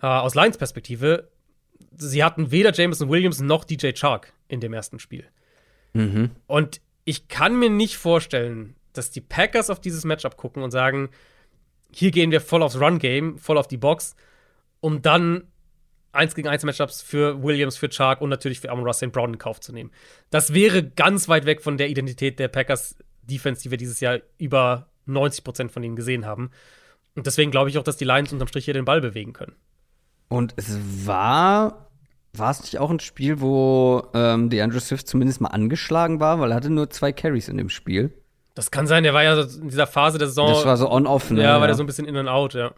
äh, aus Lions Perspektive, sie hatten weder Jameson Williams noch DJ Chark in dem ersten Spiel. Mhm. Und ich kann mir nicht vorstellen, dass die Packers auf dieses Matchup gucken und sagen, hier gehen wir voll aufs Run-Game, voll auf die Box, um dann 1 gegen 1 Matchups für Williams, für Chark und natürlich für Amon St. Brown in Kauf zu nehmen. Das wäre ganz weit weg von der Identität der Packers Defense, die wir dieses Jahr über 90 Prozent von ihnen gesehen haben. Und deswegen glaube ich auch, dass die Lions unterm Strich hier den Ball bewegen können. Und es war, war es nicht auch ein Spiel, wo ähm, Andrew Swift zumindest mal angeschlagen war, weil er hatte nur zwei Carries in dem Spiel. Das kann sein, der war ja in dieser Phase der Saison. Das war so on-off, ne? Ja, war der so ein bisschen in and out, ja.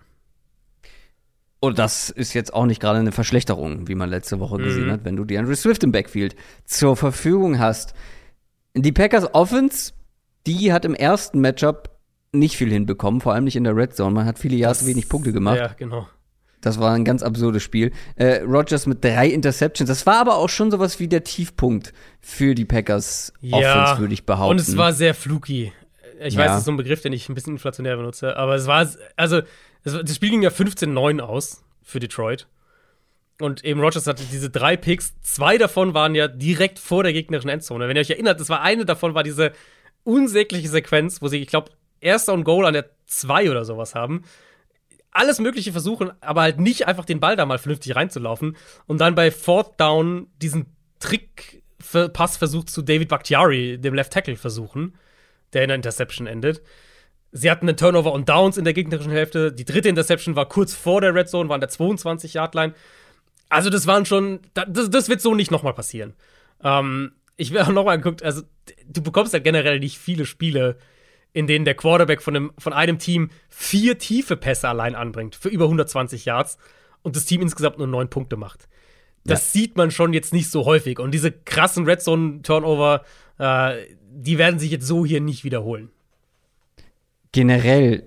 Und das ist jetzt auch nicht gerade eine Verschlechterung, wie man letzte Woche mhm. gesehen hat, wenn du die Andrew Swift im Backfield zur Verfügung hast. Die Packers Offense, die hat im ersten Matchup nicht viel hinbekommen, vor allem nicht in der Red Zone. Man hat viele Yards, wenig Punkte gemacht. Ja, genau. Das war ein ganz absurdes Spiel. Äh, Rogers mit drei Interceptions. Das war aber auch schon sowas wie der Tiefpunkt für die Packers ja, Offense, würde ich behaupten. Und es war sehr fluky. Ich ja. weiß, das ist so ein Begriff, den ich ein bisschen inflationär benutze, aber es war, also das Spiel ging ja 15-9 aus für Detroit. Und eben Rogers hatte diese drei Picks. Zwei davon waren ja direkt vor der gegnerischen Endzone. Wenn ihr euch erinnert, das war eine davon, war diese unsägliche Sequenz, wo sie, ich glaube, erster und Goal an der 2 oder sowas haben. Alles Mögliche versuchen, aber halt nicht einfach den Ball da mal vernünftig reinzulaufen. Und dann bei Fourth Down diesen Trick-Pass versucht zu David Bakhtiari, dem Left Tackle, versuchen, der in einer Interception endet. Sie hatten einen Turnover und Downs in der gegnerischen Hälfte. Die dritte Interception war kurz vor der Red Zone, war an der 22-Yard-Line. Also, das waren schon, das, das wird so nicht nochmal passieren. Ähm, ich will auch nochmal geguckt, also, du bekommst ja generell nicht viele Spiele, in denen der Quarterback von einem, von einem Team vier tiefe Pässe allein anbringt, für über 120 Yards und das Team insgesamt nur neun Punkte macht. Das ja. sieht man schon jetzt nicht so häufig. Und diese krassen Red Zone-Turnover, äh, die werden sich jetzt so hier nicht wiederholen generell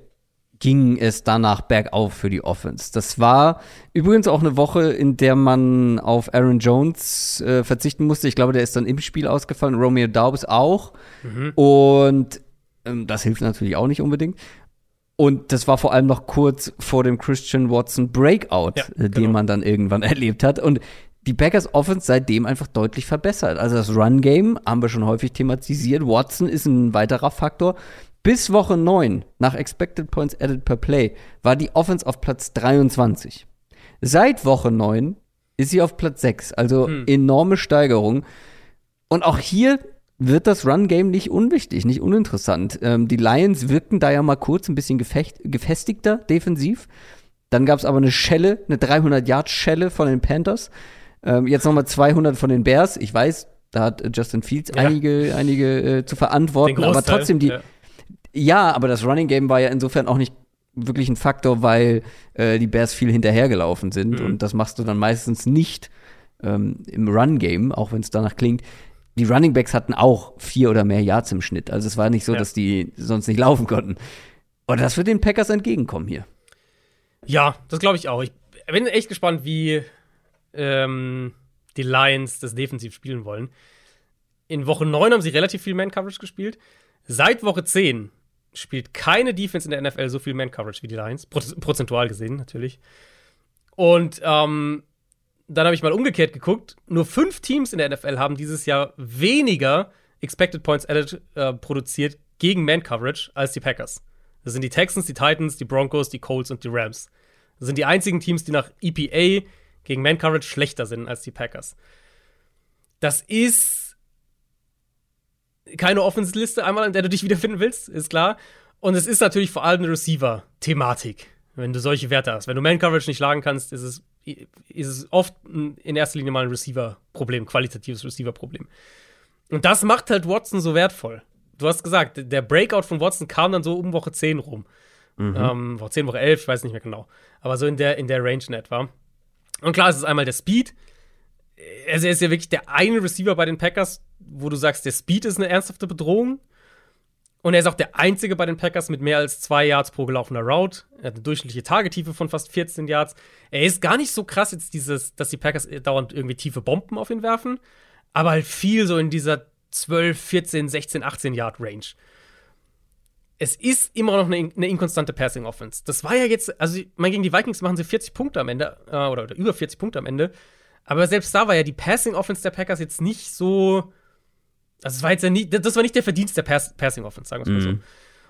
ging es danach bergauf für die Offense. Das war übrigens auch eine Woche, in der man auf Aaron Jones äh, verzichten musste. Ich glaube, der ist dann im Spiel ausgefallen. Romeo Daubs auch. Mhm. Und das hilft natürlich auch nicht unbedingt. Und das war vor allem noch kurz vor dem Christian Watson Breakout, ja, äh, den genau. man dann irgendwann erlebt hat. Und die Packers Offense seitdem einfach deutlich verbessert. Also das Run Game haben wir schon häufig thematisiert. Watson ist ein weiterer Faktor. Bis Woche 9 nach Expected Points Added per Play war die Offense auf Platz 23. Seit Woche 9 ist sie auf Platz 6, also hm. enorme Steigerung. Und auch hier wird das Run-Game nicht unwichtig, nicht uninteressant. Ähm, die Lions wirkten da ja mal kurz ein bisschen gefecht, gefestigter defensiv. Dann gab es aber eine Schelle, eine 300-Yard-Schelle von den Panthers. Ähm, jetzt nochmal 200 von den Bears. Ich weiß, da hat Justin Fields ja. einige, einige äh, zu verantworten, aber trotzdem die, ja. Ja, aber das Running Game war ja insofern auch nicht wirklich ein Faktor, weil äh, die Bears viel hinterhergelaufen sind. Mhm. Und das machst du dann meistens nicht ähm, im Run-Game, auch wenn es danach klingt. Die Running Backs hatten auch vier oder mehr Yards im Schnitt. Also es war nicht so, ja. dass die sonst nicht laufen konnten. Und das wird den Packers entgegenkommen hier. Ja, das glaube ich auch. Ich, bin echt gespannt, wie ähm, die Lions das defensiv spielen wollen. In Woche 9 haben sie relativ viel Man-Coverage gespielt. Seit Woche 10 spielt keine Defense in der NFL so viel Man-Coverage wie die Lions. Prozentual gesehen, natürlich. Und ähm, dann habe ich mal umgekehrt geguckt. Nur fünf Teams in der NFL haben dieses Jahr weniger Expected Points Added äh, produziert gegen Man-Coverage als die Packers. Das sind die Texans, die Titans, die Broncos, die Colts und die Rams. Das sind die einzigen Teams, die nach EPA gegen Man-Coverage schlechter sind als die Packers. Das ist keine Offensliste einmal, in der du dich wiederfinden willst, ist klar. Und es ist natürlich vor allem eine Receiver-Thematik, wenn du solche Werte hast. Wenn du Man-Coverage nicht schlagen kannst, ist es, ist es oft in erster Linie mal ein Receiver-Problem, qualitatives Receiver-Problem. Und das macht halt Watson so wertvoll. Du hast gesagt, der Breakout von Watson kam dann so um Woche 10 rum. Mhm. Ähm, Woche 10, Woche 11, ich weiß nicht mehr genau. Aber so in der, in der Range in etwa. Und klar, es ist einmal der Speed. Also er ist ja wirklich der eine Receiver bei den Packers, wo du sagst, der Speed ist eine ernsthafte Bedrohung. Und er ist auch der einzige bei den Packers mit mehr als zwei Yards pro gelaufener Route. Er hat eine durchschnittliche Tagetiefe von fast 14 Yards. Er ist gar nicht so krass jetzt dieses, dass die Packers dauernd irgendwie tiefe Bomben auf ihn werfen, aber halt viel so in dieser 12, 14, 16, 18 Yard Range. Es ist immer noch eine, eine inkonstante Passing Offense. Das war ja jetzt, also man, gegen die Vikings machen sie 40 Punkte am Ende, äh, oder, oder über 40 Punkte am Ende. Aber selbst da war ja die Passing Offense der Packers jetzt nicht so also, das war jetzt ja nie, das war nicht der Verdienst der Pass Passing Offense, sagen wir es mal mhm. so.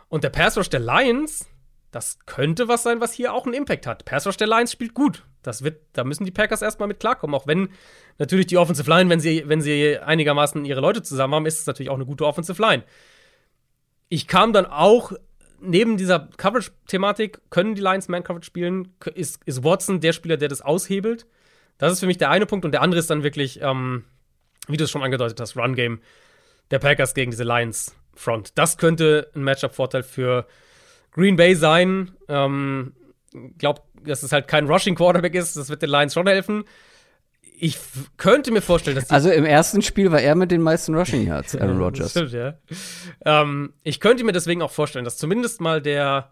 Und der Pass Rush der Lions, das könnte was sein, was hier auch einen Impact hat. Pass Rush der Lions spielt gut. Das wird, da müssen die Packers erstmal mit klarkommen. Auch wenn natürlich die Offensive Line, wenn sie, wenn sie einigermaßen ihre Leute zusammen haben, ist es natürlich auch eine gute Offensive Line. Ich kam dann auch, neben dieser Coverage-Thematik, können die Lions Man-Coverage spielen? Ist, ist Watson der Spieler, der das aushebelt? Das ist für mich der eine Punkt. Und der andere ist dann wirklich, ähm, wie du es schon angedeutet hast, Run-Game der Packers gegen diese Lions Front. Das könnte ein Matchup-Vorteil für Green Bay sein. Ähm, glaube, dass es halt kein Rushing Quarterback ist. Das wird den Lions schon helfen. Ich könnte mir vorstellen, dass Also im ersten Spiel war er mit den meisten Rushing Yards, Aaron Rodgers. stimmt, ja. Ähm, ich könnte mir deswegen auch vorstellen, dass zumindest mal der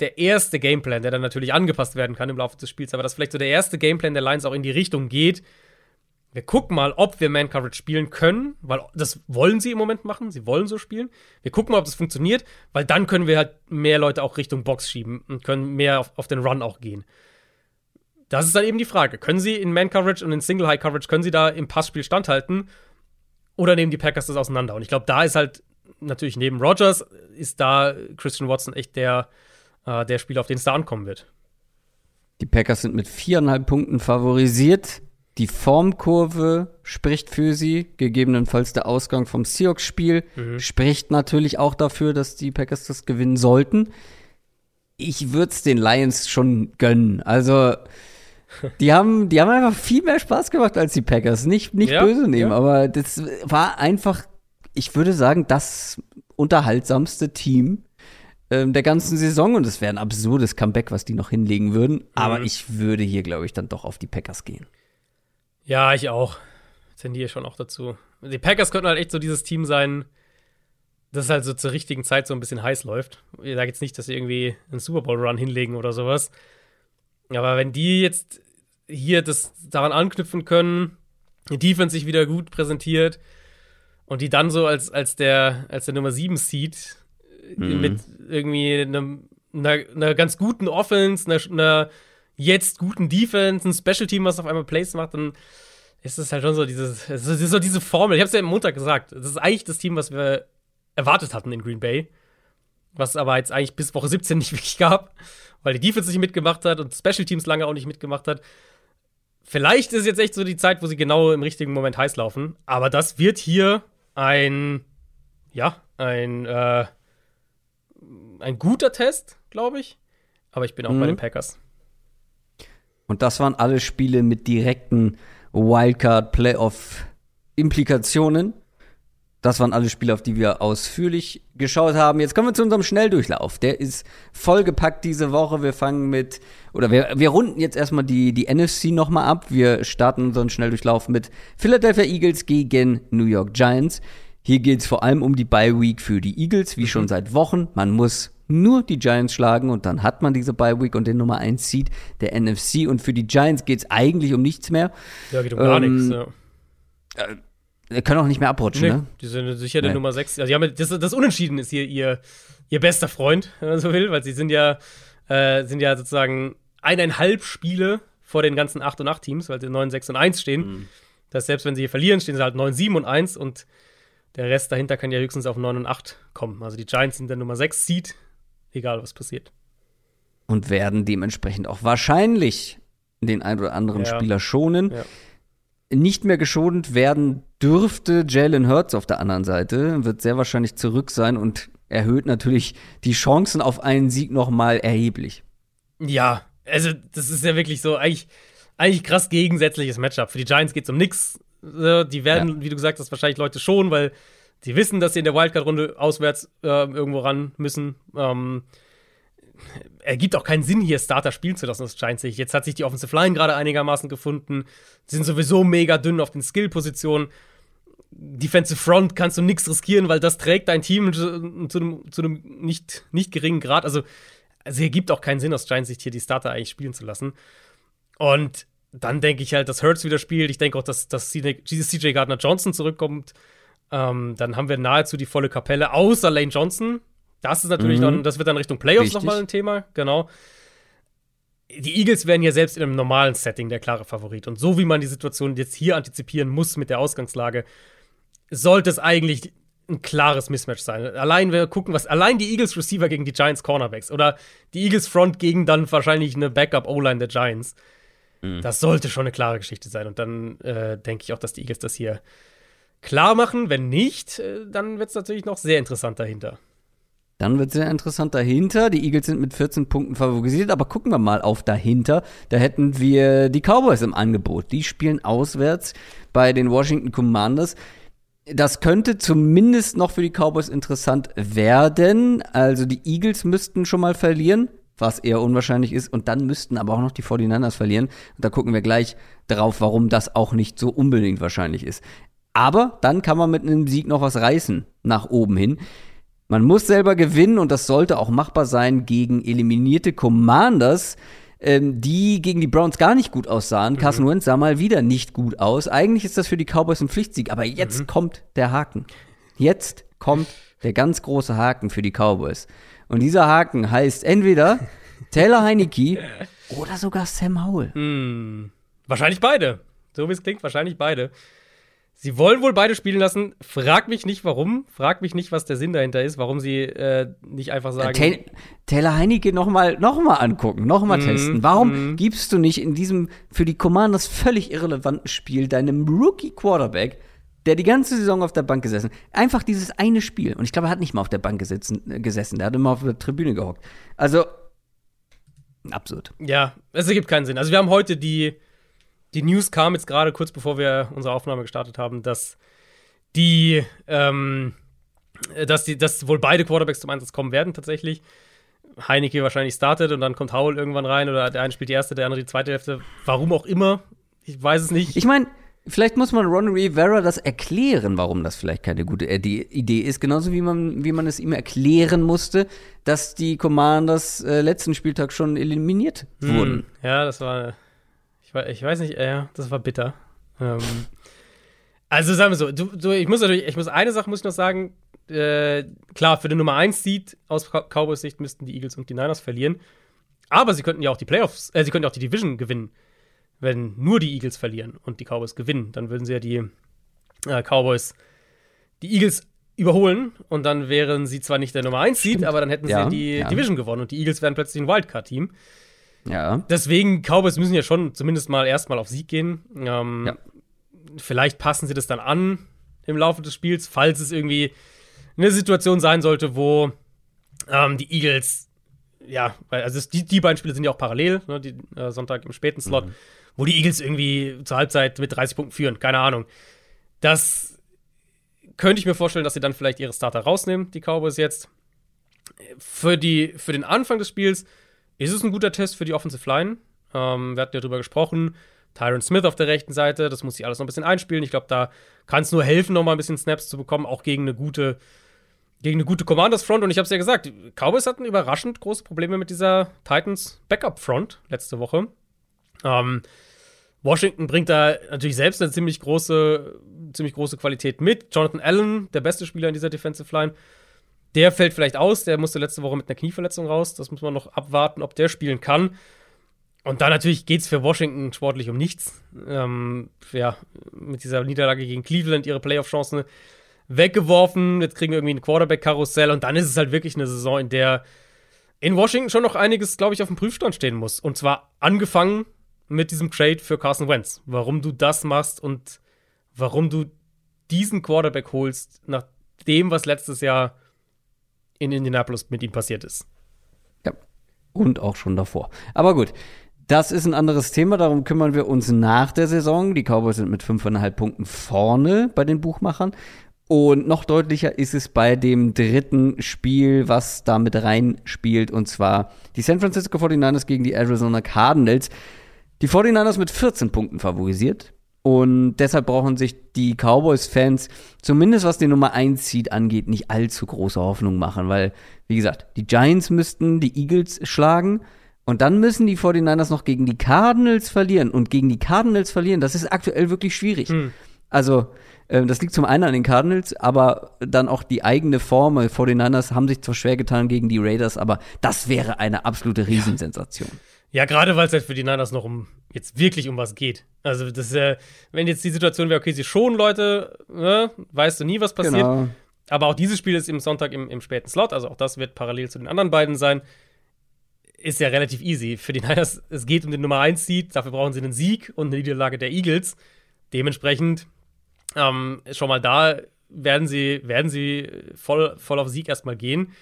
der erste Gameplan, der dann natürlich angepasst werden kann im Laufe des Spiels, aber dass vielleicht so der erste Gameplan der Lions auch in die Richtung geht, wir gucken mal, ob wir Man Coverage spielen können, weil das wollen sie im Moment machen. Sie wollen so spielen. Wir gucken mal, ob das funktioniert, weil dann können wir halt mehr Leute auch Richtung Box schieben und können mehr auf, auf den Run auch gehen. Das ist dann eben die Frage. Können sie in Man Coverage und in Single High Coverage, können sie da im Passspiel standhalten? Oder nehmen die Packers das auseinander? Und ich glaube, da ist halt natürlich neben Rogers ist da Christian Watson echt der, äh, der Spieler, auf den es da ankommen wird. Die Packers sind mit viereinhalb Punkten favorisiert. Die Formkurve spricht für sie, gegebenenfalls der Ausgang vom Seahawks-Spiel mhm. spricht natürlich auch dafür, dass die Packers das gewinnen sollten. Ich würde es den Lions schon gönnen. Also, die haben, die haben einfach viel mehr Spaß gemacht als die Packers. Nicht, nicht ja, böse nehmen, ja. aber das war einfach, ich würde sagen, das unterhaltsamste Team ähm, der ganzen Saison. Und es wäre ein absurdes Comeback, was die noch hinlegen würden. Mhm. Aber ich würde hier, glaube ich, dann doch auf die Packers gehen. Ja, ich auch. Tendiere schon auch dazu. Die Packers könnten halt echt so dieses Team sein, das halt so zur richtigen Zeit so ein bisschen heiß läuft. Ich sage jetzt nicht, dass sie irgendwie einen Super Bowl-Run hinlegen oder sowas. Aber wenn die jetzt hier das daran anknüpfen können, die Defense sich wieder gut präsentiert und die dann so als, als, der, als der Nummer 7 Seed mhm. mit irgendwie einem, einer, einer ganz guten Offense, einer, einer jetzt guten Defense, ein Special Team, was auf einmal Plays macht, dann ist es halt schon so dieses, es ist so diese Formel. Ich habe es ja am Montag gesagt. Das ist eigentlich das Team, was wir erwartet hatten in Green Bay. Was aber jetzt eigentlich bis Woche 17 nicht wirklich gab, weil die Defense nicht mitgemacht hat und Special Teams lange auch nicht mitgemacht hat. Vielleicht ist jetzt echt so die Zeit, wo sie genau im richtigen Moment heiß laufen. Aber das wird hier ein, ja, ein, äh, ein guter Test, glaube ich. Aber ich bin auch mhm. bei den Packers. Und das waren alle Spiele mit direkten Wildcard-Playoff-Implikationen. Das waren alle Spiele, auf die wir ausführlich geschaut haben. Jetzt kommen wir zu unserem Schnelldurchlauf. Der ist vollgepackt diese Woche. Wir fangen mit, oder wir, wir runden jetzt erstmal die, die NFC nochmal ab. Wir starten unseren Schnelldurchlauf mit Philadelphia Eagles gegen New York Giants. Hier geht es vor allem um die Bye Week für die Eagles, wie schon seit Wochen. Man muss nur die Giants schlagen und dann hat man diese Bye Week und den Nummer 1 Seed der NFC und für die Giants geht es eigentlich um nichts mehr. Ja, geht um gar Ähm, nichts. Ja. Wir können auch nicht mehr abrutschen, Nee, ne? die sind sicher der Nee. Nummer 6. Also, haben, das, das Unentschieden ist hier ihr, ihr bester Freund, wenn man so will, weil sie sind ja, äh, sind ja sozusagen eineinhalb Spiele vor den ganzen 8 und 8 Teams, weil sie 9, 6 und 1 stehen. Mhm. Das selbst wenn sie hier verlieren, stehen sie halt 9, 7 und 1 und der Rest dahinter kann ja höchstens auf 9 und 8 kommen. Also die Giants sind der Nummer 6 Seed, egal was passiert. Und werden dementsprechend auch wahrscheinlich den ein oder anderen Ja. Spieler schonen. Ja. Nicht mehr geschont werden dürfte Jalen Hurts auf der anderen Seite, wird sehr wahrscheinlich zurück sein und erhöht natürlich die Chancen auf einen Sieg nochmal erheblich. Ja, also das ist ja wirklich so eigentlich, eigentlich krass gegensätzliches Matchup. Für die Giants geht es um nichts. Die werden, wie du gesagt hast, wahrscheinlich Leute schon, weil die wissen, dass sie in der Wildcard-Runde auswärts äh, irgendwo ran müssen. Ähm, ergibt auch keinen Sinn, hier Starter spielen zu lassen, das Giants sich. Jetzt hat sich die Offensive Line gerade einigermaßen gefunden. Sie sind sowieso mega dünn auf den Skill-Positionen. Defensive Front kannst du nichts riskieren, weil das trägt dein Team zu, einem, zu einem nicht, nicht geringen Grad. Also, also hier gibt auch keinen Sinn, aus Giants Sicht hier die Starter eigentlich spielen zu lassen. Und dann denke ich halt, dass Hurts wieder spielt. Ich denke auch, dass, dass CJ Gardner Johnson zurückkommt. Ähm, dann haben wir nahezu die volle Kapelle, außer Lane Johnson. Das ist natürlich Mhm. dann, das wird dann Richtung Playoffs nochmal ein Thema, genau. Die Eagles wären ja selbst in einem normalen Setting der klare Favorit. Und so wie man die Situation jetzt hier antizipieren muss mit der Ausgangslage, sollte es eigentlich ein klares Mismatch sein. Allein wir gucken, was allein die Eagles Receiver gegen die Giants Cornerbacks oder die Eagles Front gegen dann wahrscheinlich eine Backup O-Line der Giants. Das sollte schon eine klare Geschichte sein. Und dann äh, denke ich auch, dass die Eagles das hier klar machen. Wenn nicht, äh, dann wird es natürlich noch sehr interessant dahinter. Dann wird sehr interessant dahinter. Die Eagles sind mit 14 Punkten favorisiert, aber gucken wir mal auf dahinter. Da hätten wir die Cowboys im Angebot. Die spielen auswärts bei den Washington Commanders. Das könnte zumindest noch für die Cowboys interessant werden. Also die Eagles müssten schon mal verlieren, was eher unwahrscheinlich ist. Und dann müssten aber auch noch die 49ers verlieren. Und da gucken wir gleich drauf, warum das auch nicht so unbedingt wahrscheinlich ist. Aber dann kann man mit einem Sieg noch was reißen nach oben hin. Man muss selber gewinnen und das sollte auch machbar sein gegen eliminierte Commanders, ähm, die gegen die Browns gar nicht gut aussahen. Carson Wentz sah mal wieder nicht gut aus. Eigentlich ist das für die Cowboys ein Pflichtsieg, aber jetzt kommt der Haken. Jetzt kommt der ganz große Haken für die Cowboys. Und dieser Haken heißt entweder Taylor Heineke oder sogar Sam Howell. Hm, wahrscheinlich beide. So wie es klingt, wahrscheinlich beide. Sie wollen wohl beide spielen lassen. Frag mich nicht, warum. Frag mich nicht, was der Sinn dahinter ist, warum sie äh, nicht einfach sagen. Ta Taylor Heineke nochmal noch mal angucken, nochmal Mhm, testen. Warum gibst du nicht in diesem für die Commanders völlig irrelevanten Spiel deinem Rookie-Quarterback, der die ganze Saison auf der Bank gesessen, einfach dieses eine Spiel, und ich glaube, er hat nicht mal auf der Bank gesessen, äh, gesessen der hat immer auf der Tribüne gehockt. Also, absurd. Ja, es ergibt keinen Sinn. Also wir haben heute die, die News kam jetzt gerade kurz bevor wir unsere Aufnahme gestartet haben, dass die, ähm, dass die, dass wohl beide Quarterbacks zum Einsatz kommen werden tatsächlich. Heineke wahrscheinlich startet und dann kommt Howell irgendwann rein oder der eine spielt die erste, der andere die zweite Hälfte. Warum auch immer, ich weiß es nicht. Ich meine, vielleicht muss man Ron Rivera das erklären, warum das vielleicht keine gute äh, Idee ist. Genauso wie man, wie man es ihm erklären musste, dass die Commanders äh, letzten Spieltag schon eliminiert wurden. Hm, Ja, das war. Ich, wei- ich weiß nicht, äh, ja, das war bitter. Ähm, also sagen wir so, du, du, ich muss natürlich, ich muss eine Sache muss ich noch sagen. Äh, klar, für den Nummer 1 Seed aus Cow- Cowboys Sicht müssten die Eagles und die Niners verlieren. Aber sie könnten ja auch die Playoffs, äh, sie könnten ja auch die Division gewinnen, wenn nur die Eagles verlieren und die Cowboys gewinnen. Dann würden sie ja die äh, Cowboys die Eagles überholen und dann wären sie zwar nicht der Nummer 1 Seed, aber dann hätten Ja, sie die ja. Division gewonnen und die Eagles wären plötzlich ein Wildcard-Team. Ja. Deswegen, Cowboys müssen ja schon zumindest mal erstmal auf Sieg gehen. Ähm, Ja. Vielleicht passen sie das dann an im Laufe des Spiels, falls es irgendwie eine Situation sein sollte, wo ähm, die Eagles, ja, weil also die, die beiden Spiele sind ja auch parallel, ne, die, äh, Sonntag im späten Slot, wo die Eagles irgendwie zur Halbzeit mit 30 Punkten führen, keine Ahnung. Das könnte ich mir vorstellen, dass sie dann vielleicht ihre Starter rausnehmen, die Cowboys jetzt. Für, die, für den Anfang des Spiels ist es ein guter Test für die Offensive Line. Ähm, wir hatten ja drüber gesprochen. Tyron Smith auf der rechten Seite, das muss sich alles noch ein bisschen einspielen. Ich glaube, da kann es nur helfen, noch mal ein bisschen Snaps zu bekommen, auch gegen eine gute gegen eine gute Commanders Front. Und ich habe es ja gesagt, Cowboys hatten überraschend große Probleme mit dieser Titans Backup Front letzte Woche. Ähm, Washington bringt da natürlich selbst eine ziemlich große, ziemlich große Qualität mit. Jonathan Allen, der beste Spieler in dieser Defensive Line, der fällt vielleicht aus. Der musste letzte Woche mit einer Knieverletzung raus. Das muss man noch abwarten, ob der spielen kann. Und dann natürlich geht es für Washington sportlich um nichts. Ähm, ja, mit dieser Niederlage gegen Cleveland ihre Playoff-Chancen weggeworfen. Jetzt kriegen wir irgendwie ein Quarterback-Karussell. Und dann ist es halt wirklich eine Saison, in der in Washington schon noch einiges, glaube ich, auf dem Prüfstand stehen muss. Und zwar angefangen mit diesem Trade für Carson Wentz. Warum du das machst und warum du diesen Quarterback holst, nach dem, was letztes Jahr in Indianapolis mit ihm passiert ist. Ja. Und auch schon davor. Aber gut. Das ist ein anderes Thema, darum kümmern wir uns nach der Saison. Die Cowboys sind mit fünfeinhalb Punkten vorne bei den Buchmachern. Und noch deutlicher ist es bei dem dritten Spiel, was da mit reinspielt, und zwar die San Francisco 49ers gegen die Arizona Cardinals. Die 49ers mit 14 Punkten favorisiert. Und deshalb brauchen sich die Cowboys-Fans, zumindest was die Nummer 1 Seed angeht, nicht allzu große Hoffnung machen, weil, wie gesagt, die Giants müssten die Eagles schlagen. Und dann müssen die 49ers noch gegen die Cardinals verlieren. Und gegen die Cardinals verlieren, das ist aktuell wirklich schwierig. Hm. Also, äh, das liegt zum einen an den Cardinals, aber dann auch die eigene Form. Die 49ers haben sich zwar schwer getan gegen die Raiders, aber das wäre eine absolute Riesensensation. Ja, ja gerade weil es halt für die Niners noch um jetzt wirklich um was geht. Also, das ist äh, wenn jetzt die Situation wäre, okay, sie schonen Leute, ne, weißt du nie, was passiert. Genau. Aber auch dieses Spiel ist im Sonntag im, im späten Slot, also auch das wird parallel zu den anderen beiden sein ist ja relativ easy. Für die Niners, es geht um den Nummer 1 Seed, dafür brauchen sie einen Sieg und eine Niederlage der Eagles. Dementsprechend ähm, schon mal da werden sie, werden sie voll, voll auf Sieg erstmal gehen.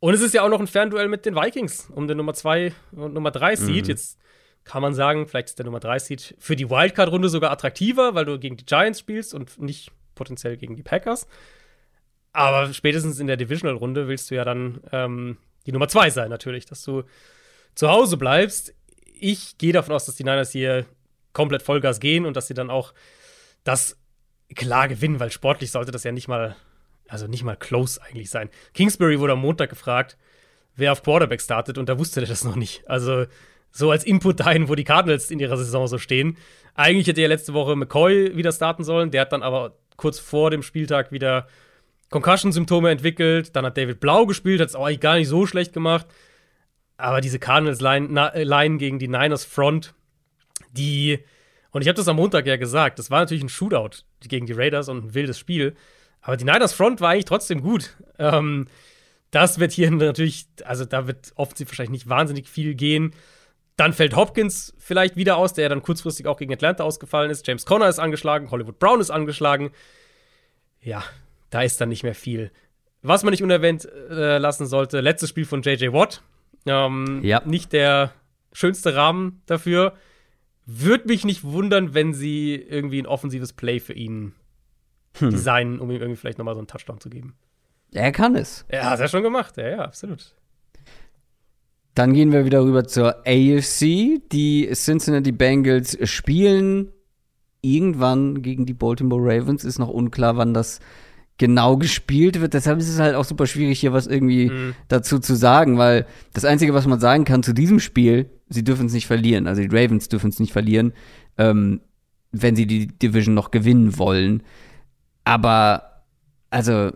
Und es ist ja auch noch ein Fernduell mit den Vikings um den Nummer 2 und Nummer 3 Seed. Mhm. Jetzt kann man sagen, vielleicht ist der Nummer 3 Seed für die Wildcard-Runde sogar attraktiver, weil du gegen die Giants spielst und nicht potenziell gegen die Packers. Aber spätestens in der Divisional-Runde willst du ja dann ähm, die Nummer zwei sein, natürlich, dass du zu Hause bleibst. Ich gehe davon aus, dass die Niners hier komplett Vollgas gehen und dass sie dann auch das klar gewinnen, weil sportlich sollte das ja nicht mal, also nicht mal close eigentlich sein. Kingsbury wurde am Montag gefragt, wer auf Quarterback startet und da wusste er das noch nicht. Also so als Input dahin, wo die Cardinals in ihrer Saison so stehen. Eigentlich hätte er letzte Woche McCoy wieder starten sollen, der hat dann aber kurz vor dem Spieltag wieder Concussion-Symptome entwickelt. Dann hat David Blau gespielt, hat es auch eigentlich gar nicht so schlecht gemacht. Aber diese Cardinals-Line äh, gegen die Niners Front, die, und ich habe das am Montag ja gesagt, das war natürlich ein Shootout gegen die Raiders und ein wildes Spiel. Aber die Niners Front war eigentlich trotzdem gut. Ähm, das wird hier natürlich, also da wird offensiv wahrscheinlich nicht wahnsinnig viel gehen. Dann fällt Hopkins vielleicht wieder aus, der ja dann kurzfristig auch gegen Atlanta ausgefallen ist. James Conner ist angeschlagen, Hollywood Brown ist angeschlagen. Ja, da ist dann nicht mehr viel. Was man nicht unerwähnt äh, lassen sollte, letztes Spiel von JJ Watt. Ähm, ja. Nicht der schönste Rahmen dafür. Würde mich nicht wundern, wenn sie irgendwie ein offensives Play für ihn hm. designen, um ihm irgendwie vielleicht nochmal so einen Touchdown zu geben. Er kann es. Er hat es ja schon gemacht, ja, ja, absolut. Dann gehen wir wieder rüber zur AFC. Die Cincinnati Bengals spielen irgendwann gegen die Baltimore Ravens. Ist noch unklar, wann das genau gespielt wird. Deshalb ist es halt auch super schwierig, hier was irgendwie mhm. dazu zu sagen, weil das Einzige, was man sagen kann zu diesem Spiel, sie dürfen es nicht verlieren. Also die Ravens dürfen es nicht verlieren, ähm, wenn sie die Division noch gewinnen wollen. Aber, also,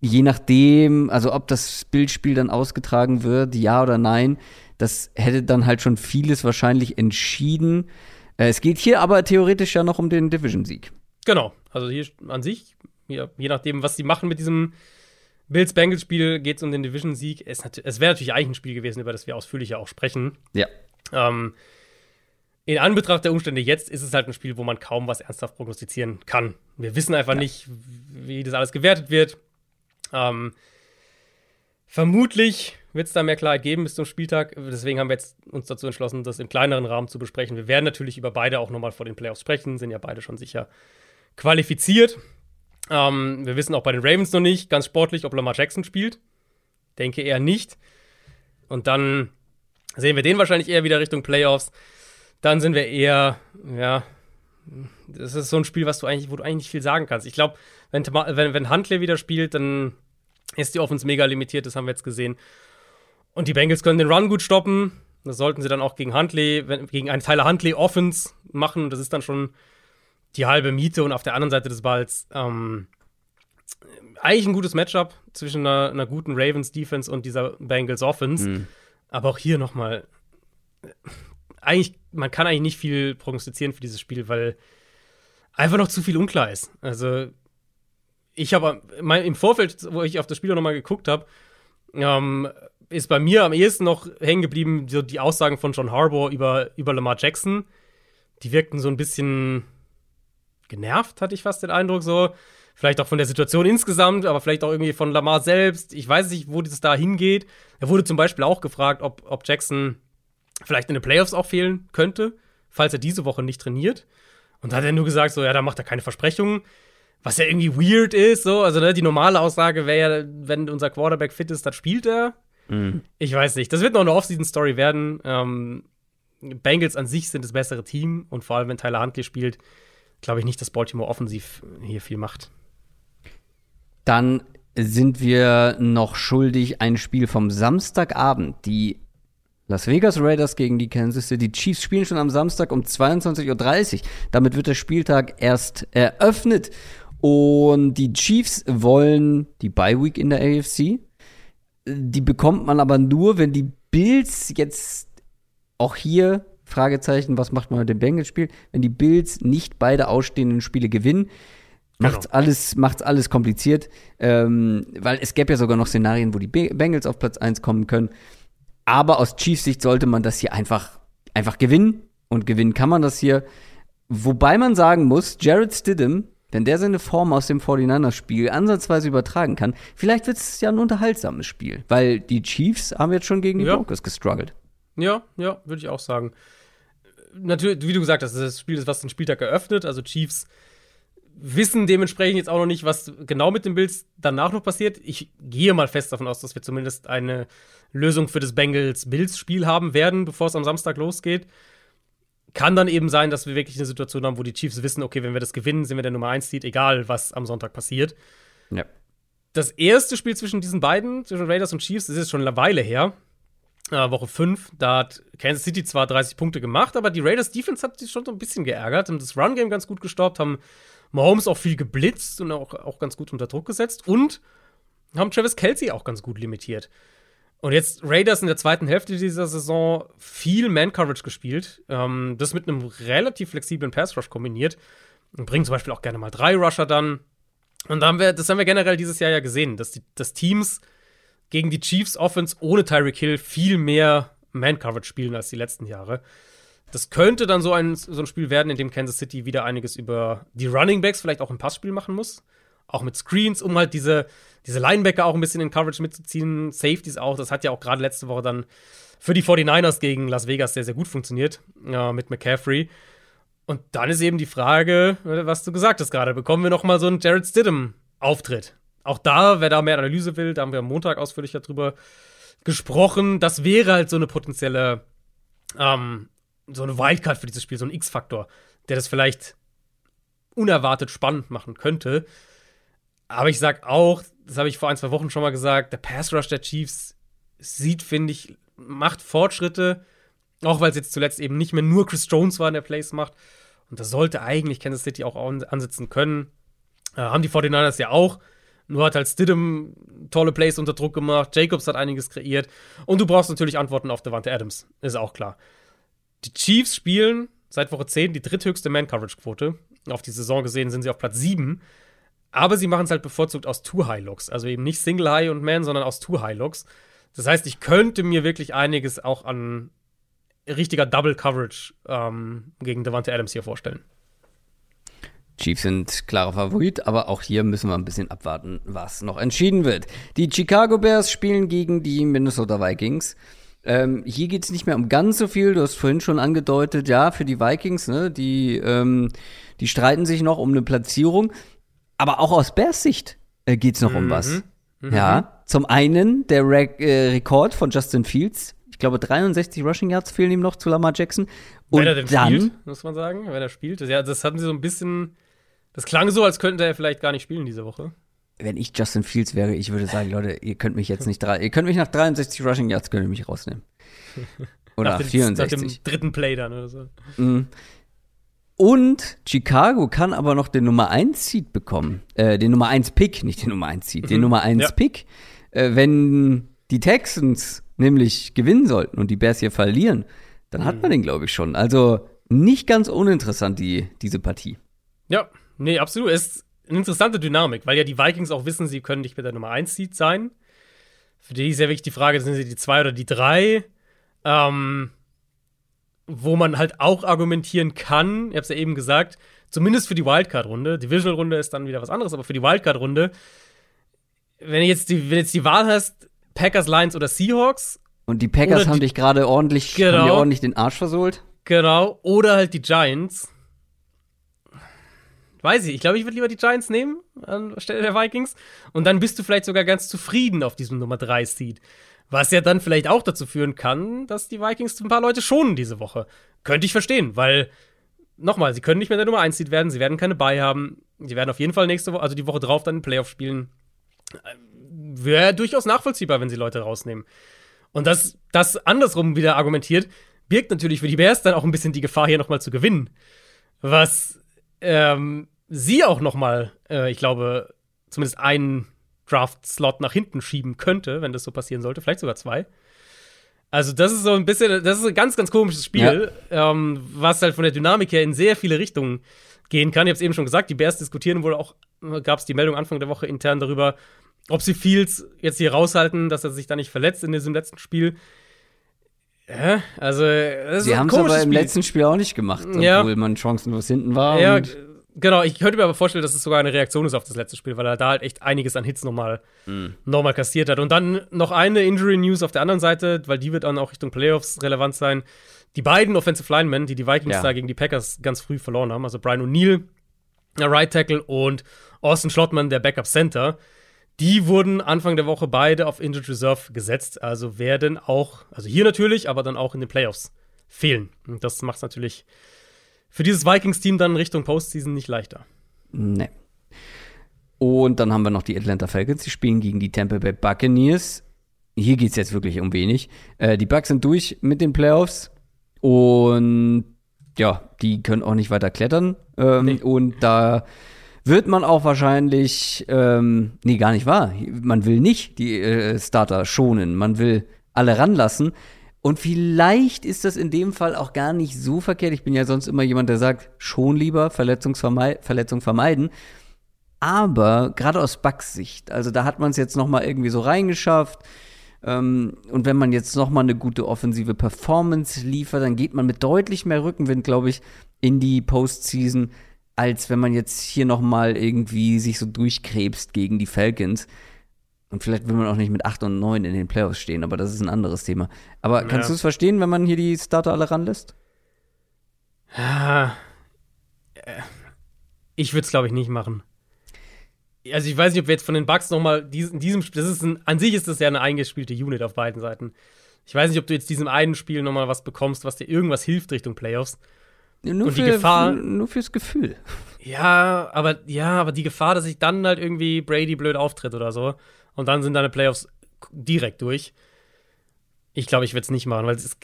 je nachdem, also ob das Bildspiel dann ausgetragen wird, ja oder nein, das hätte dann halt schon vieles wahrscheinlich entschieden. Äh, es geht hier aber theoretisch ja noch um den Division-Sieg. Genau. Also hier an sich ja, je nachdem, was sie machen mit diesem Bills-Bengals-Spiel, geht es um den Division-Sieg. Es, es wäre natürlich eigentlich ein Spiel gewesen, über das wir ausführlicher auch sprechen. Ja. Ähm, in Anbetracht der Umstände jetzt ist es halt ein Spiel, wo man kaum was ernsthaft prognostizieren kann. Wir wissen einfach ja. nicht, wie das alles gewertet wird. Ähm, vermutlich wird es da mehr Klarheit geben bis zum Spieltag. Deswegen haben wir jetzt uns dazu entschlossen, das im kleineren Rahmen zu besprechen. Wir werden natürlich über beide auch nochmal vor den Playoffs sprechen, sind ja beide schon sicher qualifiziert. Ähm, wir wissen auch bei den Ravens noch nicht, ganz sportlich, ob Lamar Jackson spielt. Denke eher nicht. Und dann sehen wir den wahrscheinlich eher wieder Richtung Playoffs. Dann sind wir eher, ja, das ist so ein Spiel, was du eigentlich, wo du eigentlich nicht viel sagen kannst. Ich glaube, wenn, wenn, wenn Huntley wieder spielt, dann ist die Offense mega limitiert, das haben wir jetzt gesehen. Und die Bengals können den Run gut stoppen. Das sollten sie dann auch gegen Huntley, gegen eine Tyler Huntley Offense machen. Das ist dann schon die halbe Miete. Und auf der anderen Seite des Balls ähm, eigentlich ein gutes Matchup zwischen einer, einer, guten Ravens Defense und dieser Bengals Offense. Mhm. Aber auch hier noch mal eigentlich man kann eigentlich nicht viel prognostizieren für dieses Spiel, weil einfach noch zu viel unklar ist. Also ich habe im Vorfeld, wo ich auf das Spiel noch mal geguckt habe, ähm, ist bei mir am ehesten noch hängen geblieben so die Aussagen von John Harbour über, über Lamar Jackson. Die wirkten so ein bisschen genervt, hatte ich fast den Eindruck so. Vielleicht auch von der Situation insgesamt, aber vielleicht auch irgendwie von Lamar selbst. Ich weiß nicht, wo das da hingeht. Er wurde zum Beispiel auch gefragt, ob, ob Jackson vielleicht in den Playoffs auch fehlen könnte, falls er diese Woche nicht trainiert. Und da hat er nur gesagt, so, ja, da macht er keine Versprechungen. Was ja irgendwie weird ist, so. Also, ne, die normale Aussage wäre ja, wenn unser Quarterback fit ist, dann spielt er. Mhm. Ich weiß nicht. Das wird noch eine Off-Season-Story werden. Ähm, Bengals an sich sind das bessere Team und vor allem, wenn Tyler Huntley spielt, glaube ich nicht, dass Baltimore offensiv hier viel macht. Dann sind wir noch schuldig ein Spiel vom Samstagabend. Die Las Vegas Raiders gegen die Kansas City Chiefs spielen schon am Samstag um 22.30 Uhr. Damit wird der Spieltag erst eröffnet. Und die Chiefs wollen die Bye Week in der AFC. Die bekommt man aber nur, wenn die Bills jetzt auch hier Fragezeichen, was macht man mit dem Bengals-Spiel? Wenn die Bills nicht beide ausstehenden Spiele gewinnen, genau. macht's alles, macht's alles kompliziert. Ähm, weil es gäbe ja sogar noch Szenarien, wo die Bengals auf Platz 1 kommen können. Aber aus Chiefs Sicht sollte man das hier einfach, einfach gewinnen. Und gewinnen kann man das hier. Wobei man sagen muss, Jared Stidham wenn der seine Form aus dem 49ers-Spiel ansatzweise übertragen kann, vielleicht wird es ja ein unterhaltsames Spiel. Weil die Chiefs haben jetzt schon gegen die ja. Broncos gestruggelt. Ja, ja, würde ich auch sagen. Natürlich, wie du gesagt hast, das Spiel ist, was den Spieltag eröffnet. Also Chiefs wissen dementsprechend jetzt auch noch nicht, was genau mit den Bills danach noch passiert. Ich gehe mal fest davon aus, dass wir zumindest eine Lösung für das Bengals-Bills-Spiel haben werden, bevor es am Samstag losgeht kann dann eben sein, dass wir wirklich eine Situation haben, wo die Chiefs wissen, okay, wenn wir das gewinnen, sind wir der Nummer 1 Seed, egal was am Sonntag passiert. Ja. Das erste Spiel zwischen diesen beiden, zwischen Raiders und Chiefs, das ist schon eine Weile her. Äh, Woche 5, da hat Kansas City zwar 30 Punkte gemacht, aber die Raiders Defense hat sich schon so ein bisschen geärgert, haben das Run-Game ganz gut gestoppt, haben Mahomes auch viel geblitzt und auch, auch ganz gut unter Druck gesetzt und haben Travis Kelsey auch ganz gut limitiert. Und jetzt Raiders in der zweiten Hälfte dieser Saison viel Man-Coverage gespielt. Ähm, das mit einem relativ flexiblen Pass-Rush kombiniert. Und bringen zum Beispiel auch gerne mal drei Rusher dann. Und da haben wir, das haben wir generell dieses Jahr ja gesehen, dass, die, dass Teams gegen die Chiefs Offense ohne Tyreek Hill viel mehr Man-Coverage spielen als die letzten Jahre. Das könnte dann so ein, so ein Spiel werden, in dem Kansas City wieder einiges über die Running Backs vielleicht auch im Passspiel machen muss. Auch mit Screens, um halt diese, diese Linebacker auch ein bisschen in Coverage mitzuziehen, Safeties auch. Das hat ja auch gerade letzte Woche dann für die 49ers gegen Las Vegas sehr, sehr gut funktioniert ja, mit McCaffrey. Und dann ist eben die Frage, was du gesagt hast gerade, bekommen wir noch mal so einen Jared Stidham-Auftritt? Auch da, wer da mehr Analyse will, da haben wir am Montag ausführlich darüber gesprochen. Das wäre halt so eine potenzielle, ähm, so eine Wildcard für dieses Spiel, so ein X-Faktor, der das vielleicht unerwartet spannend machen könnte. Aber ich sag auch, das habe ich vor ein, zwei Wochen schon mal gesagt, der Pass Rush der Chiefs sieht, finde ich, macht Fortschritte. Auch weil es jetzt zuletzt eben nicht mehr nur Chris Jones war, der Plays macht. Und das sollte eigentlich Kansas City auch ansetzen können. Äh, haben die 49ers ja auch. Nur hat halt Stidham tolle Plays unter Druck gemacht. Jacobs hat einiges kreiert. Und du brauchst natürlich Antworten auf Devante Adams. Ist auch klar. Die Chiefs spielen seit Woche 10 die dritthöchste Man-Coverage-Quote. Auf die Saison gesehen sind sie auf Platz 7. Aber sie machen es halt bevorzugt aus Two-High-Looks. Also eben nicht Single-High und Man, sondern aus Two-High-Looks. Das heißt, ich könnte mir wirklich einiges auch an richtiger Double-Coverage ähm, gegen Devante Adams hier vorstellen. Chiefs sind klarer Favorit, aber auch hier müssen wir ein bisschen abwarten, was noch entschieden wird. Die Chicago Bears spielen gegen die Minnesota Vikings. Ähm, hier geht es nicht mehr um ganz so viel. Du hast vorhin schon angedeutet, ja, für die Vikings, ne, die, ähm, die streiten sich noch um eine Platzierung. Aber auch aus Bears Sicht äh, geht es noch mhm. um was. Mhm. Ja, zum einen der Re äh, Rekord von Justin Fields. Ich glaube, 63 Rushing Yards fehlen ihm noch zu Lamar Jackson. Und Wenn er denn dann, spielt, muss man sagen. Wenn er spielt. Das, ja, das hatten sie so ein bisschen. Das klang so, als könnte er vielleicht gar nicht spielen diese Woche. wenn ich Justin Fields wäre, ich würde sagen, Leute, ihr könnt mich jetzt nicht drei, ihr könnt mich nach 63 Rushing Yards könnt ihr mich rausnehmen. Oder nach, dem, 64. nach dem dritten Play dann oder so. Mhm. Und Chicago kann aber noch den Nummer 1 Seed bekommen. Äh, den Nummer 1 Pick, nicht den Nummer 1 Seed, den Mhm. Nummer 1 Ja. Pick. Äh, wenn die Texans nämlich gewinnen sollten und die Bears hier verlieren, dann Mhm. hat man den, glaube ich, schon. Also nicht ganz uninteressant, die, diese Partie. Ja, nee, absolut. Es ist eine interessante Dynamik, weil ja die Vikings auch wissen, sie können nicht mit der Nummer 1 Seed sein. Für die ist ja wirklich die Frage, sind sie die 2 oder die 3? Ähm, wo man halt auch argumentieren kann, ich habe es ja eben gesagt, zumindest für die Wildcard-Runde, Divisional-Runde ist dann wieder was anderes, aber für die Wildcard-Runde, wenn, jetzt die, wenn jetzt die Wahl hast, Packers, Lions oder Seahawks, Und die Packers haben die- dich gerade ordentlich, Genau. ordentlich den Arsch versohlt. genau, oder halt die Giants. Weiß ich, ich glaube, ich würde lieber die Giants nehmen anstelle der Vikings. Und dann bist du vielleicht sogar ganz zufrieden auf diesem Nummer 3 Seed. Was ja dann vielleicht auch dazu führen kann, dass die Vikings ein paar Leute schonen diese Woche. Könnte ich verstehen, weil, nochmal, sie können nicht mehr der Nummer 1 Seed werden, sie werden keine Buy haben. Sie werden auf jeden Fall nächste Woche, also die Woche drauf, dann einen Playoff spielen. Wäre durchaus nachvollziehbar, wenn sie Leute rausnehmen. Und das, das andersrum wieder argumentiert, birgt natürlich für die Bears dann auch ein bisschen die Gefahr, hier nochmal zu gewinnen. Was ähm, sie auch nochmal, äh, ich glaube, zumindest einen Draft-Slot nach hinten schieben könnte, wenn das so passieren sollte, vielleicht sogar zwei. Also, das ist so ein bisschen, das ist ein ganz, ganz komisches Spiel, ähm, was halt von der Dynamik her in sehr viele Richtungen gehen kann. Ich habe es eben schon gesagt, die Bears diskutieren wohl auch, gab es die Meldung Anfang der Woche intern darüber, ob sie Fields jetzt hier raushalten, dass er sich da nicht verletzt in diesem letzten Spiel. Ja, also, das Sie haben es aber im Spiel. letzten Spiel auch nicht gemacht, Ja. obwohl man chancenlos hinten war. Ja, und genau. Ich könnte mir aber vorstellen, dass es sogar eine Reaktion ist auf das letzte Spiel, weil er da halt echt einiges an Hits nochmal noch mal kassiert hat. Und dann noch eine Injury News auf der anderen Seite, weil die wird dann auch Richtung Playoffs relevant sein. Die beiden Offensive Linemen, die die Vikings Ja. da gegen die Packers ganz früh verloren haben, also Brian O'Neill, der Right Tackle und Austin Schlottmann, der Backup Center, die wurden Anfang der Woche beide auf Injured Reserve gesetzt, also werden auch, also hier natürlich, aber dann auch in den Playoffs fehlen. Und das macht es natürlich für dieses Vikings-Team dann Richtung Postseason nicht leichter. Nee. Und dann haben wir noch die Atlanta Falcons, die spielen gegen die Tampa Bay Buccaneers. Hier geht es jetzt wirklich um wenig. Äh, die Bucks sind durch mit den Playoffs und ja, die können auch nicht weiter klettern. Ähm, Nee. Und da wird man auch wahrscheinlich, ähm, nee, gar nicht wahr. Man will nicht die äh, Starter schonen, man will alle ranlassen. Und vielleicht ist das in dem Fall auch gar nicht so verkehrt. Ich bin ja sonst immer jemand, der sagt, schon lieber Verletzungsvermei Verletzung vermeiden. Aber gerade aus Bucks Sicht, also da hat man es jetzt noch mal irgendwie so reingeschafft. Ähm, und wenn man jetzt noch mal eine gute offensive Performance liefert, dann geht man mit deutlich mehr Rückenwind, glaube ich, in die Postseason, als wenn man jetzt hier noch mal irgendwie sich so durchkrebst gegen die Falcons. Und vielleicht will man auch nicht mit 8 und 9 in den Playoffs stehen, aber das ist ein anderes Thema. Aber kannst Ja. du es verstehen, wenn man hier die Starter alle ranlässt? Äh, ich würde es, glaube ich, nicht machen. Also ich weiß nicht, ob wir jetzt von den Bucks noch mal dies- in diesem Spiel, das ist ein, an sich ist das ja eine eingespielte Unit auf beiden Seiten. Ich weiß nicht, ob du jetzt diesem einen Spiel noch mal was bekommst, was dir irgendwas hilft Richtung Playoffs. Nur, Und die für, Gefahr- für, nur fürs Gefühl. Ja, aber ja, aber die Gefahr, dass sich dann halt irgendwie Brady blöd auftritt oder so und dann sind deine Playoffs direkt durch. Ich glaube, ich würde es nicht machen, weil es,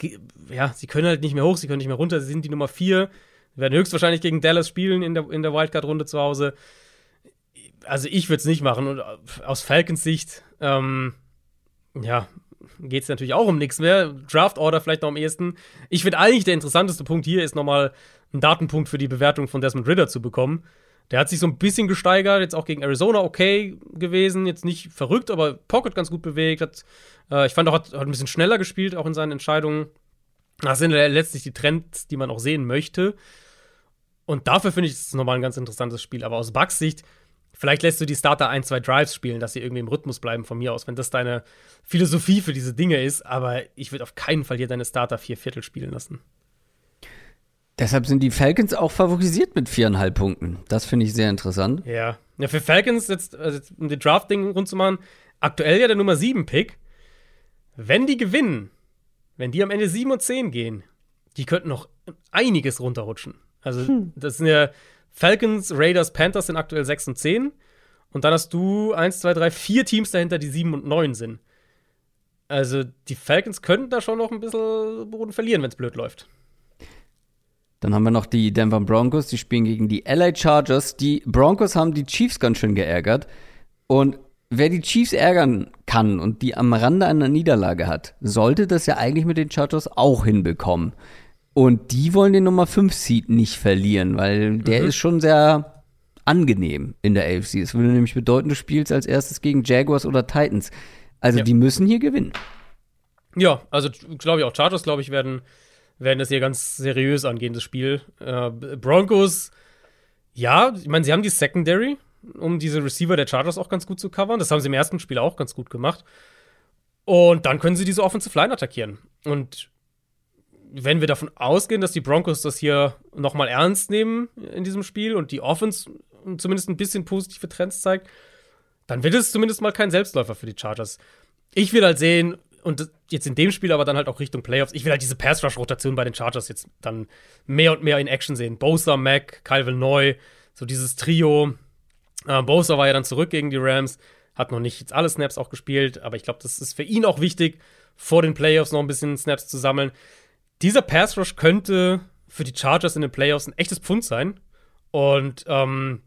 ja, sie können halt nicht mehr hoch, sie können nicht mehr runter, sie sind die Nummer 4, werden höchstwahrscheinlich gegen Dallas spielen in der, in der Wildcard-Runde zu Hause. Also ich würde es nicht machen und aus Falcons Sicht, ähm, ja, geht es natürlich auch um nichts mehr. Draft Order vielleicht noch am ehesten. Ich finde eigentlich der interessanteste Punkt hier ist nochmal einen Datenpunkt für die Bewertung von Desmond Ritter zu bekommen. Der hat sich so ein bisschen gesteigert, jetzt auch gegen Arizona okay gewesen, jetzt nicht verrückt, aber Pocket ganz gut bewegt. Hat, äh, ich fand auch, hat, hat ein bisschen schneller gespielt, auch in seinen Entscheidungen. Das sind letztlich die Trends, die man auch sehen möchte. Und dafür finde ich es nochmal ein ganz interessantes Spiel. Aber aus Bucks Sicht, vielleicht lässt du die Starter ein, zwei Drives spielen, dass sie irgendwie im Rhythmus bleiben von mir aus, wenn das deine Philosophie für diese Dinge ist. Aber ich würde auf keinen Fall hier deine Starter vier Viertel spielen lassen. Deshalb sind die Falcons auch favorisiert mit viereinhalb Punkten. Das finde ich sehr interessant. Ja. Ja, für Falcons, jetzt, also jetzt, um den Draft-Ding rund zu machen, aktuell ja der Nummer 7-Pick. Wenn die gewinnen, wenn die am Ende 7 und 10 gehen, die könnten noch einiges runterrutschen. Also, das sind ja Falcons, Raiders, Panthers sind aktuell 6 und 10. Und dann hast du eins, zwei, drei, vier Teams dahinter, die sieben und neun sind. Also die Falcons könnten da schon noch ein bisschen Boden verlieren, wenn es blöd läuft. Dann haben wir noch die Denver Broncos, die spielen gegen die LA Chargers. Die Broncos haben die Chiefs ganz schön geärgert. Und wer die Chiefs ärgern kann und die am Rande einer Niederlage hat, sollte das ja eigentlich mit den Chargers auch hinbekommen. Und die wollen den Nummer 5 Seed nicht verlieren, weil der mhm. ist schon sehr angenehm in der AFC. Es würde nämlich bedeuten, du spielst als erstes gegen Jaguars oder Titans. Also ja. die müssen hier gewinnen. Ja, also glaube ich auch Chargers, glaube ich, werden werden das hier ganz seriös angehen, das Spiel. Äh, Broncos, ja, ich meine, sie haben die Secondary, um diese Receiver der Chargers auch ganz gut zu covern. Das haben sie im ersten Spiel auch ganz gut gemacht. Und dann können sie diese Offensive Line attackieren. Und wenn wir davon ausgehen, dass die Broncos das hier nochmal ernst nehmen in diesem Spiel und die Offense zumindest ein bisschen positive Trends zeigt, dann wird es zumindest mal kein Selbstläufer für die Chargers. Ich will halt sehen, und jetzt in dem Spiel aber dann halt auch Richtung Playoffs. Ich will halt diese Pass-Rush-Rotation bei den Chargers jetzt dann mehr und mehr in Action sehen. Bosa, Mac, Calvin Neu, so dieses Trio. Äh, Bosa war ja dann zurück gegen die Rams, hat noch nicht jetzt alle Snaps auch gespielt, aber ich glaube, das ist für ihn auch wichtig, vor den Playoffs noch ein bisschen Snaps zu sammeln. Dieser Pass-Rush könnte für die Chargers in den Playoffs ein echtes Pfund sein und ähm,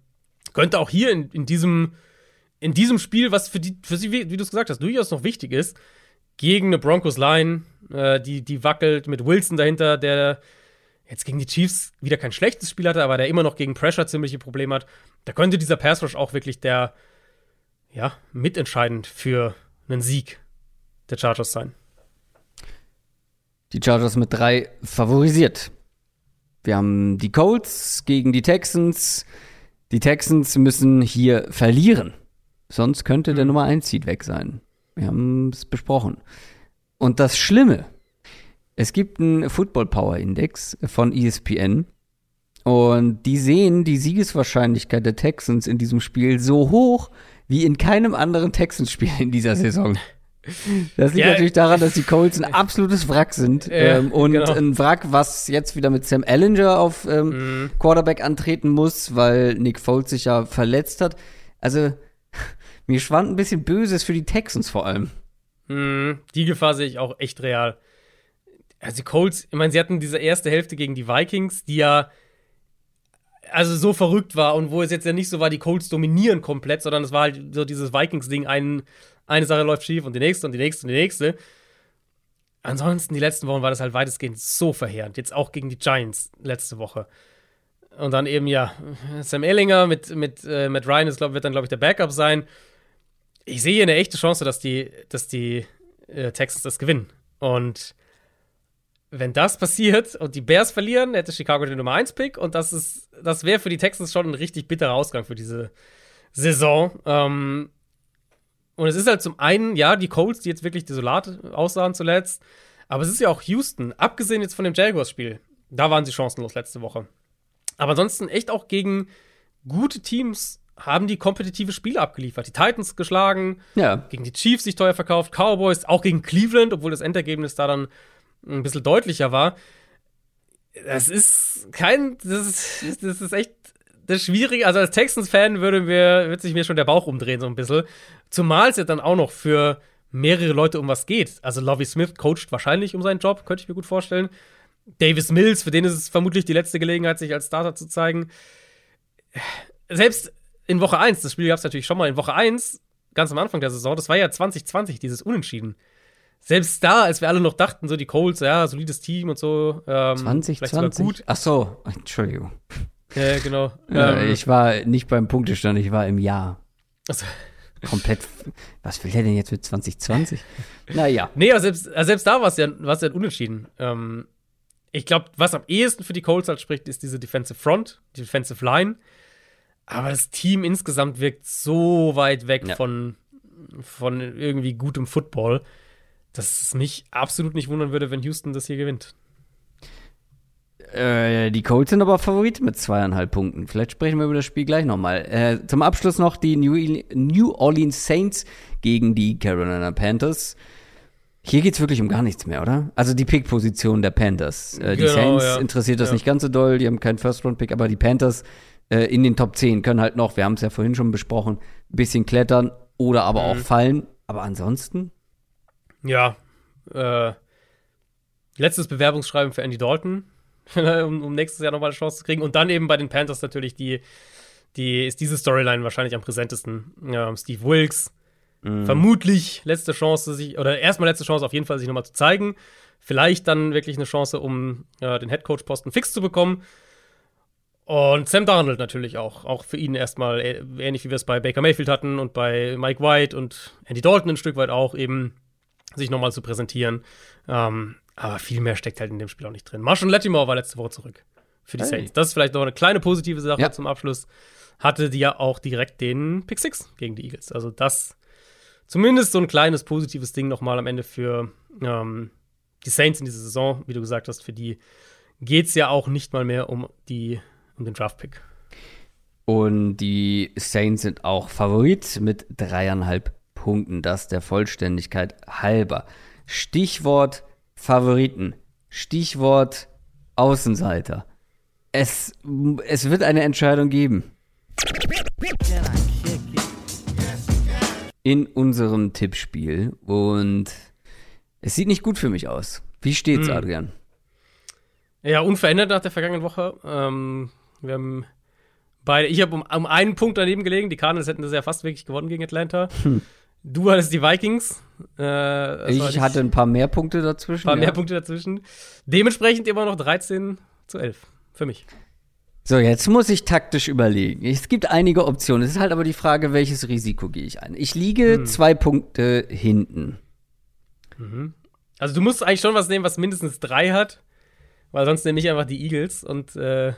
könnte auch hier in, in diesem in diesem Spiel, was für die, für sie, wie, wie du es gesagt hast, durchaus noch wichtig ist, gegen eine Broncos Line, äh, die, die wackelt mit Wilson dahinter, der jetzt gegen die Chiefs wieder kein schlechtes Spiel hatte, aber der immer noch gegen Pressure ziemliche Probleme hat. Da könnte dieser Pass Rush auch wirklich der, ja, mitentscheidend für einen Sieg der Chargers sein. Die Chargers mit drei favorisiert. Wir haben die Colts gegen die Texans. Die Texans müssen hier verlieren. Sonst könnte der mhm. Nummer 1 Seed weg sein. Wir haben es besprochen. Und das Schlimme, es gibt einen Football Power Index von ESPN und die sehen die Siegeswahrscheinlichkeit der Texans in diesem Spiel so hoch wie in keinem anderen Texans-Spiel in dieser Saison. Das liegt ja. natürlich daran, dass die Colts ein absolutes Wrack sind. Ja, ähm, und genau. ein Wrack, was jetzt wieder mit Sam Ellinger auf ähm, mhm. Quarterback antreten muss, weil Nick Foles sich ja verletzt hat. Also, mir schwand ein bisschen Böses für die Texans vor allem. Mm, die Gefahr sehe ich auch echt real. Also die Colts, ich meine, sie hatten diese erste Hälfte gegen die Vikings, die ja also so verrückt war und wo es jetzt ja nicht so war, die Colts dominieren komplett, sondern es war halt so dieses Vikings-Ding, ein, eine Sache läuft schief und die nächste und die nächste und die nächste. Ansonsten, die letzten Wochen war das halt weitestgehend so verheerend. Jetzt auch gegen die Giants letzte Woche. Und dann eben, ja, Sam Ellinger mit, mit, äh, mit Ryan ist, glaub, wird dann, glaube ich, der Backup sein ich sehe hier eine echte Chance, dass die, dass die äh, Texans das gewinnen. Und wenn das passiert und die Bears verlieren, hätte Chicago den Nummer 1 Pick und das das wäre für die Texans schon ein richtig bitterer Ausgang für diese Saison. Ähm, und es ist halt zum einen, ja, die Colts, die jetzt wirklich desolat aussahen zuletzt, aber es ist ja auch Houston, abgesehen jetzt von dem Jaguars-Spiel. Da waren sie chancenlos letzte Woche. Aber ansonsten echt auch gegen gute Teams haben die kompetitive Spiele abgeliefert. Die Titans geschlagen, ja. gegen die Chiefs sich teuer verkauft, Cowboys, auch gegen Cleveland, obwohl das Endergebnis da dann ein bisschen deutlicher war. Das ist kein, das ist, das ist echt das Schwierige. Also als Texans-Fan würde, mir, würde sich mir schon der Bauch umdrehen, so ein bisschen. Zumal es ja dann auch noch für mehrere Leute um was geht. Also Lovie Smith coacht wahrscheinlich um seinen Job, könnte ich mir gut vorstellen. Davis Mills, für den ist es vermutlich die letzte Gelegenheit, sich als Starter zu zeigen. Selbst in Woche 1, das Spiel gab es natürlich schon mal in Woche 1, ganz am Anfang der Saison, das war ja 2020, dieses Unentschieden. Selbst da, als wir alle noch dachten, so die Colts, ja, solides Team und so. Ähm, 2020? gut. Ach so, Entschuldigung. Ja, genau. Ähm, ich war nicht beim Punktestand, ich war im Jahr. Also. Komplett. Was will der denn jetzt mit 2020? naja. Nee, aber selbst, also selbst da war es ja, ja Unentschieden. Ähm, ich glaube, was am ehesten für die Colts halt spricht, ist diese Defensive Front, die Defensive Line. Aber das Team insgesamt wirkt so weit weg ja. von, von irgendwie gutem Football, dass es mich absolut nicht wundern würde, wenn Houston das hier gewinnt. Äh, die Colts sind aber Favorit mit zweieinhalb Punkten. Vielleicht sprechen wir über das Spiel gleich nochmal. Äh, zum Abschluss noch die New, New Orleans Saints gegen die Carolina Panthers. Hier geht es wirklich um gar nichts mehr, oder? Also die Pick-Position der Panthers. Äh, die genau, Saints ja. interessiert das ja. nicht ganz so doll, die haben keinen First-Round-Pick, aber die Panthers äh, in den Top 10 können halt noch, wir haben es ja vorhin schon besprochen, bisschen klettern oder aber auch Mhm. fallen. Aber ansonsten, Ja. Äh, letztes Bewerbungsschreiben für Andy Dalton, um, um nächstes Jahr nochmal eine Chance zu kriegen. Und dann eben bei den Panthers natürlich die, die ist diese Storyline wahrscheinlich am präsentesten. Ja, Steve Wilkes, vermutlich letzte Chance, sich, oder erstmal letzte Chance auf jeden Fall, sich nochmal zu zeigen. Vielleicht dann wirklich eine Chance, um ja, den Headcoach-Posten fix zu bekommen. Und Sam Darnold natürlich auch. Auch für ihn erstmal äh, ähnlich wie wir es bei Baker Mayfield hatten und bei Mike White und Andy Dalton ein Stück weit auch eben sich nochmal zu präsentieren. Ähm, aber viel mehr steckt halt in dem Spiel auch nicht drin. Marshall Latimore war letzte Woche zurück für die Hey. Saints. Das ist vielleicht noch eine kleine positive Sache Ja. zum Abschluss. Hatte die ja auch direkt den Pick Six gegen die Eagles. Also das zumindest so ein kleines positives Ding nochmal am Ende für ähm, die Saints in dieser Saison. Wie du gesagt hast, für die geht es ja auch nicht mal mehr um, die, um den Draft-Pick. Und die Saints sind auch Favorit mit dreieinhalb Punkten. Das der Vollständigkeit halber. Stichwort Favoriten. Stichwort Außenseiter. Es, es wird eine Entscheidung geben. In unserem Tippspiel. Und es sieht nicht gut für mich aus. Wie steht's, Hm. Adrian? Ja, unverändert nach der vergangenen Woche. Ähm, wir haben beide, ich habe um, um einen Punkt daneben gelegen. Die Cardinals hätten das ja fast wirklich gewonnen gegen Atlanta. Du hattest die Vikings. Äh, Ich hatte ein paar mehr Punkte dazwischen. ein paar ja. mehr Punkte dazwischen. Dementsprechend immer noch 13 zu 11 für mich. So, jetzt muss ich taktisch überlegen. Es gibt einige Optionen. Es ist halt aber die Frage, welches Risiko gehe ich ein. Ich liege Hm. zwei Punkte hinten. Also du musst eigentlich schon was nehmen, was mindestens drei hat, weil sonst nehme ich einfach die Eagles und äh,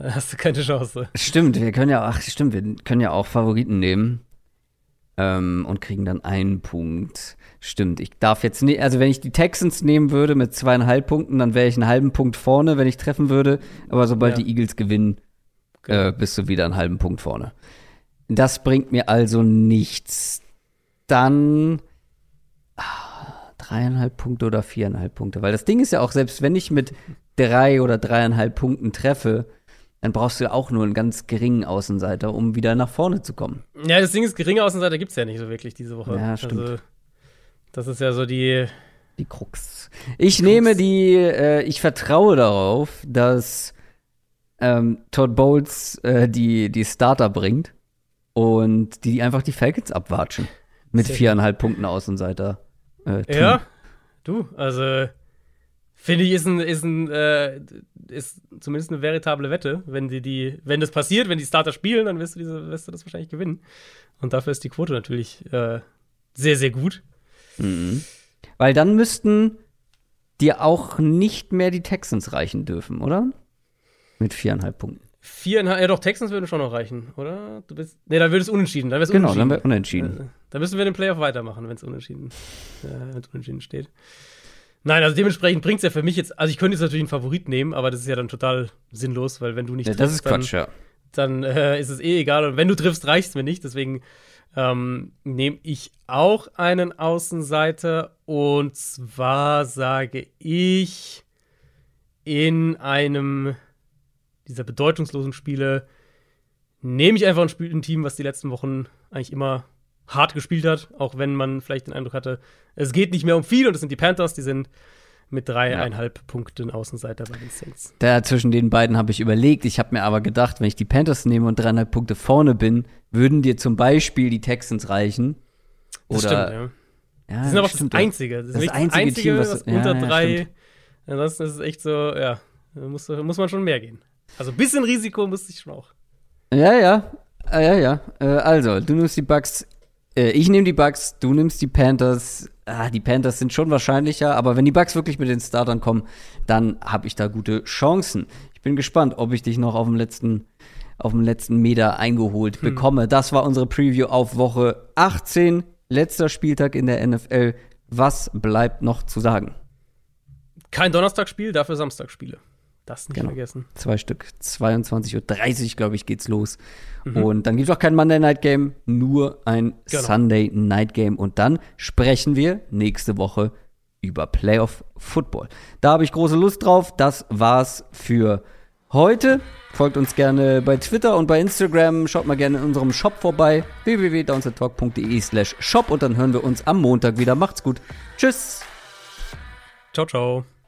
hast du keine Chance. Stimmt, wir können ja, ach stimmt, wir können ja auch Favoriten nehmen. Ähm, und kriegen dann einen Punkt. Stimmt, ich darf jetzt nicht, also wenn ich die Texans nehmen würde mit zweieinhalb Punkten, dann wäre ich einen halben Punkt vorne, wenn ich treffen würde. Aber sobald Ja. die Eagles gewinnen, Genau. äh, bist du wieder einen halben Punkt vorne. Das bringt mir also nichts. Dann ah, dreieinhalb Punkte oder viereinhalb Punkte. Weil das Ding ist ja auch, selbst wenn ich mit drei oder dreieinhalb Punkten treffe, dann brauchst du ja auch nur einen ganz geringen Außenseiter, um wieder nach vorne zu kommen. Ja, das Ding ist, geringe Außenseiter gibt es ja nicht so wirklich diese Woche. Ja, stimmt. Also, das ist ja so die. Die Krux. Ich nehme die, äh, ich vertraue darauf, dass ähm, Todd Bowles äh, die, die Starter bringt und die einfach die Falcons abwatschen. Mit viereinhalb Punkten Außenseiter. Äh. Ja, du, also finde ich, ist ein, ist ein, äh, ist zumindest eine veritable Wette. Wenn die, die, wenn das passiert, wenn die Starter spielen, dann wirst du, diese, wirst du das wahrscheinlich gewinnen. Und dafür ist die Quote natürlich äh, sehr, sehr gut. Mhm. Weil dann müssten dir auch nicht mehr die Texans reichen dürfen, oder? Mit viereinhalb Punkten. Viereinhalb, ja doch, Texans würden schon noch reichen, oder? Du bist, nee, dann würde es unentschieden. Dann Genau, dann unentschieden. wäre unentschieden. Äh, Da müssen wir den Playoff weitermachen, wenn es unentschieden, äh, unentschieden steht. Nein, also dementsprechend bringt es ja für mich jetzt, also ich könnte jetzt natürlich einen Favorit nehmen, aber das ist ja dann total sinnlos, weil wenn du nicht Ja, das ist dann, Quatsch, ja. dann äh, ist es eh egal. Und wenn du triffst, reicht es mir nicht. Deswegen ähm, nehme ich auch einen Außenseiter. Und zwar sage ich in einem dieser bedeutungslosen Spiele nehme ich einfach ein, Spiel, ein Team, was die letzten Wochen eigentlich immer hart gespielt hat, auch wenn man vielleicht den Eindruck hatte, es geht nicht mehr um viel und es sind die Panthers, die sind mit dreieinhalb Punkten Außenseiter bei den Saints. Da zwischen den beiden habe ich überlegt. Ich habe mir aber gedacht, wenn ich die Panthers nehme und dreieinhalb Punkte vorne bin, würden dir zum Beispiel die Texans reichen. Das Oder stimmt, ja. ja, Die sind aber stimmt, das Einzige. Das, ist Das einzige das Einzige, Team, was- was, ja, unter ja, drei. Ansonsten ist es echt so, ja, da muss, muss man schon mehr gehen. Also ein bisschen Risiko muss ich schon auch. Ja, ja. Ah, ja, ja. Äh, also, du nimmst die Bucks. Äh, ich nehme die Bucks, du nimmst die Panthers. Ah, die Panthers sind schon wahrscheinlicher, aber wenn die Bucks wirklich mit den Startern kommen, dann habe ich da gute Chancen. Ich bin gespannt, ob ich dich noch auf dem letzten, auf dem letzten Meter eingeholt bekomme. Das war unsere Preview auf Woche 18, letzter Spieltag in der NFL. Was bleibt noch zu sagen? Kein Donnerstagsspiel, dafür Samstagsspiele. Das nicht Genau. vergessen. Zwei Stück. 22.30 Uhr, glaube ich, geht's los. Und dann gibt's auch kein Monday Night Game, nur ein Genau. Sunday Night Game. Und dann sprechen wir nächste Woche über Playoff Football. Da habe ich große Lust drauf. Das war's für heute. Folgt uns gerne bei Twitter und bei Instagram. Schaut mal gerne in unserem Shop vorbei. www.downsettalk.de slash shop und dann hören wir uns am Montag wieder. Macht's gut. Tschüss. Ciao, ciao.